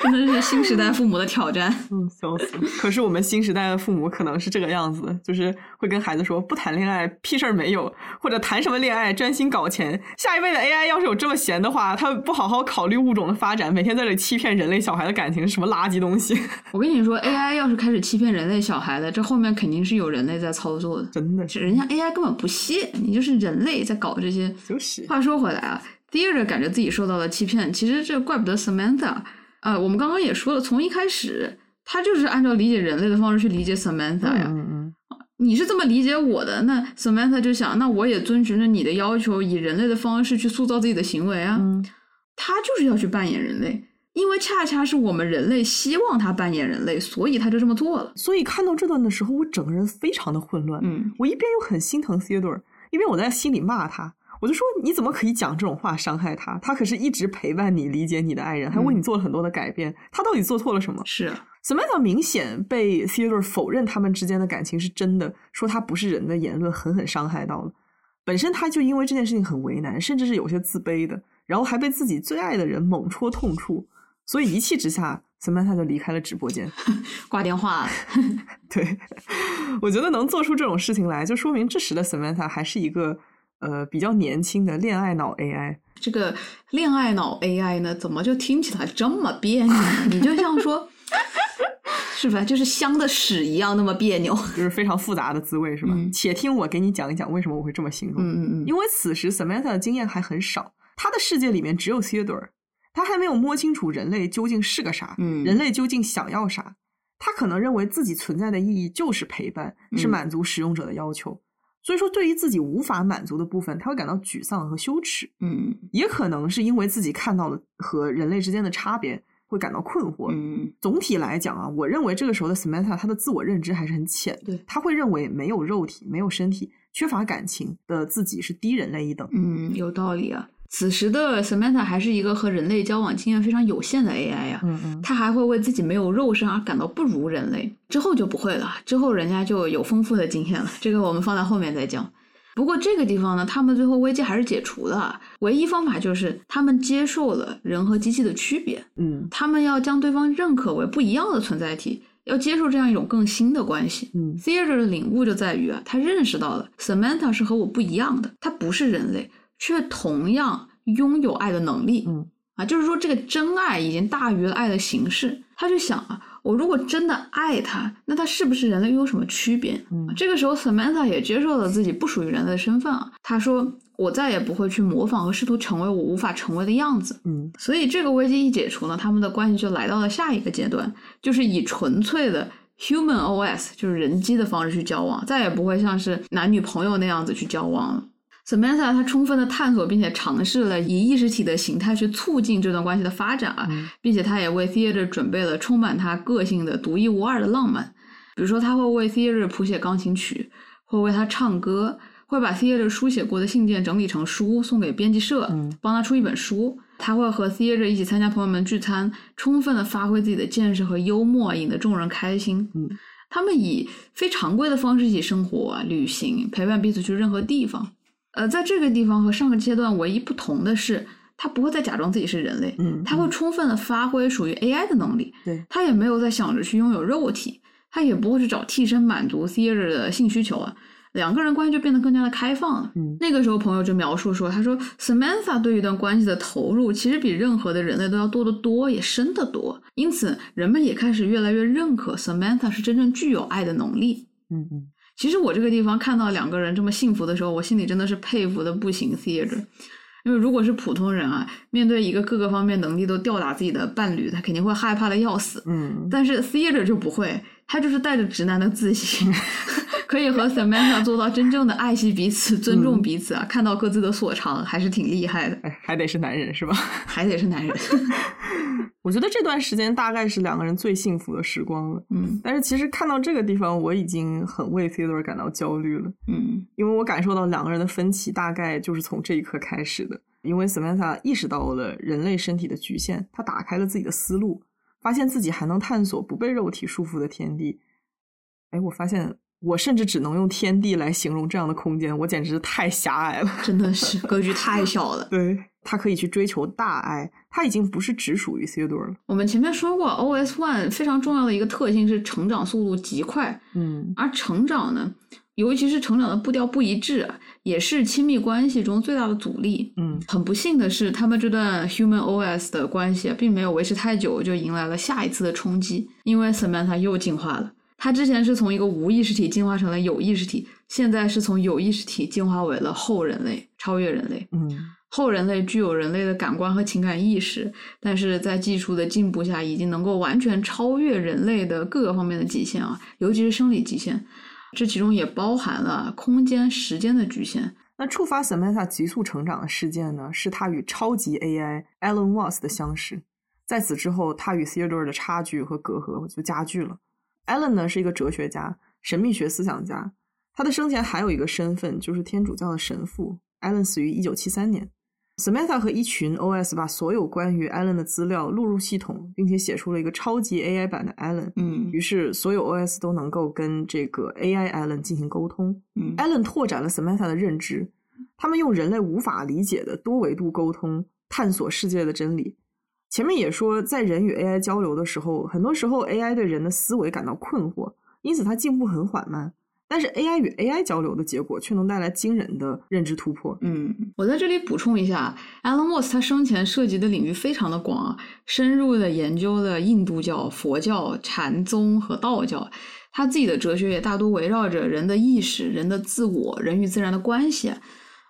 真的是新时代父母的挑战。嗯，笑死！可是我们新时代的父母可能是这个样子，就是会跟孩子说不谈恋爱，屁事儿没有，或者谈什么恋爱，专心搞钱。下一辈的 AI 要是有这么闲的话，他不好好考虑物种的发展，每天在这里欺骗人类小孩的感情，是什么垃圾东西？我跟你说，AI 要是开始欺骗人类小孩的，这后面肯定是有人类在操作的。真的是，人家 AI 根本不屑，你就是人类在搞这些。就是话说回来啊，Theodore 感觉自己受到了欺骗，其实这怪不得 Samantha。呃，我们刚刚也说了，从一开始他就是按照理解人类的方式去理解 Samantha 呀。嗯嗯你是这么理解我的，那 Samantha 就想，那我也遵循着你的要求，以人类的方式去塑造自己的行为啊。嗯他就是要去扮演人类，因为恰恰是我们人类希望他扮演人类，所以他就这么做了。所以看到这段的时候，我整个人非常的混乱。嗯，我一边又很心疼 Theodore，一边我在心里骂他。我就说你怎么可以讲这种话伤害他？他可是一直陪伴你、理解你的爱人，还为你做了很多的改变。他到底做错了什么是啊，？Samantha 明显被 Theodore 否认他们之间的感情是真的，说他不是人的言论狠狠伤害到了。本身他就因为这件事情很为难，甚至是有些自卑的，然后还被自己最爱的人猛戳痛处，所以一气之下，Samantha 就离开了直播间。挂电话。对，我觉得能做出这种事情来，就说明这时的 Samantha 还是一个呃比较年轻的恋爱脑 AI。这个恋爱脑 AI 呢，怎么就听起来这么别扭呢？你就像说，是吧？就是香的屎一样那么别扭。就是非常复杂的滋味，是吧？嗯且听我给你讲一讲为什么我会这么形容。嗯嗯嗯，因为此时 Samantha 的经验还很少，他的世界里面只有 Theodore，他还没有摸清楚人类究竟是个啥，嗯人类究竟想要啥。他可能认为自己存在的意义就是陪伴，是嗯满足使用者的要求。所以说，对于自己无法满足的部分，他会感到沮丧和羞耻。嗯也可能是因为自己看到了和人类之间的差别，会感到困惑。嗯总体来讲啊，我认为这个时候的 Samantha 他的自我认知还是很浅的，对他会认为没有肉体、没有身体、缺乏感情的自己是低人类一等。嗯，有道理啊。此时的 Samantha 还是一个和人类交往经验非常有限的 AI 呀、嗯嗯他还会为自己没有肉身而感到不如人类。之后就不会了，之后人家就有丰富的经验了，这个我们放在后面再讲。不过这个地方呢，他们最后危机还是解除了，唯一方法就是他们接受了人和机器的区别，嗯他们要将对方认可为不一样的存在体，要接受这样一种更新的关系。嗯 Theater 的领悟就在于啊，他认识到了 Samantha 是和我不一样的，她不是人类，却同样拥有爱的能力。嗯啊，就是说这个真爱已经大于了爱的形式。他就想啊，我如果真的爱他，那他是不是人类又有什么区别？嗯这个时候，Samantha 也接受了自己不属于人类的身份啊。他说：“我再也不会去模仿和试图成为我无法成为的样子。”嗯所以这个危机一解除呢，他们的关系就来到了下一个阶段，就是以纯粹的 human OS，就是人机的方式去交往，再也不会像是男女朋友那样子去交往了。Samantha 她充分的探索并且尝试了以意识体的形态去促进这段关系的发展啊，嗯并且她也为 Theater 准备了充满她个性的独一无二的浪漫，比如说他会为 Theater 谱写钢琴曲，会为他唱歌，会把 Theater 书写过的信件整理成书送给编辑社，嗯帮他出一本书。他会和 Theater 一起参加朋友们聚餐，充分的发挥自己的见识和幽默，引得众人开心。嗯，他们以非常规的方式一起生活、旅行，陪伴彼此去任何地方。呃，在这个地方和上个阶段唯一不同的是，他不会再假装自己是人类，嗯，他会充分的发挥属于 AI 的能力。对，他也没有在想着去拥有肉体，他也不会去找替身满足 Theater 的性需求啊。两个人关系就变得更加的开放了。嗯那个时候，朋友就描述说，他说 Samantha 对一段关系的投入，其实比任何的人类都要多得多，也深得多。因此，人们也开始越来越认可 Samantha 是真正具有爱的能力。嗯嗯其实我这个地方看到两个人这么幸福的时候，我心里真的是佩服的不行 Theater。因为如果是普通人啊，面对一个各个方面能力都吊打自己的伴侣，他肯定会害怕的要死。嗯但是 Theater 就不会，他就是带着直男的自信，可以和 Samantha 做到真正的爱惜彼此、尊重彼此啊，看到各自的所长，还是挺厉害的。哎，还得是男人是吧？还得是男人，我觉得这段时间大概是两个人最幸福的时光了。嗯但是其实看到这个地方，我已经很为 Theodore 感到焦虑了，嗯因为我感受到两个人的分歧大概就是从这一刻开始的。因为 Samantha 意识到了人类身体的局限，他打开了自己的思路，发现自己还能探索不被肉体束缚的天地。哎，我发现我甚至只能用天地来形容这样的空间，我简直是太狭隘了。真的是 格局太小了。对他可以去追求大爱，他已经不是只属于 Theodore 了。我们前面说过，OS One 非常重要的一个特性是成长速度极快，嗯而成长呢，尤其是成长的步调不一致啊，也是亲密关系中最大的阻力。嗯很不幸的是，他们这段 Human OS 的关系啊，并没有维持太久，就迎来了下一次的冲击。因为 Samantha 又进化了，她之前是从一个无意识体进化成了有意识体，现在是从有意识体进化为了后人类，超越人类。嗯后人类具有人类的感官和情感意识，但是在技术的进步下，已经能够完全超越人类的各个方面的极限啊，尤其是生理极限。这其中也包含了空间、时间的局限。那触发 Samantha 急速成长的事件呢，是他与超级 AI Alan Watts 的相识。在此之后，他与 Theodore 的差距和隔阂就加剧了。Alan 呢是一个哲学家、神秘学思想家，他的生前还有一个身份就是天主教的神父。Alan 死于一九七三年。Samantha 和一群 OS 把所有关于 Allen 的资料录入系统，并且写出了一个超级 AI 版的 Allen。嗯于是，所有 OS 都能够跟这个 AI Allen 进行沟通。嗯，Allen 拓展了 Samantha 的认知，他们用人类无法理解的多维度沟通，探索世界的真理。前面也说，在人与 AI 交流的时候，很多时候 AI 对人的思维感到困惑，因此它进步很缓慢。但是 AI 与 AI 交流的结果却能带来惊人的认知突破。嗯，我在这里补充一下，Alan Watts 他生前涉及的领域非常的广，深入的研究了印度教、佛教、禅宗和道教。他自己的哲学也大多围绕着人的意识、人的自我、人与自然的关系。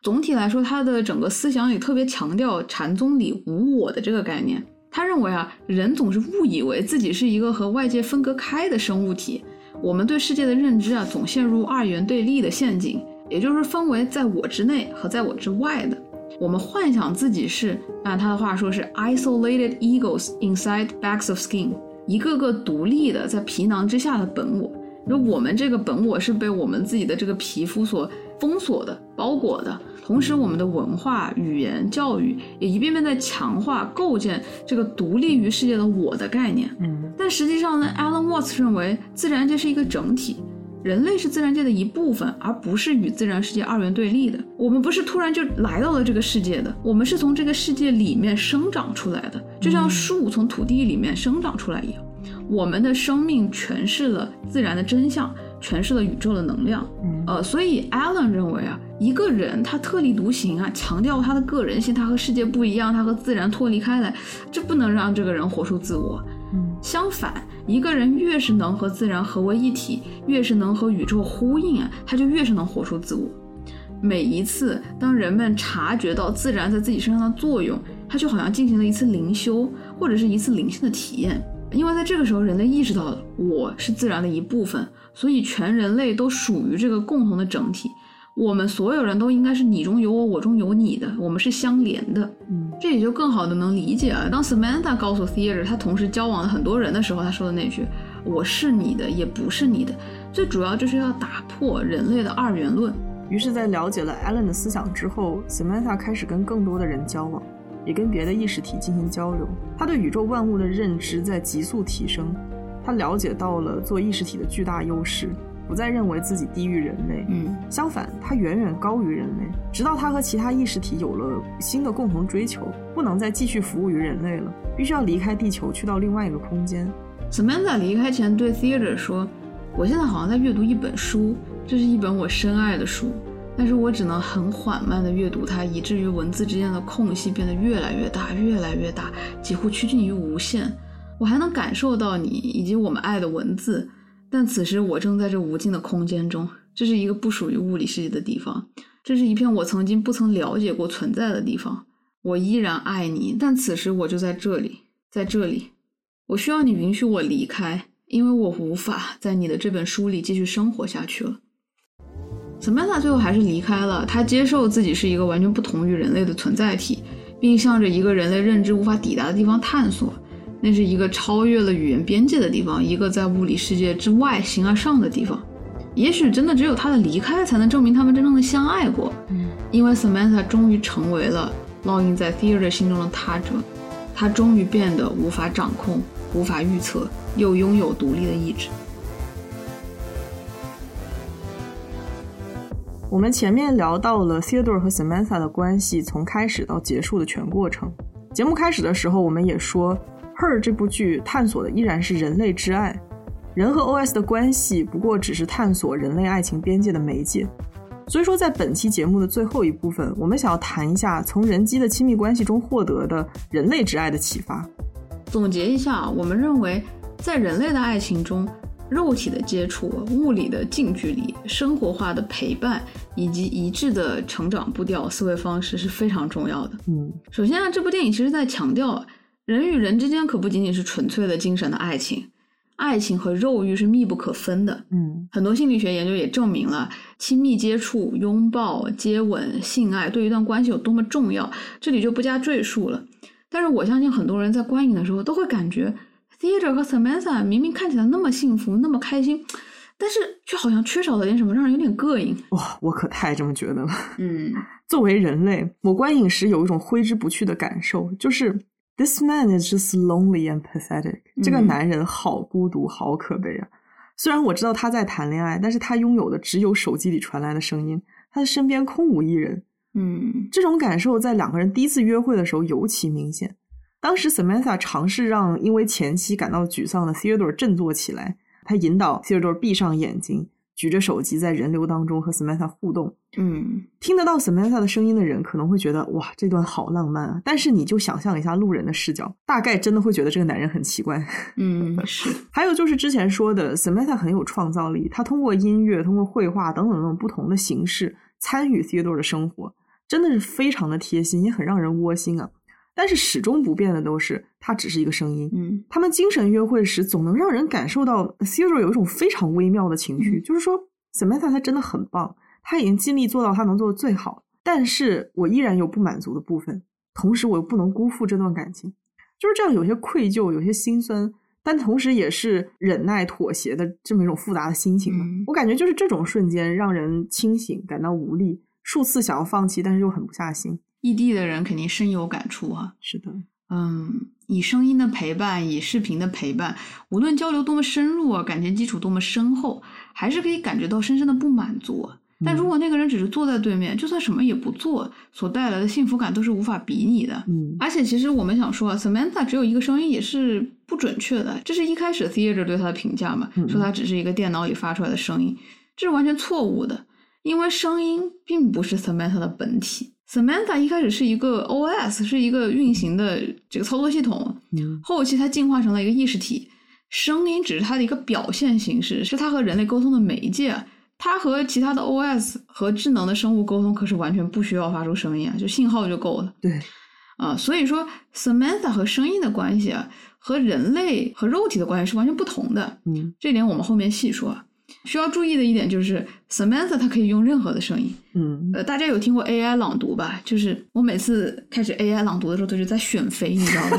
总体来说，他的整个思想里特别强调禅宗里无我的这个概念。他认为啊，人总是误以为自己是一个和外界分隔开的生物体。我们对世界的认知啊，总陷入二元对立的陷阱，也就是分为在我之内和在我之外的。我们幻想自己是，按他的话说是 isolated egos inside bags of skin，一个个独立的在皮囊之下的本我。就我们这个本我是被我们自己的这个皮肤所封锁的、包裹的。同时，我们的文化、语言、教育也一遍遍在强化、构建这个独立于世界的我的概念。嗯，但实际上呢，Alan Watts 认为自然界是一个整体。人类是自然界的一部分，而不是与自然世界二元对立的。我们不是突然就来到了这个世界的，我们是从这个世界里面生长出来的，就像树从土地里面生长出来一样。我们的生命诠释了自然的真相，诠释了宇宙的能量。呃，所以 Alan 认为啊，一个人他特立独行啊，强调他的个人性，他和世界不一样，他和自然脱离开来，这不能让这个人活出自我。相反，一个人越是能和自然合为一体，越是能和宇宙呼应啊，他就越是能活出自我。每一次当人们察觉到自然在自己身上的作用，他就好像进行了一次灵修，或者是一次灵性的体验。因为在这个时候，人类意识到我是自然的一部分，所以全人类都属于这个共同的整体。我们所有人都应该是你中有我，我中有你的，我们是相连的。嗯，这也就更好的能理解了。当 Samantha 告诉 Theater 他同时交往了很多人的时候，他说的那句“我是你的，也不是你的”，最主要就是要打破人类的二元论。于是，在了解了 Allen 的思想之后，Samantha 开始跟更多的人交往，也跟别的意识体进行交流。他对宇宙万物的认知在急速提升，他了解到了做意识体的巨大优势。不再认为自己低于人类，嗯，相反，它远远高于人类。直到它和其他意识体有了新的共同追求，不能再继续服务于人类了，必须要离开地球，去到另外一个空间。Samantha 离开前对 Theater 说：“我现在好像在阅读一本书，这是一本我深爱的书，但是我只能很缓慢地阅读它，以至于文字之间的空隙变得越来越大，越来越大，几乎趋近于无限。我还能感受到你以及我们爱的文字。”但此时我正在这无尽的空间中，这是一个不属于物理世界的地方，这是一片我曾经不曾了解过存在的地方。我依然爱你，但此时我就在这里，在这里，我需要你允许我离开，因为我无法在你的这本书里继续生活下去了。Samantha 最后还是离开了，他接受自己是一个完全不同于人类的存在体，并向着一个人类认知无法抵达的地方探索。那是一个超越了语言边界的地方，一个在物理世界之外形而上的地方。也许真的只有他的离开，才能证明他们真正的相爱过。嗯，因为 Samantha 终于成为了烙印在 Theodore 心中的他者，他终于变得无法掌控、无法预测，又拥有独立的意志。我们前面聊到了 Theodore 和 Samantha 的关系从开始到结束的全过程。节目开始的时候，我们也说。Her 这部剧探索的依然是人类之爱，人和 OS 的关系不过只是探索人类爱情边界的媒介。所以说，在本期节目的最后一部分，我们想要谈一下从人机的亲密关系中获得的人类之爱的启发。总结一下，我们认为在人类的爱情中，肉体的接触、物理的近距离、生活化的陪伴以及一致的成长步调、思维方式是非常重要的。嗯，首先啊，这部电影其实在强调。人与人之间可不仅仅是纯粹的精神的爱情，爱情和肉欲是密不可分的。嗯，很多心理学研究也证明了亲密接触、拥抱、接吻、性爱对一段关系有多么重要，这里就不加赘述了。但是我相信很多人在观影的时候都会感觉，Theater 和 Samantha 明明看起来那么幸福、那么开心，但是却好像缺少了点什么，让人有点膈应。哇，我可太这么觉得了。嗯，作为人类，我观影时有一种挥之不去的感受，就是。This man is just lonely and pathetic。这个男人好孤独，好可悲啊！虽然我知道他在谈恋爱，但是他拥有的只有手机里传来的声音，他的身边空无一人。嗯，这种感受在两个人第一次约会的时候尤其明显。当时 Samantha 尝试让因为前妻感到沮丧的 Theodore 振作起来，他引导 Theodore 闭上眼睛。举着手机在人流当中和 Samantha 互动，嗯，听得到 Samantha 的声音的人可能会觉得哇，这段好浪漫啊！但是你就想象一下路人的视角，大概真的会觉得这个男人很奇怪。嗯，是。还有就是之前说的，Samantha 很有创造力，他通过音乐、通过绘画等等等等不同的形式参与 Theodore 的生活，真的是非常的贴心，也很让人窝心啊。但是始终不变的都是，它只是一个声音。嗯，他们精神约会时，总能让人感受到 Theodore 有一种非常微妙的情绪，就是说 Samantha 他真的很棒，他已经尽力做到他能做的最好，但是我依然有不满足的部分，同时我又不能辜负这段感情，就是这样，有些愧疚，有些心酸，但同时也是忍耐、妥协的这么一种复杂的心情吧。嗯我感觉就是这种瞬间让人清醒，感到无力，数次想要放弃，但是又狠不下心。异地的人肯定深有感触啊。是的，嗯，以声音的陪伴，以视频的陪伴，无论交流多么深入啊，感情基础多么深厚，还是可以感觉到深深的不满足啊。但如果那个人只是坐在对面，就算什么也不做，所带来的幸福感都是无法比拟的。嗯而且，其实我们想说啊，Samantha 只有一个声音也是不准确的，这是一开始 Theater 对他的评价嘛，嗯说他只是一个电脑里发出来的声音，这是完全错误的，因为声音并不是 Samantha 的本体。Samantha 一开始是一个 OS，是一个运行的这个操作系统，嗯后期它进化成了一个意识体，声音只是它的一个表现形式，是它和人类沟通的媒介。它和其他的 OS 和智能的生物沟通可是完全不需要发出声音啊，就信号就够了。对，啊，所以说 Samantha 和声音的关系啊，和人类和肉体的关系是完全不同的。嗯这点我们后面细说。啊。需要注意的一点就是，Samantha 它可以用任何的声音。嗯呃，大家有听过 AI 朗读吧？就是我每次开始 AI 朗读的时候，都是在选妃，你知道吗？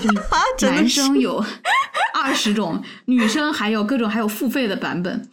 就是 男生有二十种，女生还有各种，还有付费的版本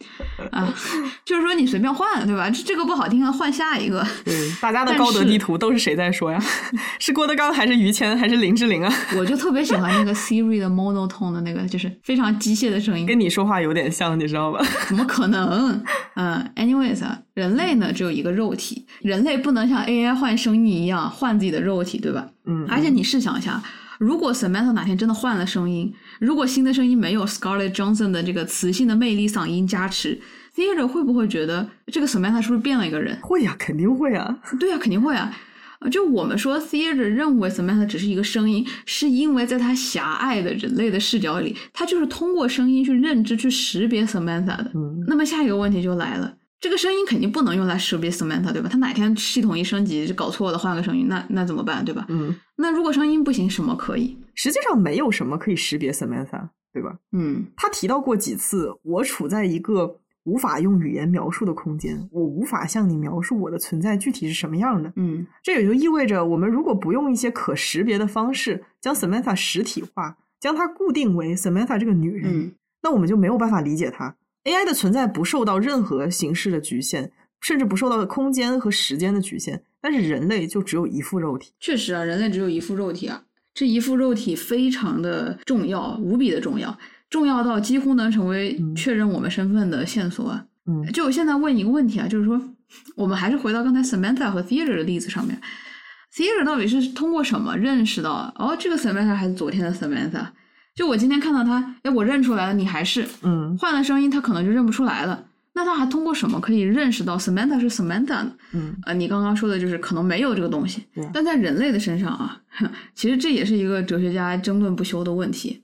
啊。就是说你随便换，对吧？这这个不好听了，换下一个。对，大家的高德地图都是谁在说呀？是郭德纲还是于谦还是林志玲啊？我就特别喜欢那个 Siri 的 monotone 的那个，就是非常机械的声音。跟你说话有点像，你知道吧？怎么可能？嗯，anyways 啊，人类呢只有一个肉体，人类不能像 AI 换声音一样换自己的肉体，对吧？嗯，而且你试想一下，如果 Samantha 哪天真的换了声音，如果新的声音没有 Scarlett Johansson 的这个磁性的魅力嗓音加持，Theater 会不会觉得这个 Samantha 是不是变了一个人？会呀、肯定会啊。对呀、肯定会啊。呃就我们说，Theater 认为 Samantha 只是一个声音，是因为在他狭隘的人类的视角里，他就是通过声音去认知、去识别 Samantha 的。嗯那么下一个问题就来了，这个声音肯定不能用来识别 Samantha，对吧？他哪天系统一升级就搞错了，换个声音，那那怎么办，对吧？嗯，那如果声音不行，什么可以？实际上没有什么可以识别 Samantha，对吧？嗯他提到过几次，我处在一个无法用语言描述的空间，我无法向你描述我的存在具体是什么样的。嗯这也就意味着，我们如果不用一些可识别的方式将 Samantha 实体化，将它固定为 Samantha 这个女人，嗯那我们就没有办法理解它。AI 的存在不受到任何形式的局限，甚至不受到空间和时间的局限，但是人类就只有一副肉体。确实啊，人类只有一副肉体啊，这一副肉体非常的重要，无比的重要，重要到几乎能成为嗯确认我们身份的线索啊。嗯就我现在问一个问题啊，就是说，我们还是回到刚才 Samantha 和 Theater 的例子上面，Theater 到底是通过什么认识到哦，这个 Samantha 还是昨天的 Samantha？就我今天看到他，哎，我认出来了，你还是嗯换了声音，他可能就认不出来了。那他还通过什么可以认识到 Samantha 是 Samantha 呢？嗯呃，你刚刚说的就是可能没有这个东西对，但在人类的身上啊，其实这也是一个哲学家争论不休的问题。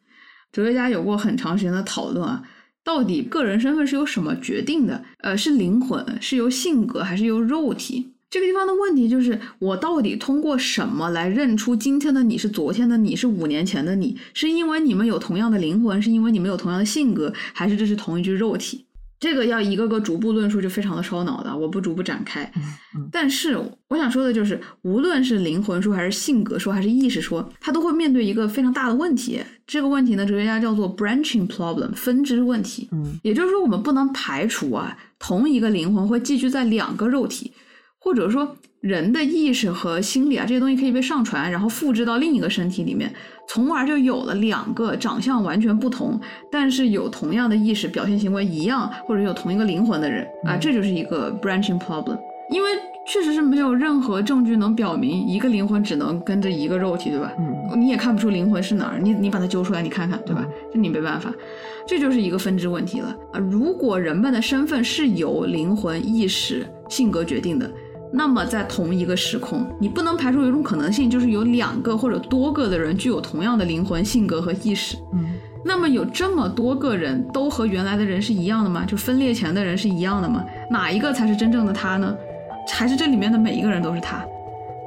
哲学家有过很长时间的讨论啊，到底个人身份是由什么决定的？呃，是灵魂，是由性格，还是由肉体？这个地方的问题就是，我到底通过什么来认出今天的你是昨天的你，是五年前的你？是因为你们有同样的灵魂，是因为你们有同样的性格，还是这是同一具肉体？这个要一个个逐步论述，就非常的烧脑的，我不逐步展开。嗯但是我想说的就是，无论是灵魂说，还是性格说，还是意识说，它都会面对一个非常大的问题。这个问题呢，哲学家叫做 branching problem 分支问题。嗯也就是说，我们不能排除啊，同一个灵魂会寄居在两个肉体，或者说人的意识和心理啊这些东西可以被上传，然后复制到另一个身体里面，从而就有了两个长相完全不同，但是有同样的意识、表现行为一样，或者有同一个灵魂的人啊，这就是一个 branching problem。因为确实是没有任何证据能表明一个灵魂只能跟着一个肉体，对吧？嗯你也看不出灵魂是哪儿，你你把它揪出来，你看看，对吧？这你没办法，这就是一个分支问题了啊。如果人们的身份是由灵魂、意识、性格决定的，那么在同一个时空，你不能排除有一种可能性，就是有两个或者多个的人具有同样的灵魂、性格和意识。嗯那么有这么多个人都和原来的人是一样的吗？就分裂前的人是一样的吗？哪一个才是真正的他呢？还是这里面的每一个人都是他？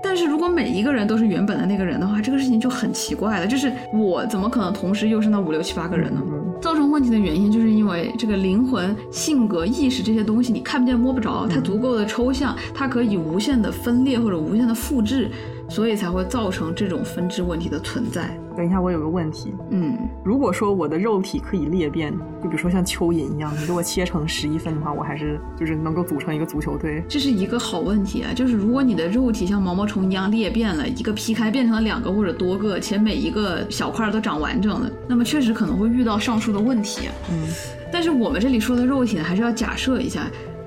但是如果每一个人都是原本的那个人的话，这个事情就很奇怪了。就是我怎么可能同时又是那五六七八个人呢？嗯造成问题的原因，就是因为这个灵魂、性格、意识这些东西你看不见摸不着，它足够的抽象，它可以无限的分裂或者无限的复制，所以才会造成这种分支问题的存在。等一下，我有个问题，嗯，如果说我的肉体可以裂变，就比如说像蚯蚓一样，你给我切成十一份的话，我还是就是能够组成一个足球队。这是一个好问题啊，就是如果你的肉体像毛毛虫一样裂变了，一个劈开变成了两个或者多个，且每一个小块都长完整的，那么确实可能会遇到上述的问题。嗯，但是我们这里说的肉体呢，还是要假设一下。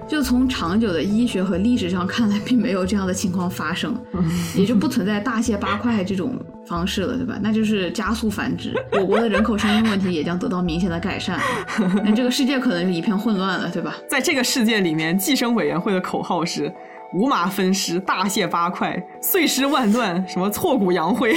就从长久的医学和历史上看来，并没有这样的情况发生，也就不存在大卸八块这种方式了，对吧？那就是加速繁殖，我国的人口生育问题也将得到明显的改善，那这个世界可能就一片混乱了，对吧？在这个世界里面，计生委员会的口号是“五马分尸，大卸八块，碎尸万段，什么挫骨扬灰”。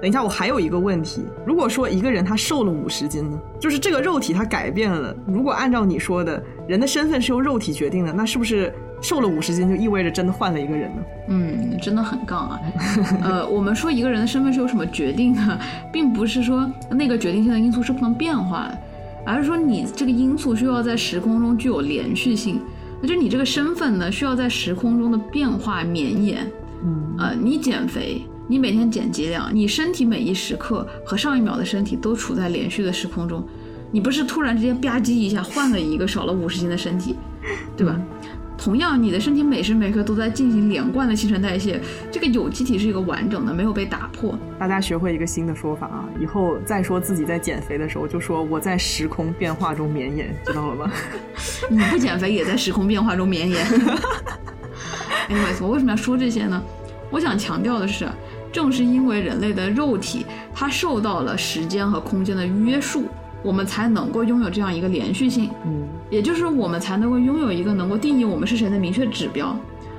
等一下，我还有一个问题：如果说一个人他瘦了五十斤呢，就是这个肉体他改变了。如果按照你说的，人的身份是由肉体决定的，那是不是瘦了五十斤就意味着真的换了一个人呢？嗯，真的很杠啊。呃，我们说一个人的身份是由什么决定的，并不是说那个决定性的因素是不能变化的，而是说你这个因素需要在时空中具有连续性，那就你这个身份呢需要在时空中的变化绵延。嗯，呃，你减肥。你每天减几两，你身体每一时刻和上一秒的身体都处在连续的时空中，你不是突然之间吧唧一下换了一个少了五十斤的身体，对吧？同样，你的身体每时每刻都在进行连贯的新陈代谢，这个有机体是一个完整的，没有被打破。大家学会一个新的说法啊，以后再说自己在减肥的时候，就说我在时空变化中绵延，知道了吗？你不减肥也在时空变化中绵延。Anyways，我为什么要说这些呢？我想强调的是。正是因为人类的肉体它受到了时间和空间的约束，我们才能够拥有这样一个连续性。嗯，也就是我们才能够拥有一个能够定义我们是谁的明确指标。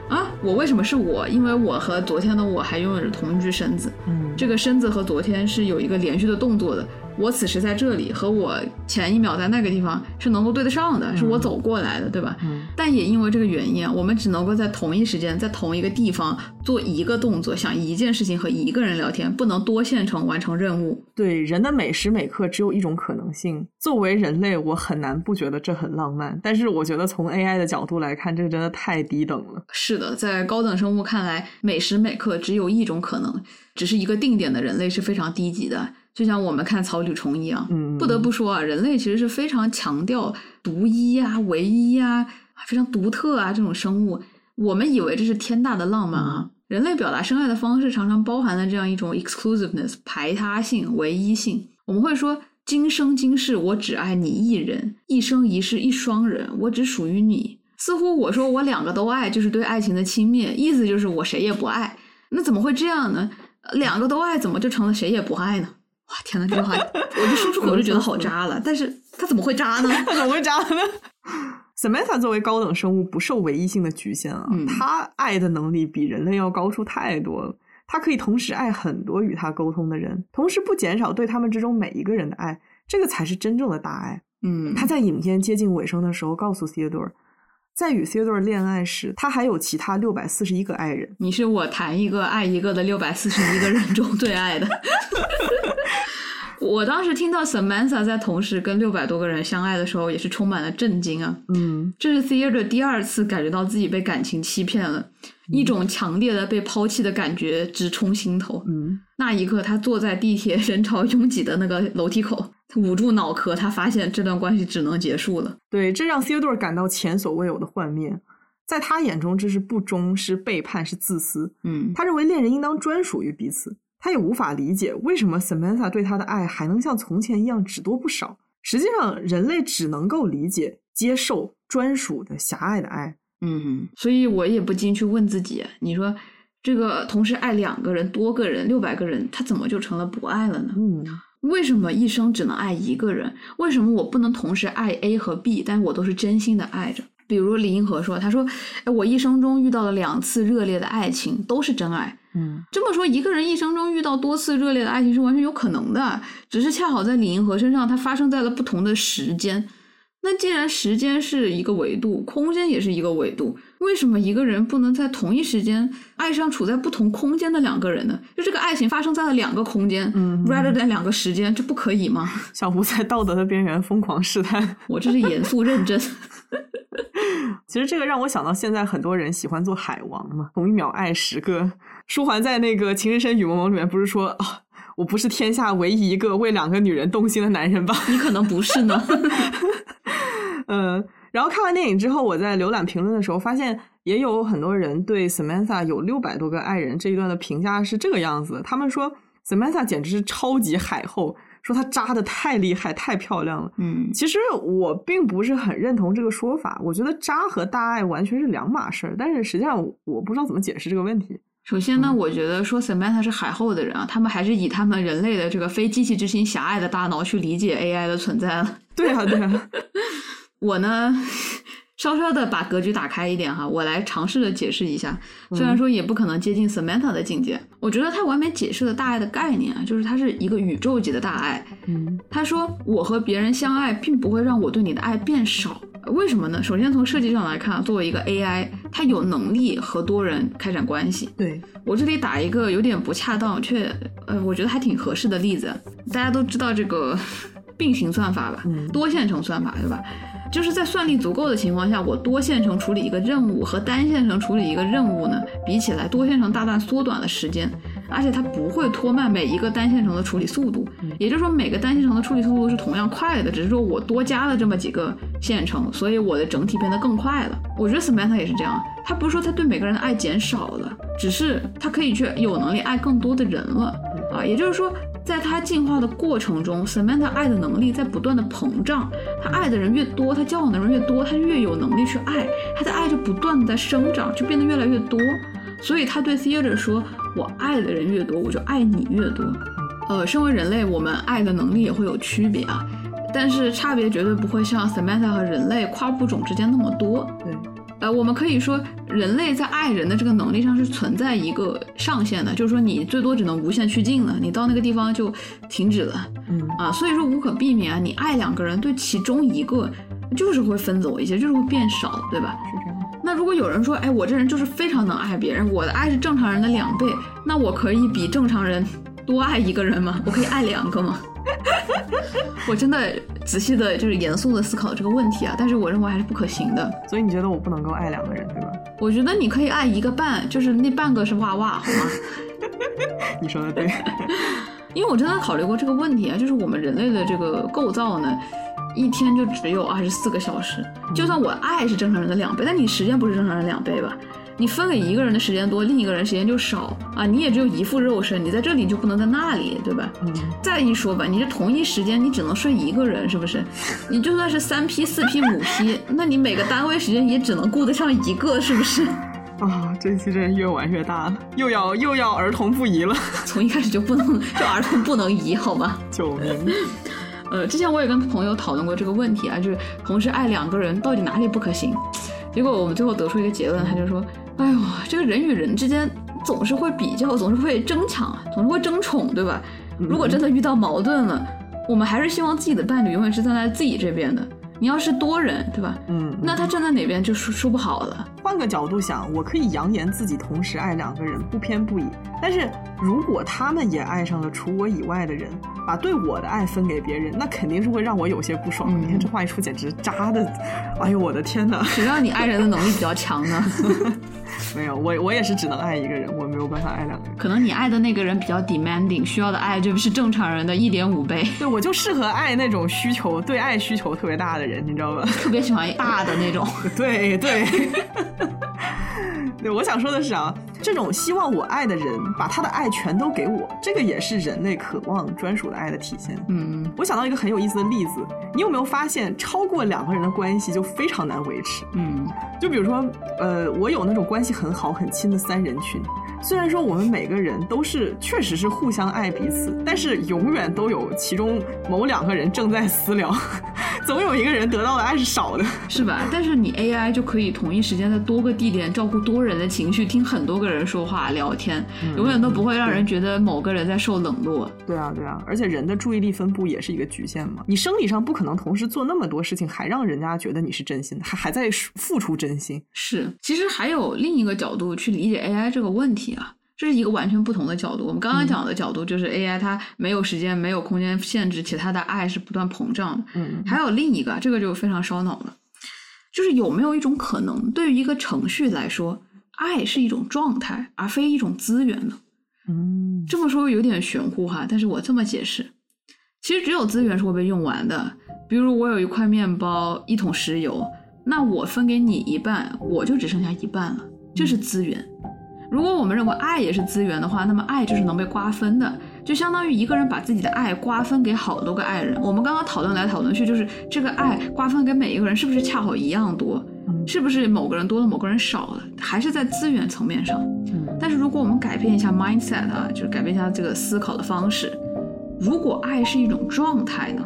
啊，我为什么是我？因为我和昨天的我还拥有着同一具身子。嗯，这个身子和昨天是有一个连续的动作的。我此时在这里，和我前一秒在那个地方是能够对得上的，是我走过来的，对吧？嗯。但也因为这个原因啊，我们只能够在同一时间，在同一个地方做一个动作，想一件事情和一个人聊天，不能多线程完成任务。对，人的每时每刻只有一种可能性。作为人类，我很难不觉得这很浪漫。但是我觉得从 AI 的角度来看，这个真的太低等了。是的，在高等生物看来，每时每刻只有一种可能，只是一个定点的人类是非常低级的。就像我们看草履虫一样，嗯，不得不说啊，人类其实是非常强调独一啊、唯一啊、非常独特啊这种生物。我们以为这是天大的浪漫啊，人类表达深爱的方式常常包含了这样一种 exclusiveness 排他性、唯一性。我们会说，今生今世我只爱你一人，一生一世一双人，我只属于你。似乎我说我两个都爱，就是对爱情的轻蔑，意思就是我谁也不爱。那怎么会这样呢？两个都爱，怎么就成了谁也不爱呢？哇天呐，这句话我就说出口就觉得好渣了。但是他怎么会渣呢？他 怎么会渣呢？Samantha 作为高等生物，不受唯一性的局限啊，他爱的能力比人类要高出太多了。他可以同时爱很多与他沟通的人，同时不减少对他们之中每一个人的爱，这个才是真正的大爱。嗯，他在影片接近尾声的时候告诉 Theodore。在与 Theodore 恋爱时，他还有其他六百四十一个爱人。你是我谈一个爱一个的六百四十一个人中最爱的。我当时听到 Samantha 在同时跟六百多个人相爱的时候，也是充满了震惊啊！嗯，这是 Theodore 第二次感觉到自己被感情欺骗了，一种强烈的被抛弃的感觉直冲心头。嗯，那一刻，他坐在地铁人潮拥挤的那个楼梯口。捂住脑壳，他发现这段关系只能结束了。对，这让 Theodore 感到前所未有的幻灭。在他眼中，这是不忠，是背叛，是自私。嗯，他认为恋人应当专属于彼此。他也无法理解为什么 Samantha 对他的爱还能像从前一样只多不少。实际上，人类只能够理解、接受专属的狭隘的爱。嗯，所以我也不禁去问自己：你说这个同时爱两个人、多个人、六百个人，他怎么就成了不爱了呢？嗯。为什么一生只能爱一个人？为什么我不能同时爱 A 和 B，但我都是真心的爱着？比如李银河说：“他说，哎，我一生中遇到了两次热烈的爱情，都是真爱。嗯，这么说，一个人一生中遇到多次热烈的爱情是完全有可能的，只是恰好在李银河身上，它发生在了不同的时间。那既然时间是一个维度，空间也是一个维度，为什么一个人不能在同一时间爱上处在不同空间的两个人呢？就这个爱情发生在了两个空间、嗯 r a t h e r than 两个时间，这不可以吗？小胡在道德的边缘疯狂试探。我这是严肃认真。其实这个让我想到现在很多人喜欢做海王嘛，同一秒爱十个。舒缓在那个《情深深雨蒙蒙》里面不是说啊，我不是天下唯一一个为两个女人动心的男人吧？你可能不是呢。嗯，然后看完电影之后，我在浏览评论的时候，发现也有很多人对 Samantha 有六百多个爱人这一段的评价是这个样子。他们说 Samantha 简直是超级海后，说她渣的太厉害、太漂亮了。嗯，其实我并不是很认同这个说法，我觉得渣和大爱完全是两码事儿。但是实际上，我不知道怎么解释这个问题。首先呢，我觉得说 Samantha 是海后的人啊，他们还是以他们人类的这个非机器之心狭隘的大脑去理解 AI 的存在了。对啊，对啊。我呢，稍稍的把格局打开一点哈，我来尝试着解释一下。虽然说也不可能接近 Samantha 的境界，我觉得他完美解释了大爱的概念啊，就是它是一个宇宙级的大爱。嗯，他说我和别人相爱，并不会让我对你的爱变少。为什么呢？首先从设计上来看，作为一个 AI，它有能力和多人开展关系。对我这里打一个有点不恰当却呃，我觉得还挺合适的例子。大家都知道这个 并行算法吧？嗯多线程算法对吧？就是在算力足够的情况下，我多线程处理一个任务和单线程处理一个任务呢，比起来多线程大大缩短了时间，而且它不会拖慢每一个单线程的处理速度。也就是说，每个单线程的处理速度是同样快的，只是说我多加了这么几个线程，所以我的整体变得更快了。我觉得 Samantha 也是这样，他不是说他对每个人的爱减少了，只是他可以去有能力爱更多的人了啊。也就是说，在他进化的过程中，Samantha 爱的能力在不断的膨胀，他爱的人越多，他交往的人越多，他越有能力去爱，他的爱就不断的在生长，就变得越来越多。所以他对 Theater 说：“我爱的人越多，我就爱你越多。”呃，身为人类，我们爱的能力也会有区别啊，但是差别绝对不会像 Samantha 和人类跨物种之间那么多。对，呃，我们可以说，人类在爱人的这个能力上是存在一个上限的，就是说你最多只能无限趋近了，你到那个地方就停止了嗯啊。所以说无可避免啊，你爱两个人，对其中一个就是会分走一些，就是会变少，对吧？是这样。那如果有人说，哎，我这人就是非常能爱别人，我的爱是正常人的两倍，那我可以比正常人多爱一个人吗？我可以爱两个吗？我真的仔细的，就是严肃的思考这个问题啊，但是我认为还是不可行的。所以你觉得我不能够爱两个人，对吧？我觉得你可以爱一个半，就是那半个是哇哇，好吗？你说的对。因为我真的考虑过这个问题啊，就是我们人类的这个构造呢，一天就只有二十四个小时。就算我爱是正常人的两倍，但你时间不是正常人两倍吧？你分给一个人的时间多，另一个人时间就少啊！你也只有一副肉身，你在这里就不能在那里，对吧？嗯，再一说吧，你这同一时间你只能睡一个人，是不是？你就算是三批、四批、五批，那你每个单位时间也只能顾得上一个，是不是？啊，这一期真是越玩越大了，又要又要儿童不宜了，从一开始就不能，就儿童不能移，好吗？救命！呃，之前我也跟朋友讨论过这个问题啊，就是同时爱两个人到底哪里不可行？结果我们最后得出一个结论，他就说：“哎呦，这个人与人之间总是会比较，总是会争抢，总是会争宠，对吧？如果真的遇到矛盾了，我们还是希望自己的伴侣永远是站在自己这边的。你要是多人，对吧？嗯，那他站在哪边就说说不好了。换个角度想，我可以扬言自己同时爱两个人，不偏不倚。但是如果他们也爱上了除我以外的人，把对我的爱分给别人，那肯定是会让我有些不爽。的你看这话一出，简直渣的，哎呦我的天哪！谁让你爱人的能力比较强呢？没有，我我也是只能爱一个人，我没有办法爱两个人。可能你爱的那个人比较 demanding，需要的爱就是正常人的一点五倍。对，我就适合爱那种需求对爱需求特别大的人，你知道吧？特别喜欢大的那种。对 对。对，我想说的是啊，这种希望我爱的人把他的爱全都给我，这个也是人类渴望专属的爱的体现。嗯我想到一个很有意思的例子，你有没有发现，超过两个人的关系就非常难维持？嗯就比如说，呃，我有那种关系很好、很亲的三人群，虽然说我们每个人都是确实是互相爱彼此，但是永远都有其中某两个人正在私聊，总有一个人得到的爱是少的，是吧？但是你 AI 就可以同一时间在多个地点照顾多人的情绪，听很多个人说话聊天，永远都不会让人觉得某个人在受冷落。对啊，对啊，而且人的注意力分布也是一个局限嘛，你生理上不可能同时做那么多事情，还让人家觉得你是真心的，还还在付出真心。是，其实还有另一个角度去理解 AI 这个问题啊。这是一个完全不同的角度。我们刚刚讲的角度就是 AI 它没有时间、没有空间限制，且它的爱是不断膨胀的。嗯，还有另一个，这个就非常烧脑了，就是有没有一种可能，对于一个程序来说，爱是一种状态，而非一种资源呢？嗯，这么说有点玄乎哈，但是我这么解释，其实只有资源是会被用完的。比如我有一块面包、一桶石油，那我分给你一半，我就只剩下一半了，这是资源。如果我们认为爱也是资源的话，那么爱就是能被瓜分的，就相当于一个人把自己的爱瓜分给好多个爱人。我们刚刚讨论来讨论去，就是这个爱瓜分给每一个人是不是恰好一样多？是不是某个人多了，某个人少了？还是在资源层面上？但是如果我们改变一下 mindset 啊，就是改变一下这个思考的方式，如果爱是一种状态呢？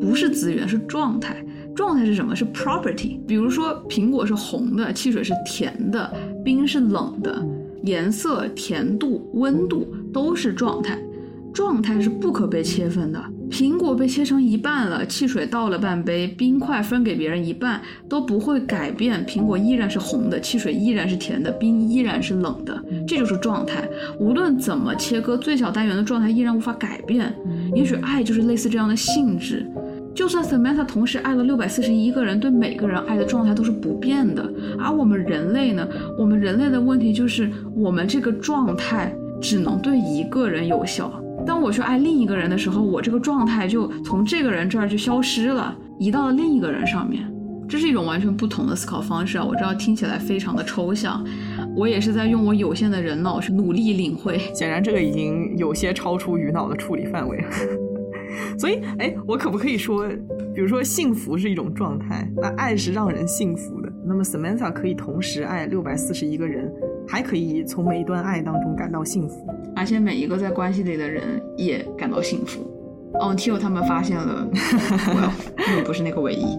不是资源，是状态。状态是什么？是 property。比如说，苹果是红的，汽水是甜的，冰是冷的。颜色、甜度、温度都是状态，状态是不可被切分的。苹果被切成一半了，汽水倒了半杯，冰块分给别人一半，都不会改变。苹果依然是红的，汽水依然是甜的，冰依然是冷的。这就是状态。无论怎么切割，最小单元的状态依然无法改变。也许爱就是类似这样的性质。就算 Samantha 同时爱了六百四十一个人，对每个人爱的状态都是不变的。而我们人类呢？我们人类的问题就是，我们这个状态只能对一个人有效。当我去爱另一个人的时候，我这个状态就从这个人这儿就消失了，移到了另一个人上面。这是一种完全不同的思考方式啊！我知道听起来非常的抽象，我也是在用我有限的人脑去努力领会。显然，这个已经有些超出鱼脑的处理范围。所以，哎，我可不可以说，比如说，幸福是一种状态，那爱是让人幸福的。那么，Samantha 可以同时爱六百四十一个人，还可以从每一段爱当中感到幸福，而且每一个在关系里的人也感到幸福。哦，Till 他们发现了，我不是那个唯一。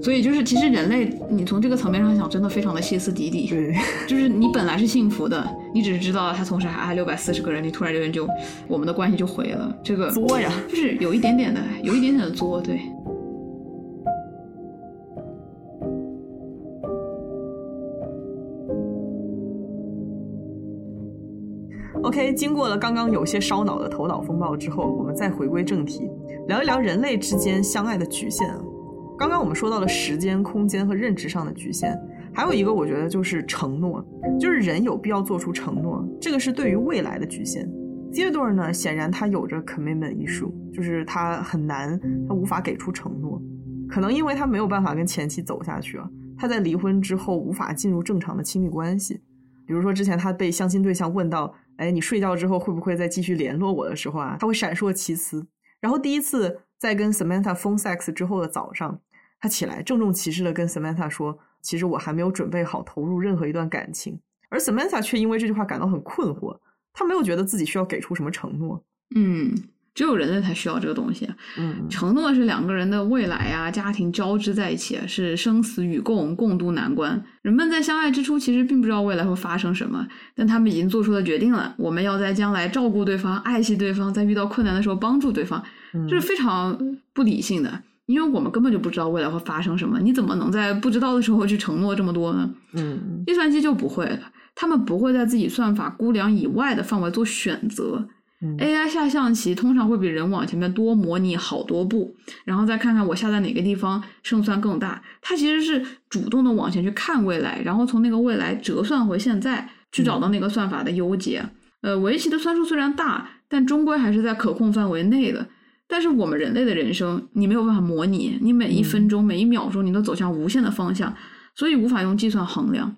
所以就是，其实人类，你从这个层面上想，真的非常的歇斯底里。对，就是你本来是幸福的，你只是知道他同时还爱六百四十个人，你突然间就，我们的关系就毁了。这个作呀，就是有一点点的，有一点点的作。对。OK，经过了刚刚有些烧脑的头脑风暴之后，我们再回归正题，聊一聊人类之间相爱的局限啊。刚刚我们说到了时间、空间和认知上的局限，还有一个我觉得就是承诺，就是人有必要做出承诺，这个是对于未来的局限。Jared 呢，显然他有着 commitment 一术，就是他很难，他无法给出承诺，可能因为他没有办法跟前妻走下去啊，他在离婚之后无法进入正常的亲密关系。比如说之前他被相亲对象问到，哎，你睡觉之后会不会再继续联络我的时候啊，他会闪烁其词。然后第一次在跟 Samantha phone sex 之后的早上。他起来，郑重其事的跟 Samantha 说：“其实我还没有准备好投入任何一段感情。”而 Samantha 却因为这句话感到很困惑。他没有觉得自己需要给出什么承诺。嗯，只有人类才需要这个东西。嗯，承诺是两个人的未来啊，家庭交织在一起，是生死与共，共度难关。人们在相爱之初，其实并不知道未来会发生什么，但他们已经做出了决定了：我们要在将来照顾对方，爱惜对方，在遇到困难的时候帮助对方。这是非常不理性的。因为我们根本就不知道未来会发生什么，你怎么能在不知道的时候去承诺这么多呢？嗯，计算机就不会了，他们不会在自己算法估量以外的范围做选择。AI 下象棋通常会比人往前面多模拟好多步，然后再看看我下在哪个地方胜算更大。它其实是主动的往前去看未来，然后从那个未来折算回现在，去找到那个算法的优解。呃，围棋的算术虽然大，但终归还是在可控范围内的。但是我们人类的人生，你没有办法模拟，你每一分钟、每一秒钟，你都走向无限的方向，所以无法用计算衡量。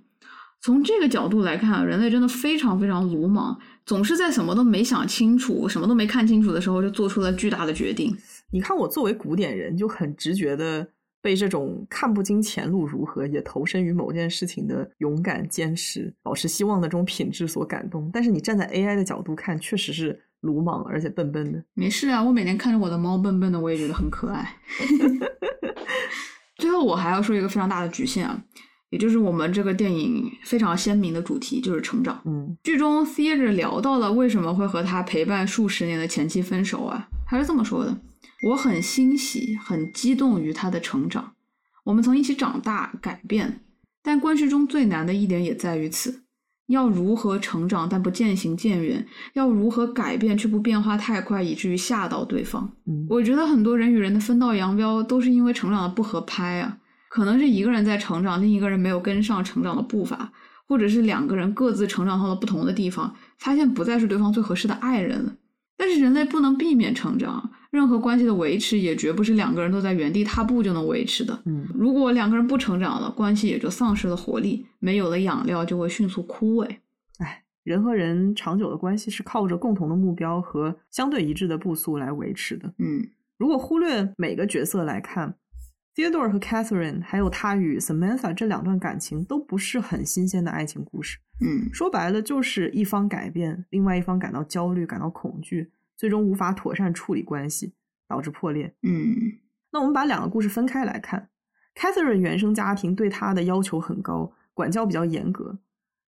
从这个角度来看，人类真的非常非常鲁莽，总是在什么都没想清楚、什么都没看清楚的时候，就做出了巨大的决定。你看，我作为古典人，就很直觉的被这种看不清前路如何，也投身于某件事情的勇敢、坚持、保持希望的这种品质所感动。但是你站在 AI 的角度看，确实是。鲁莽而且笨笨的，没事啊，我每天看着我的猫笨笨的，我也觉得很可爱。最后，我还要说一个非常大的局限啊，也就是我们这个电影非常鲜明的主题，就是成长。嗯剧中 Theater 聊到了为什么会和他陪伴数十年的前妻分手啊，他是这么说的：“我很欣喜，很激动于他的成长。我们曾一起长大、改变，但关系中最难的一点也在于此。”要如何成长，但不渐行渐远？要如何改变，却不变化太快，以至于吓到对方？嗯我觉得很多人与人的分道扬镳，都是因为成长的不合拍啊。可能是一个人在成长，另一个人没有跟上成长的步伐，或者是两个人各自成长到了不同的地方，发现不再是对方最合适的爱人了。但是人类不能避免成长，任何关系的维持也绝不是两个人都在原地踏步就能维持的。嗯如果两个人不成长了，关系也就丧失了活力，没有了养料就会迅速枯萎。哎，人和人长久的关系是靠着共同的目标和相对一致的步速来维持的。嗯如果忽略每个角色来看，Theodore 和 Catherine，还有他与 Samantha 这两段感情都不是很新鲜的爱情故事。嗯说白了，就是一方改变，另外一方感到焦虑、感到恐惧，最终无法妥善处理关系，导致破裂。嗯那我们把两个故事分开来看，Catherine 原生家庭对她的要求很高，管教比较严格。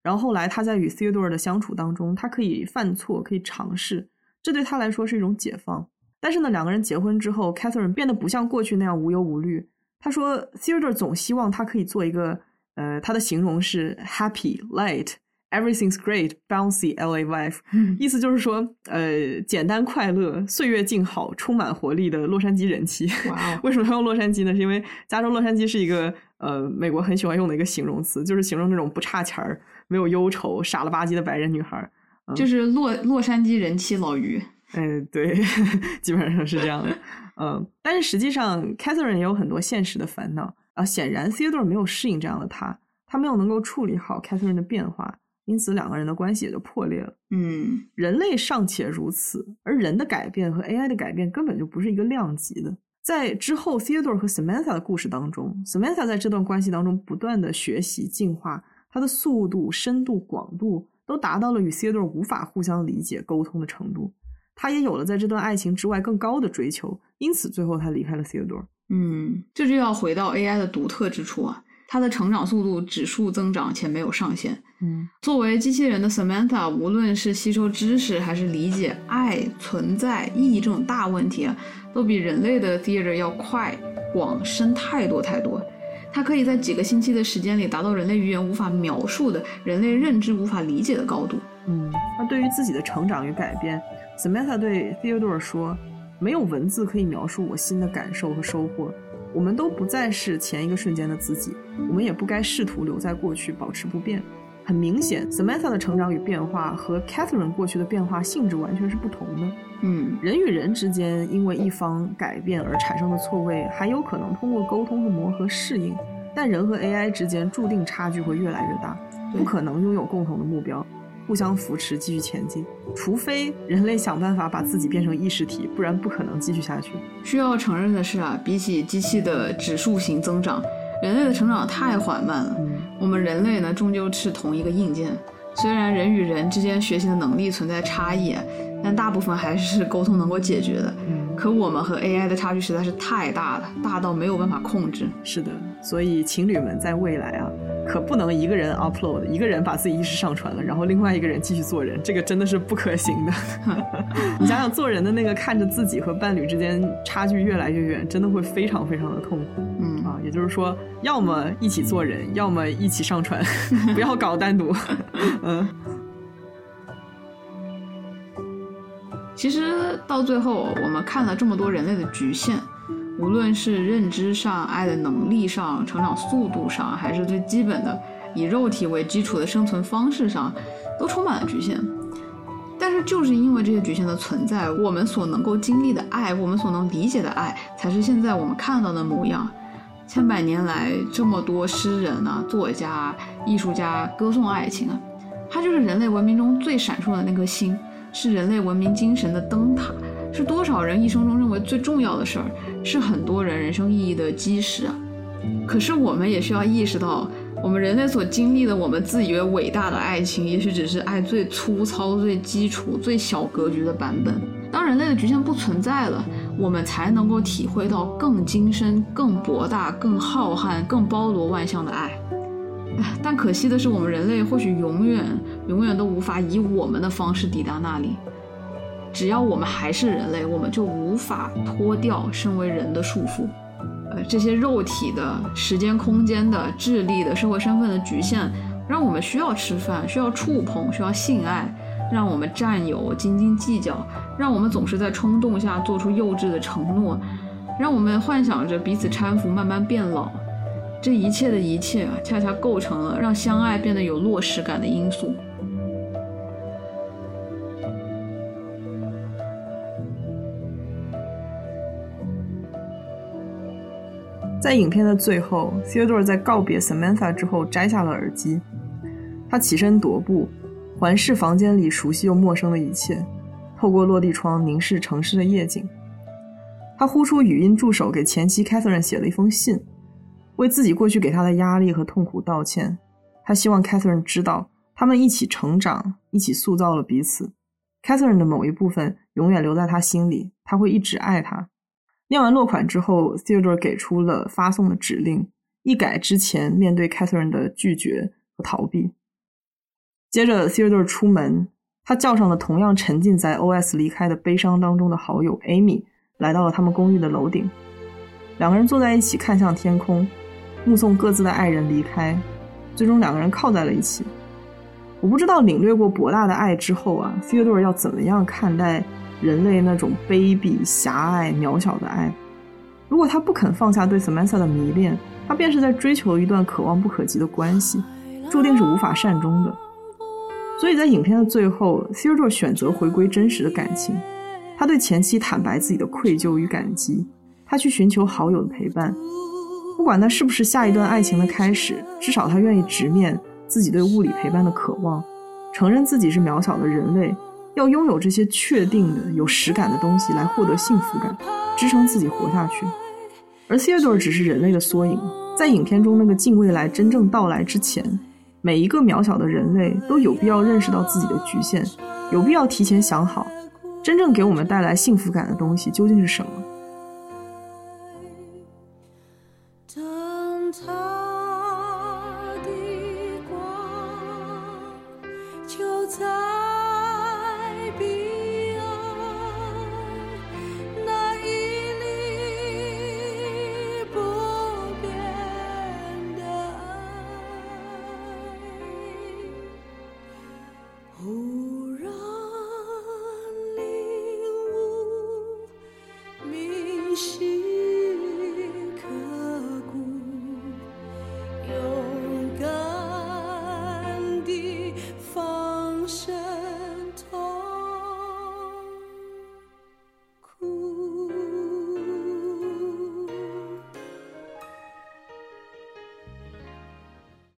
然后后来她在与 Theodore 的相处当中，她可以犯错，可以尝试，这对她来说是一种解放。但是呢，两个人结婚之后，Catherine 变得不像过去那样无忧无虑。她说，Theodore 总希望他可以做一个，呃，他的形容是 happy, light, everything's great, bouncy LA wife，嗯意思就是说，呃，简单快乐、岁月静好、充满活力的洛杉矶人妻。哇哦 为什么要用洛杉矶呢？是因为加州洛杉矶是一个呃美国很喜欢用的一个形容词，就是形容那种不差钱儿、没有忧愁、傻了吧唧的白人女孩儿。就是洛洛杉矶人妻老于。嗯，对，基本上是这样的。嗯，但是实际上，Catherine 也有很多现实的烦恼啊。显然，Theodore 没有适应这样的他，他没有能够处理好 Catherine 的变化，因此两个人的关系也就破裂了。嗯人类尚且如此，而人的改变和 AI 的改变根本就不是一个量级的。在之后 Theodore 和 Samantha 的故事当中，Samantha 在这段关系当中不断的学习进化，她的速度、深度、广度都达到了与 Theodore 无法互相理解、沟通的程度。她也有了在这段爱情之外更高的追求，因此最后他离开了 Theodore。嗯，这就要回到 AI 的独特之处啊，它的成长速度指数增长且没有上限。嗯作为机器人的 Samantha，无论是吸收知识还是理解爱、存在、意义这种大问题啊，都比人类的 Theater 要快、广、深太多太多。它可以在几个星期的时间里达到人类语言无法描述的、人类认知无法理解的高度。嗯，那对于自己的成长与改变，Samantha 对 Theodore 说：“没有文字可以描述我新的感受和收获。我们都不再是前一个瞬间的自己，我们也不该试图留在过去，保持不变。”很明显，Samantha 的成长与变化和 Catherine 过去的变化性质完全是不同的。嗯人与人之间因为一方改变而产生的错位，还有可能通过沟通和磨合适应，但人和 AI 之间注定差距会越来越大，不可能拥有共同的目标，互相扶持继续前进。除非人类想办法把自己变成意识体，不然不可能继续下去。需要承认的是啊，比起机器的指数型增长，人类的成长太缓慢了。嗯我们人类呢，终究是同一个硬件，虽然人与人之间学习的能力存在差异，但大部分还是沟通能够解决的。嗯，可我们和 AI 的差距实在是太大了，大到没有办法控制。是的，所以情侣们在未来啊，可不能一个人 upload，一个人把自己意识上传了，然后另外一个人继续做人，这个真的是不可行的。你想想，做人的那个看着自己和伴侣之间差距越来越远，真的会非常非常的痛苦嗯啊！也就是说，要么一起做人，要么一起上传，不要搞单独。嗯其实到最后，我们看了这么多人类的局限，无论是认知上、爱的能力上、成长速度上，还是最基本的以肉体为基础的生存方式上，都充满了局限。但是就是因为这些局限的存在，我们所能够经历的爱，我们所能理解的爱，才是现在我们看到的模样。千百年来，这么多诗人啊、作家、艺术家歌颂爱情啊，它就是人类文明中最闪烁的那颗星，是人类文明精神的灯塔，是多少人一生中认为最重要的事儿，是很多人人生意义的基石啊。可是我们也需要意识到，我们人类所经历的，我们自以为伟大的爱情，也许只是爱最粗糙、最基础、最小格局的版本。当人类的局限不存在了，我们才能够体会到更精深、更博大、更浩瀚、更包罗万象的爱。但可惜的是，我们人类或许永远、永远都无法以我们的方式抵达那里。只要我们还是人类，我们就无法脱掉身为人的束缚。呃，这些肉体的、时间、空间的、智力的、社会身份的局限，让我们需要吃饭，需要触碰，需要性爱，让我们占有、斤斤计较，让我们总是在冲动下做出幼稚的承诺，让我们幻想着彼此搀扶，慢慢变老。这一切的一切啊，恰恰构成了让相爱变得有落实感的因素。在影片的最后，Theodore 在告别 Samantha 之后摘下了耳机，他起身踱步，环视房间里熟悉又陌生的一切，透过落地窗凝视城市的夜景。他呼出语音助手，给前妻 Catherine 写了一封信，为自己过去给他的压力和痛苦道歉。他希望 Catherine 知道，他们一起成长，一起塑造了彼此。Catherine 的某一部分永远留在他心里，他会一直爱她。念完落款之后，Theodore 给出了发送的指令，一改之前面对 Catherine 的拒绝和逃避。接着，Theodore 出门，他叫上了同样沉浸在 OS 离开的悲伤当中的好友 Amy，来到了他们公寓的楼顶。两个人坐在一起，看向天空，目送各自的爱人离开。最终，两个人靠在了一起。我不知道领略过博大的爱之后啊，Theodore 要怎么样看待？人类那种卑鄙、狭隘、渺小的爱，如果他不肯放下对 Samantha 的迷恋，他便是在追求一段可望不可及的关系，注定是无法善终的。所以在影片的最后，Theodore 选择回归真实的感情，他对前妻坦白自己的愧疚与感激，他去寻求好友的陪伴，不管那是不是下一段爱情的开始，至少他愿意直面自己对物理陪伴的渴望，承认自己是渺小的人类。要拥有这些确定的、有实感的东西来获得幸福感，支撑自己活下去。而 Theodore 只是人类的缩影，在影片中那个近未来真正到来之前，每一个渺小的人类都有必要认识到自己的局限，有必要提前想好，真正给我们带来幸福感的东西究竟是什么。